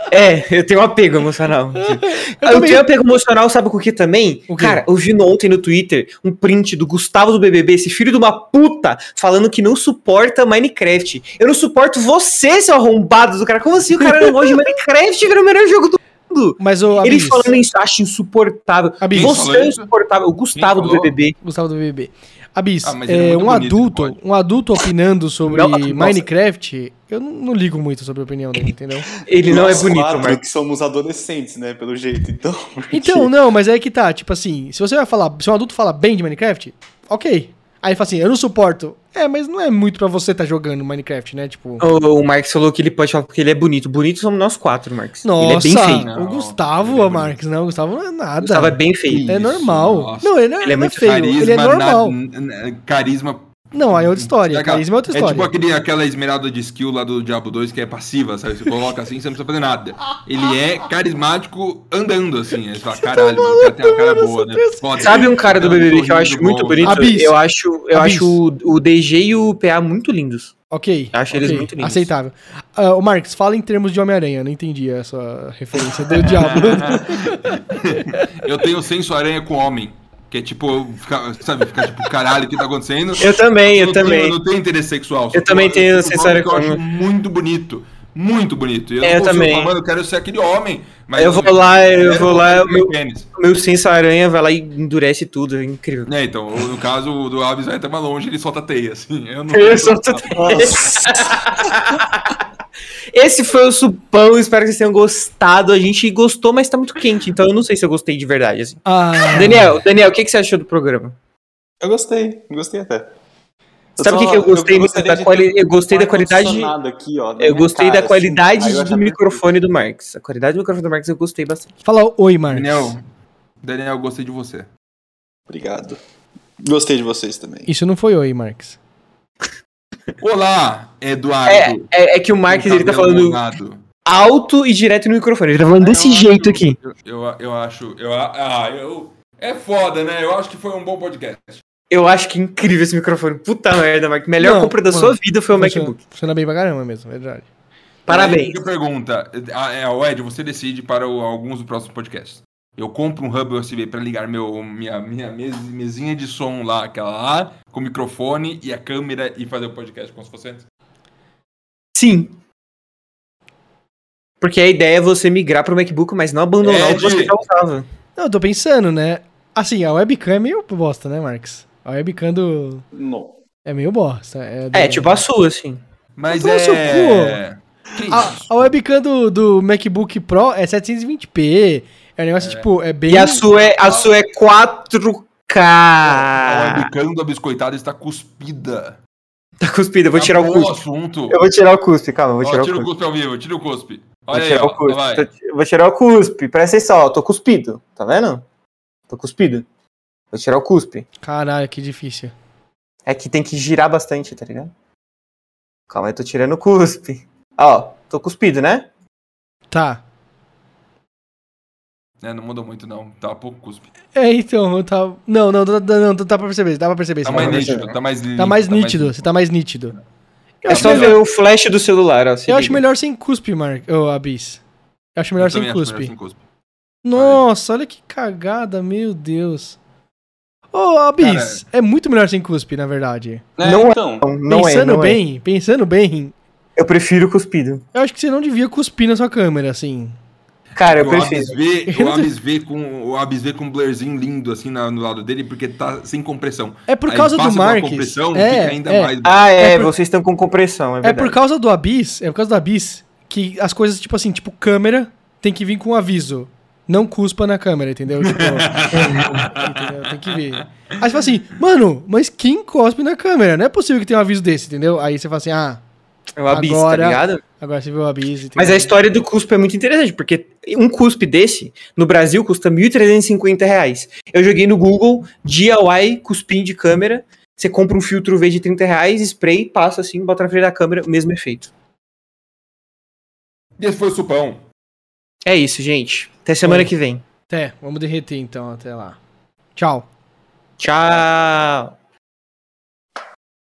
É, eu tenho um apego emocional. eu também. tenho apego emocional, sabe com o que também? O quê? Cara, eu vi ontem no Twitter um print do Gustavo do BBB, esse filho de uma puta, falando que não suporta Minecraft. Eu não suporto você, seu arrombado do cara. Como assim o cara não gosta de Minecraft, que era o melhor jogo do mundo? Mas o Ele falando isso, acho insuportável. Abis. Você é insuportável. O Gustavo do? BBB. Gustavo do BBB. Abis, Ah, é é, um bonito, adulto, um adulto opinando sobre Não. Minecraft, eu não, não ligo muito sobre a opinião dele, entendeu? Ele não é Nós bonito, quatro Marcos. que somos adolescentes, né? Pelo jeito, então. porque- Então, não, mas é que tá, tipo assim, se você vai falar, se um adulto fala bem de Minecraft, ok. Aí fala assim, eu não suporto. É, mas não é muito pra você tá jogando Minecraft, né? Tipo. O, o Marcos falou que ele pode falar porque ele é bonito. Bonito somos nós quatro, Marcos. Nossa, ele é bem feio. Não, o Gustavo, é Marques, não, o Gustavo não é nada. Gustavo é bem feio. É normal. nossa. Não, ele não é, Ele é muito feio, ele é na- normal. n- n- carisma. Não, aí é outra história. aquela- Carisma é outra É história. tipo aquele, aquela esmeralda de skill lá do Diablo 2 que é passiva, sabe? Você coloca assim, você não precisa fazer nada. Ele é carismático andando assim. Aí você fala, caralho, cara tem uma cara boa, essa né? pessoa- Foda. Sabe um cara do É BBB que eu acho muito bom. bonito? Abis. Eu acho, eu acho o, o DG e o PA muito lindos. Ok. Acho eles ok, muito lindos. Aceitável. Ah, o Marques, fala em termos de Homem-Aranha. Não entendi a sua referência do Diablo. Eu tenho senso aranha com homem. Que é tipo, sabe, fica tipo, caralho, o que tá acontecendo? Eu também, eu tenho- também. eu não tenho interesse sexual. Eu também tenho eu- aranha que eu acho muito bonito. Muito bonito. E É, eu não consigo também. falar, mano, eu quero ser aquele homem. Mas Eu vou lá, eu vou lá, meu- pênis. Meu senso aranha vai lá e endurece tudo, é incrível. É, então, no caso do Abis vai até mais longe, ele solta teia, assim. Eu não Eu solto Esse foi o supão, espero que vocês tenham gostado. A gente gostou, mas tá muito quente, então eu não sei se eu gostei de verdade. Assim. Ah, Daniel, Daniel, o que, que você achou do programa? Eu gostei, gostei até. Sabe o que, que eu gostei? gostaria da quali- eu gostei da qualidade. Aqui, ó, na Eu minha gostei cara, da qualidade assim. Aí eu do microfone do Marx. A qualidade do microfone do Marx eu gostei bastante. fala oi, Marques. Daniel, Daniel, eu gostei de você. Obrigado. Gostei de vocês também. Isso não foi oi, Marques. Olá, Eduardo. É, é, é que o Marx ele tá falando alto e direto no microfone. Ele tá falando desse Eu jeito acho- aqui. Eu, eu, eu acho. Eu, ah, eu. É foda, né? Eu acho que foi um bom podcast. Eu acho que é incrível esse microfone. Puta merda, Marx. Melhor Não, compra da mano, sua vida foi o Funciona- MacBook. Funciona bem pra caramba mesmo, é verdade. Parabéns. Aí, pergunta. Ah, É, o Ed, você decide para o- alguns dos próximos podcasts. Eu compro um hub USB para ligar meu, minha, minha mes- mesinha de som lá, aquela lá, com o microfone e a câmera e fazer o podcast como se fosse antes. Sim. Porque a ideia é você migrar pro MacBook, mas não abandonar É, o que você já usava. Não, eu tô pensando, né? Assim, a webcam é meio bosta, né, Marques? A webcam do... Não. é meio bosta. É, do- É, tipo a sua, assim. Mas Então, seu é. Que A, isso? a webcam do, do MacBook Pro é 720p. É um negócio, tipo, é bem... E a sua é, a sua é 4K. A webcam da biscoitada está cuspida. Tá cuspido, eu vou tirar o cuspe. assunto. Eu vou tirar o cuspe, calma, eu vou Ó, tirar tira o o cuspe. cuspe ao vivo, tira o cuspe. Vou Olha aí, tirar ó, o cuspe. vai. Tô- Eu vou tirar o cuspe. Presta atenção, ó. Tô cuspido. Tá vendo? Tô cuspido. Vou tirar o cuspe. Caralho, que difícil. É que tem que girar bastante, tá ligado? Calma aí, tô tirando o cuspe. Ó, tô cuspido, né? Tá. É, não mudou muito, não. Tá pouco cuspe. É, então, eu tava... Não, não, não, não, não, dá pra perceber, dá pra perceber. Tá mais dá pra nítido, perceber. tá mais limpo. Tá mais nítido, você tá mais nítido. Eu É só melhor- ver o flash do celular, ó. Eu acho melhor sem cuspe, Mark. Ô, Abis. Eu acho melhor Eu sem também acho cuspe. melhor sem cuspe. Nossa, olha que cagada, meu Deus. Ô, Abis, é muito melhor sem cuspe, na verdade. É, Não é. então. Não, não é, pensando não é. bem, pensando bem, Eu prefiro cuspido. eu acho que você não devia cuspir na sua câmera, assim. Cara, eu O Abis preciso. vê, o Abis vê com o Abis vê com um blurzinho lindo assim na- no lado dele porque tá sem compressão. É por causa do Marques. compressão, É, fica ainda é. mais Ah, é, É por- vocês estão com compressão, é É verdade. por causa do Abyss, é por causa do Abyss que as coisas, tipo assim, tipo câmera, tem que vir com um aviso. Não cuspa na câmera, entendeu? Tipo, entendeu? Tem que ver. Aí você fala assim, mano, mas quem cospe na câmera? Não é possível que tenha um aviso desse, entendeu? Aí você fala assim, ah, É o Abyss, Agora- tá ligado? agora você viu o Abyss. entendeu? Mas a história do cuspe é muito interessante, porque um cuspe desse, no Brasil, custa 1.350 reais. Eu joguei no Google, DIY, cuspinho de câmera, você compra um filtro V de 30 reais, spray, passa assim, bota na frente da câmera, o mesmo efeito. E esse foi o supão. É isso, gente. Até semana Oi. que vem. Até, vamos derreter então, até lá. Tchau. Tchau!